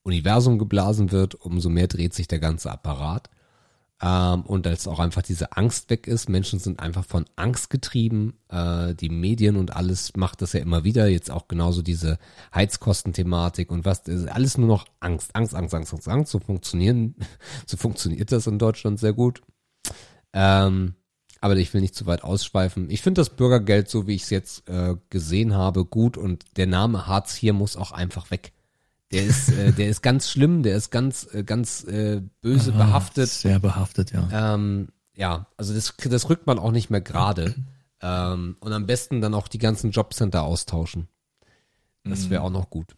Universum geblasen wird, umso mehr dreht sich der ganze Apparat. Ähm, und als auch einfach diese Angst weg ist. Menschen sind einfach von Angst getrieben. Äh, die Medien und alles macht das ja immer wieder. Jetzt auch genauso diese Heizkostenthematik und was, alles nur noch Angst, Angst, Angst, Angst, Angst, Angst. So funktionieren, <laughs> so funktioniert das in Deutschland sehr gut. Ähm, aber ich will nicht zu weit ausschweifen. Ich finde das Bürgergeld, so wie ich es jetzt äh, gesehen habe, gut und der Name Hartz IV muss auch einfach weg. Der ist, äh, der ist ganz schlimm, der ist ganz, äh, ganz äh, böse behaftet. Sehr behaftet, ja. Ähm, ja, also das, das rückt man auch nicht mehr gerade. Ähm, und am besten dann auch die ganzen Jobcenter austauschen. Das wäre auch noch gut.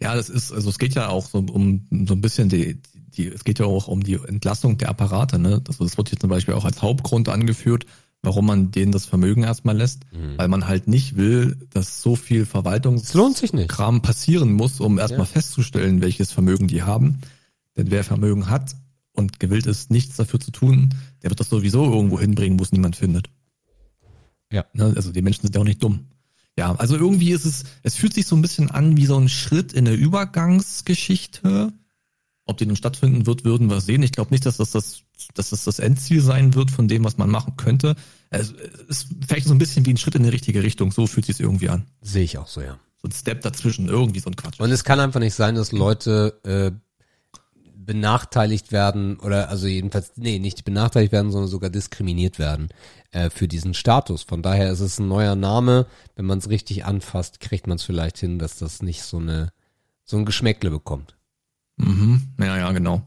Ja, das ist, also es geht ja auch so um so ein bisschen die, die, es geht ja auch um die Entlastung der Apparate, ne? Das, das wird hier zum Beispiel auch als Hauptgrund angeführt, warum man denen das Vermögen erstmal lässt, weil man halt nicht will, dass so viel Verwaltungskram passieren muss, um erstmal Ja. festzustellen, welches Vermögen die haben. Denn wer Vermögen hat und gewillt ist, nichts dafür zu tun, der wird das sowieso irgendwo hinbringen, wo es niemand findet. Ja. Ne? Also die Menschen sind ja auch nicht dumm. Ja, also irgendwie ist es, es fühlt sich so ein bisschen an wie so ein Schritt in der Übergangsgeschichte. Ob die nun stattfinden wird, würden wir sehen. Ich glaube nicht, dass das das, dass das das Endziel sein wird von dem, was man machen könnte. Es ist vielleicht so ein bisschen wie ein Schritt in die richtige Richtung. So fühlt sich irgendwie an. Sehe ich auch so, ja. So ein Step dazwischen, irgendwie so ein Quatsch. Und es kann einfach nicht sein, dass Leute äh, benachteiligt werden oder also jedenfalls, nee, nicht benachteiligt werden, sondern sogar diskriminiert werden äh, für diesen Status. Von daher ist es ein neuer Name. Wenn man es richtig anfasst, kriegt man es vielleicht hin, dass das nicht so eine so ein Geschmäckle bekommt. Mhm. Ja, ja, genau.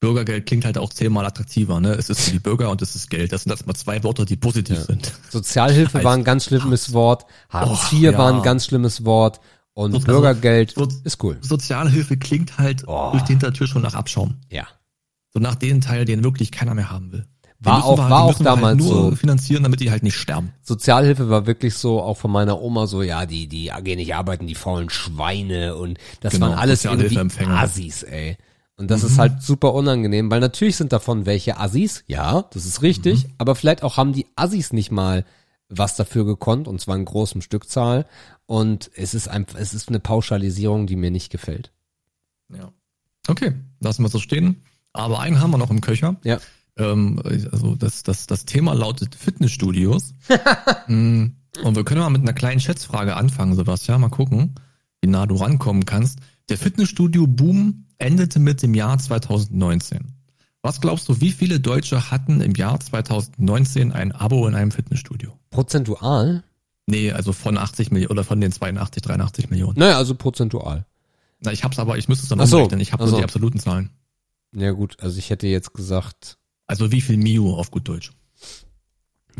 Bürgergeld klingt halt auch zehnmal attraktiver, ne? Es ist für die Bürger und es ist Geld. Das sind erstmal zwei Worte, die positiv Ja. sind. Sozialhilfe Als- war ein ganz schlimmes Wort, Hartz IV war ein ja. ganz schlimmes Wort und Also, Bürgergeld so- ist cool. Sozialhilfe klingt halt Oh. durch die Hintertür schon nach Abschaum. Ja. So nach den Teil, den wirklich keiner mehr haben will. War auch- halt- war auch damals halt nur so. finanzieren, damit die halt nicht sterben. Sozialhilfe war wirklich so, auch von meiner Oma so, ja, die, die gehen nicht arbeiten, die faulen Schweine und das Genau, waren alles irgendwie. Assis, ey. Und das ist halt super unangenehm, weil natürlich sind davon welche Assis, ja, das ist richtig, aber vielleicht auch haben die Assis nicht mal was dafür gekonnt und zwar in großem Stückzahl und es ist einfach, es ist eine Pauschalisierung, die mir nicht gefällt. Ja. Okay, lassen wir so stehen. Aber einen haben wir noch im Köcher. Ja. Ähm, also das, das, das Thema lautet Fitnessstudios. <laughs> Mm, Und wir können mal mit einer kleinen Schätzfrage anfangen, Sebastian. Mal gucken, wie nah du rankommen kannst. Der Fitnessstudio-Boom endete mit dem Jahr 2019. Was glaubst du, wie viele Deutsche hatten im Jahr 2019 ein Abo in einem Fitnessstudio? Prozentual? Nee, also von 80 Millionen oder von den 82, 83 Millionen. Naja, also prozentual. Na, ich hab's aber, ich müsste es dann Ach so, umrechnen. Ich habe so. nur die absoluten Zahlen. Ja gut, also ich hätte jetzt gesagt, Also wie viel Mio auf gut Deutsch?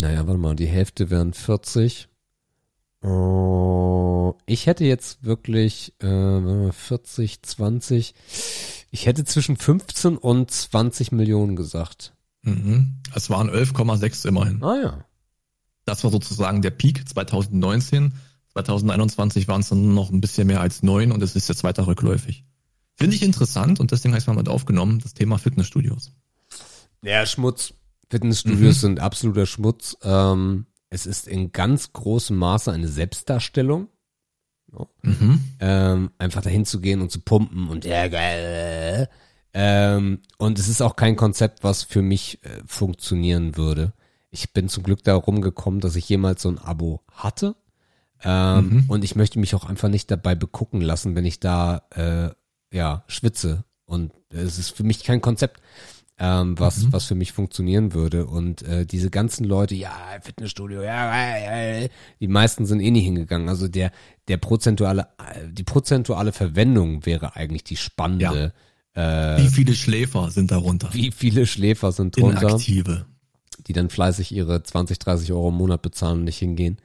naja, warte mal, die Hälfte wären 40. Oh, ich hätte jetzt wirklich äh, warte mal, 40, 20. Ich hätte zwischen 15 und 20 Millionen gesagt. Mhm. Es waren 11,6 immerhin. Ah ja. Das war sozusagen der Peak 2019. 2021 waren es dann nur noch ein bisschen mehr als neun und es ist jetzt weiter rückläufig. Finde ich interessant und deswegen habe ich mal mit aufgenommen, das Thema Fitnessstudios. Ja, Schmutz. Fitnessstudios Mhm. sind absoluter Schmutz. Ähm, es ist in ganz großem Maße eine Selbstdarstellung. Mhm. ähm, einfach dahin zu gehen und zu pumpen und ja geil. Ähm, und es ist auch kein Konzept, was für mich äh, funktionieren würde. Ich bin zum Glück darum gekommen, dass ich jemals so ein Abo hatte. Ähm, Mhm. Und ich möchte mich auch einfach nicht dabei begucken lassen, wenn ich da äh, ja schwitze. Und es ist für mich kein Konzept, ähm, was Mhm. was für mich funktionieren würde. Und äh, diese ganzen Leute, ja Fitnessstudio, ja, ja, ja, die meisten sind eh nie hingegangen. Also der der prozentuale äh, die prozentuale Verwendung wäre eigentlich die spannende. Äh, Wie viele Schläfer sind darunter? wie viele Schläfer sind drunter? Inaktive. die dann fleißig ihre 20, 30 Euro im Monat bezahlen und nicht hingehen.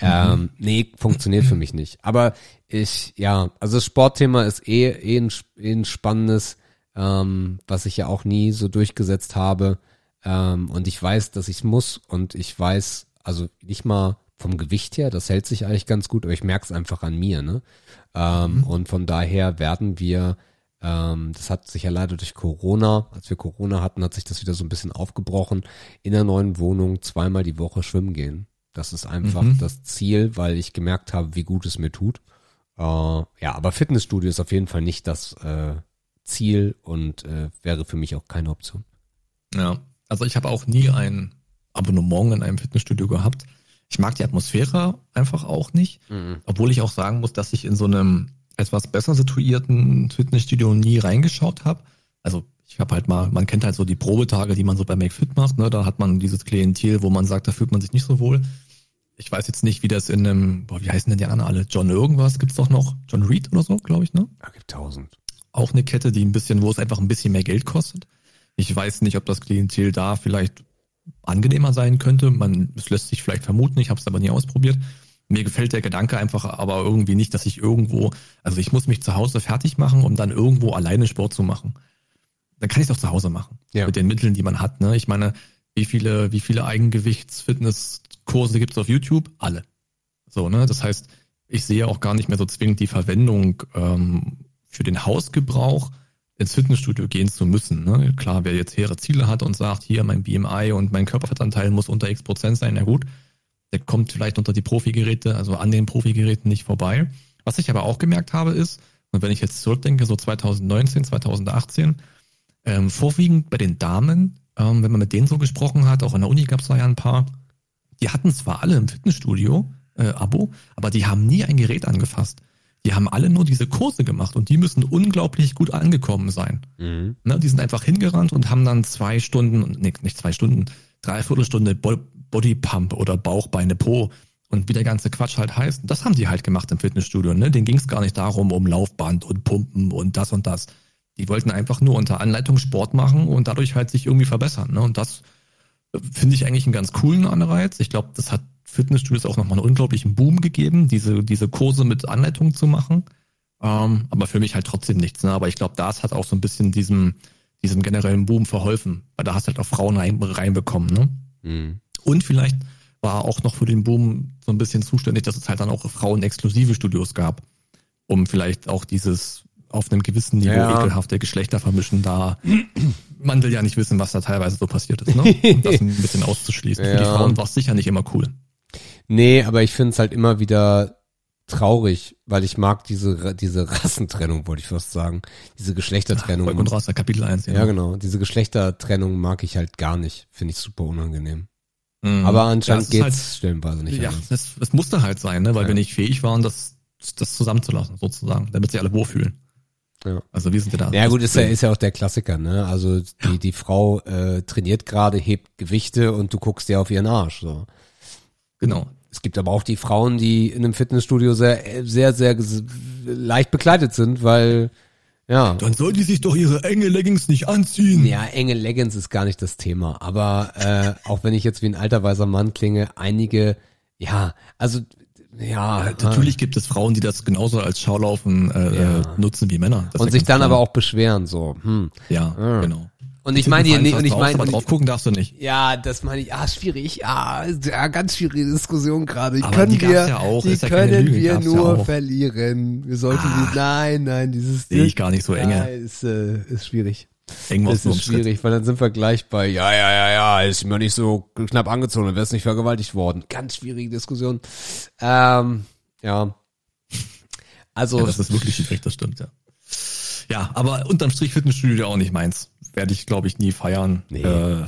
Ähm, nee, funktioniert für mich nicht. Aber ich, ja, also das Sportthema ist eh, eh, ein, eh ein spannendes, ähm, was ich ja auch nie so durchgesetzt habe. Ähm, und ich weiß, dass ich muss und ich weiß, also nicht mal vom Gewicht her, das hält sich eigentlich ganz gut, aber ich merke es einfach an mir, ne? Ähm, Und von daher werden wir ähm, das hat sich ja leider durch Corona, als wir Corona hatten, hat sich das wieder so ein bisschen aufgebrochen. In der neuen Wohnung zweimal die Woche schwimmen gehen. Das ist einfach Mhm. das Ziel, weil ich gemerkt habe, wie gut es mir tut. Äh, ja, aber Fitnessstudio ist auf jeden Fall nicht das äh, Ziel und äh, wäre für mich auch keine Option. Ja, also ich habe auch nie ein Abonnement in einem Fitnessstudio gehabt. Ich mag die Atmosphäre einfach auch nicht, obwohl ich auch sagen muss, dass ich in so einem etwas besser situierten Fitnessstudio nie reingeschaut habe. Also ich habe halt mal, man kennt halt so die Probetage, die man so bei MakeFit macht, ne? Da hat man dieses Klientel, wo man sagt, da fühlt man sich nicht so wohl. Ich weiß jetzt nicht, wie das in einem, boah, wie heißen denn die anderen alle? John irgendwas gibt's doch noch? John Reed oder so, glaube ich, ne? Da gibt tausend. Auch eine Kette, die ein bisschen, wo es einfach ein bisschen mehr Geld kostet. Ich weiß nicht, ob das Klientel da vielleicht angenehmer sein könnte. Man, es lässt sich vielleicht vermuten, ich habe es aber nie ausprobiert. Mir gefällt der Gedanke einfach aber irgendwie nicht, dass ich irgendwo, also ich muss mich zu Hause fertig machen, um dann irgendwo alleine Sport zu machen. Dann kann ich es doch zu Hause machen. Ja. Mit den Mitteln, die man hat. Ne? Ich meine, wie viele, wie viele Eigengewichts-Fitnesskurse gibt es auf YouTube? Alle. So, ne? Das heißt, ich sehe auch gar nicht mehr so zwingend die Verwendung ähm, für den Hausgebrauch ins Fitnessstudio gehen zu müssen. Ne? Klar, wer jetzt hehre Ziele hat und sagt, hier mein BMI und mein Körperfettanteil muss unter x Prozent sein, na gut, der kommt vielleicht unter die Profigeräte, also an den Profigeräten nicht vorbei. Was ich aber auch gemerkt habe ist, und wenn ich jetzt zurückdenke, so 2019, 2018, ähm, vorwiegend bei den Damen, ähm, wenn man mit denen so gesprochen hat, auch an der Uni gab es da ja ein paar, die hatten zwar alle ein Fitnessstudio, äh, Abo, aber die haben nie ein Gerät angefasst. Die haben alle nur diese Kurse gemacht und die müssen unglaublich gut angekommen sein. Mhm. Ne, die sind einfach hingerannt und haben dann zwei Stunden, nee, nicht zwei Stunden, dreiviertel Stunde Bo Bodypump oder Bauchbeine Po und wie der ganze Quatsch halt heißt. Das haben die halt gemacht im Fitnessstudio. Ne? Denen ging es gar nicht darum, um Laufband und Pumpen und das und das. Die wollten einfach nur unter Anleitung Sport machen und dadurch halt sich irgendwie verbessern. Ne? Und das äh, finde ich eigentlich einen ganz coolen Anreiz. Ich glaube, das hat Fitnessstudios auch nochmal einen unglaublichen Boom gegeben, diese, diese Kurse mit Anleitung zu machen. Ähm, aber für mich halt trotzdem nichts. Ne? Aber ich glaube, das hat auch so ein bisschen diesem, diesem generellen Boom verholfen. Weil da hast du halt auch Frauen rein, reinbekommen. Ne? Mhm. Und vielleicht war auch noch für den Boom so ein bisschen zuständig, dass es halt dann auch Frauen-exklusive Studios gab. Um vielleicht auch dieses auf einem gewissen Niveau Ja. ekelhafte Geschlechter vermischen da. Man will ja nicht wissen, was da teilweise so passiert ist, ne? <laughs> Um das ein bisschen auszuschließen. Für die Ja. Frauen war es sicher nicht immer cool. Nee, aber ich finde es halt immer wieder traurig, weil ich mag diese, diese Rassentrennung, wollte ich fast sagen. Diese Geschlechtertrennung. Volk und Rasse, Kapitel 1. ja, genau. Diese Geschlechtertrennung mag ich halt gar nicht. Finde ich super unangenehm. Mhm. Aber Ja, anscheinend es ist halt- geht's stellenweise nicht Ja, anders. es, es musste halt sein, ne? weil Ja. wir nicht fähig waren, das, das zusammenzulassen, sozusagen, damit sie alle wohlfühlen. Ja. Also wir sind ja da. Ja gut, ist ja, ist ja auch der Klassiker, ne? Also die, die Frau äh, trainiert gerade, hebt Gewichte und du guckst dir auf ihren Arsch. So. Genau. Es gibt aber auch die Frauen, die in einem Fitnessstudio sehr, sehr, sehr leicht bekleidet sind, weil Ja. Dann soll die sich doch ihre enge Leggings nicht anziehen. Ja, enge Leggings ist gar nicht das Thema. Aber äh, auch wenn ich jetzt wie ein alter weiser Mann klinge, einige, ja, also ja, Ja, natürlich gibt es Frauen, die das genauso als Schaulaufen äh, Ja. nutzen wie Männer. Das und ja sich dann aber auch beschweren so. Hm. Ja, Ah. genau. Und ich meine hier nicht, und ich meine, aber drauf gucken darfst du nicht. ja, das meine ich, ah, schwierig, ah, ja, ganz schwierige Diskussion gerade. Die Aber können die wir, ja auch, die ja können Lüge, wir ja nur auch. verlieren. Wir sollten die, nein, nein, dieses Sehe ich gar nicht so enge. Nein, ist, äh, ist schwierig. Irgendwas Das ist schwierig, weil dann sind wir gleich bei, ja, ja, ja, ja, ist mir nicht so knapp angezogen, dann wär's nicht vergewaltigt worden. Ganz schwierige Diskussion. Ähm, ja. Also, Ja, das ist wirklich schwierig, das stimmt, ja. Ja, aber unterm Strich Fitnessstudio auch nicht meins. Werde ich, glaube ich, nie feiern. Nee. Äh,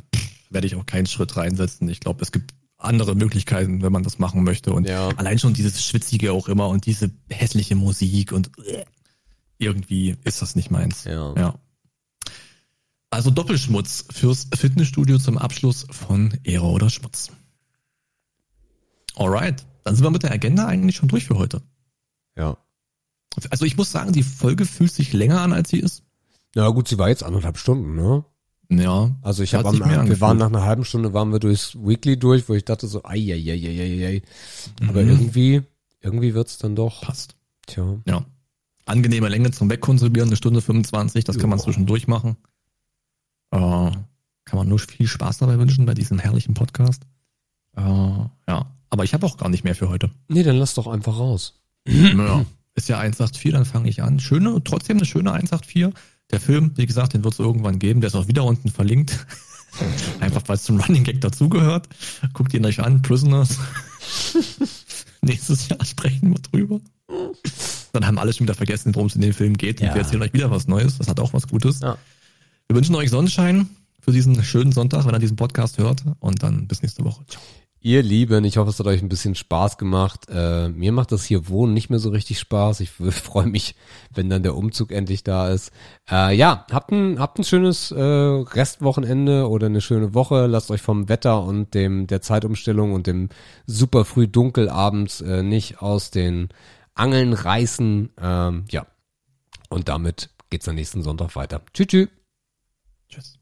Werde ich auch keinen Schritt reinsetzen. Ich glaube, es gibt andere Möglichkeiten, wenn man das machen möchte. Und Ja. allein schon dieses Schwitzige auch immer und diese hässliche Musik und äh, irgendwie ist das nicht meins. Ja. ja. Also Doppelschmutz fürs Fitnessstudio zum Abschluss von Ehre oder Schmutz. Alright, dann sind wir mit der Agenda eigentlich schon durch für heute. ja. Also ich muss sagen, die Folge fühlt sich länger an, als sie ist. Ja gut, sie war jetzt anderthalb Stunden, ne? Ja. Also ich habe am, wir angefühlt. waren nach einer halben Stunde waren wir durchs Weekly durch, wo ich dachte so, ai, ai, ai, ai, ai, ai. Aber Mhm. irgendwie, irgendwie wird's dann doch. Passt. Tja. Ja. Angenehme Länge zum Wegkonsumieren, eine Stunde 25, das kann man zwischendurch machen. Äh, kann man nur viel Spaß dabei wünschen bei diesem herrlichen Podcast. Äh, ja. Aber ich habe auch gar nicht mehr für heute. Nee, dann lass doch einfach raus. ja. Ist ja 184, dann fange ich an. Schöne, trotzdem eine schöne 184. Der Film, wie gesagt, den wird es irgendwann geben. Der ist auch wieder unten verlinkt. <laughs> Einfach weil es zum Running Gag dazugehört. Guckt ihn euch an, Prisoners. <laughs> Nächstes Jahr sprechen wir drüber. Dann haben alle schon wieder vergessen, worum es in dem Film geht. Und Ja. wir erzählen euch wieder was Neues. Das hat auch was Gutes. Ja. Wir wünschen euch Sonnenschein für diesen schönen Sonntag, wenn ihr diesen Podcast hört. Und dann bis nächste Woche. Ciao. Ihr Lieben, ich hoffe, es hat euch ein bisschen Spaß gemacht. Äh, mir macht das hier Wohnen nicht mehr so richtig Spaß. Ich <laughs> freue mich, wenn dann der Umzug endlich da ist. Äh, ja, habt ein, habt ein schönes äh, Restwochenende oder eine schöne Woche. Lasst euch vom Wetter und dem der Zeitumstellung und dem super früh dunkel abends äh, nicht aus den Angeln reißen. Ähm, ja, und damit geht's am nächsten Sonntag weiter. Tschüss, tschüss. Tschüss.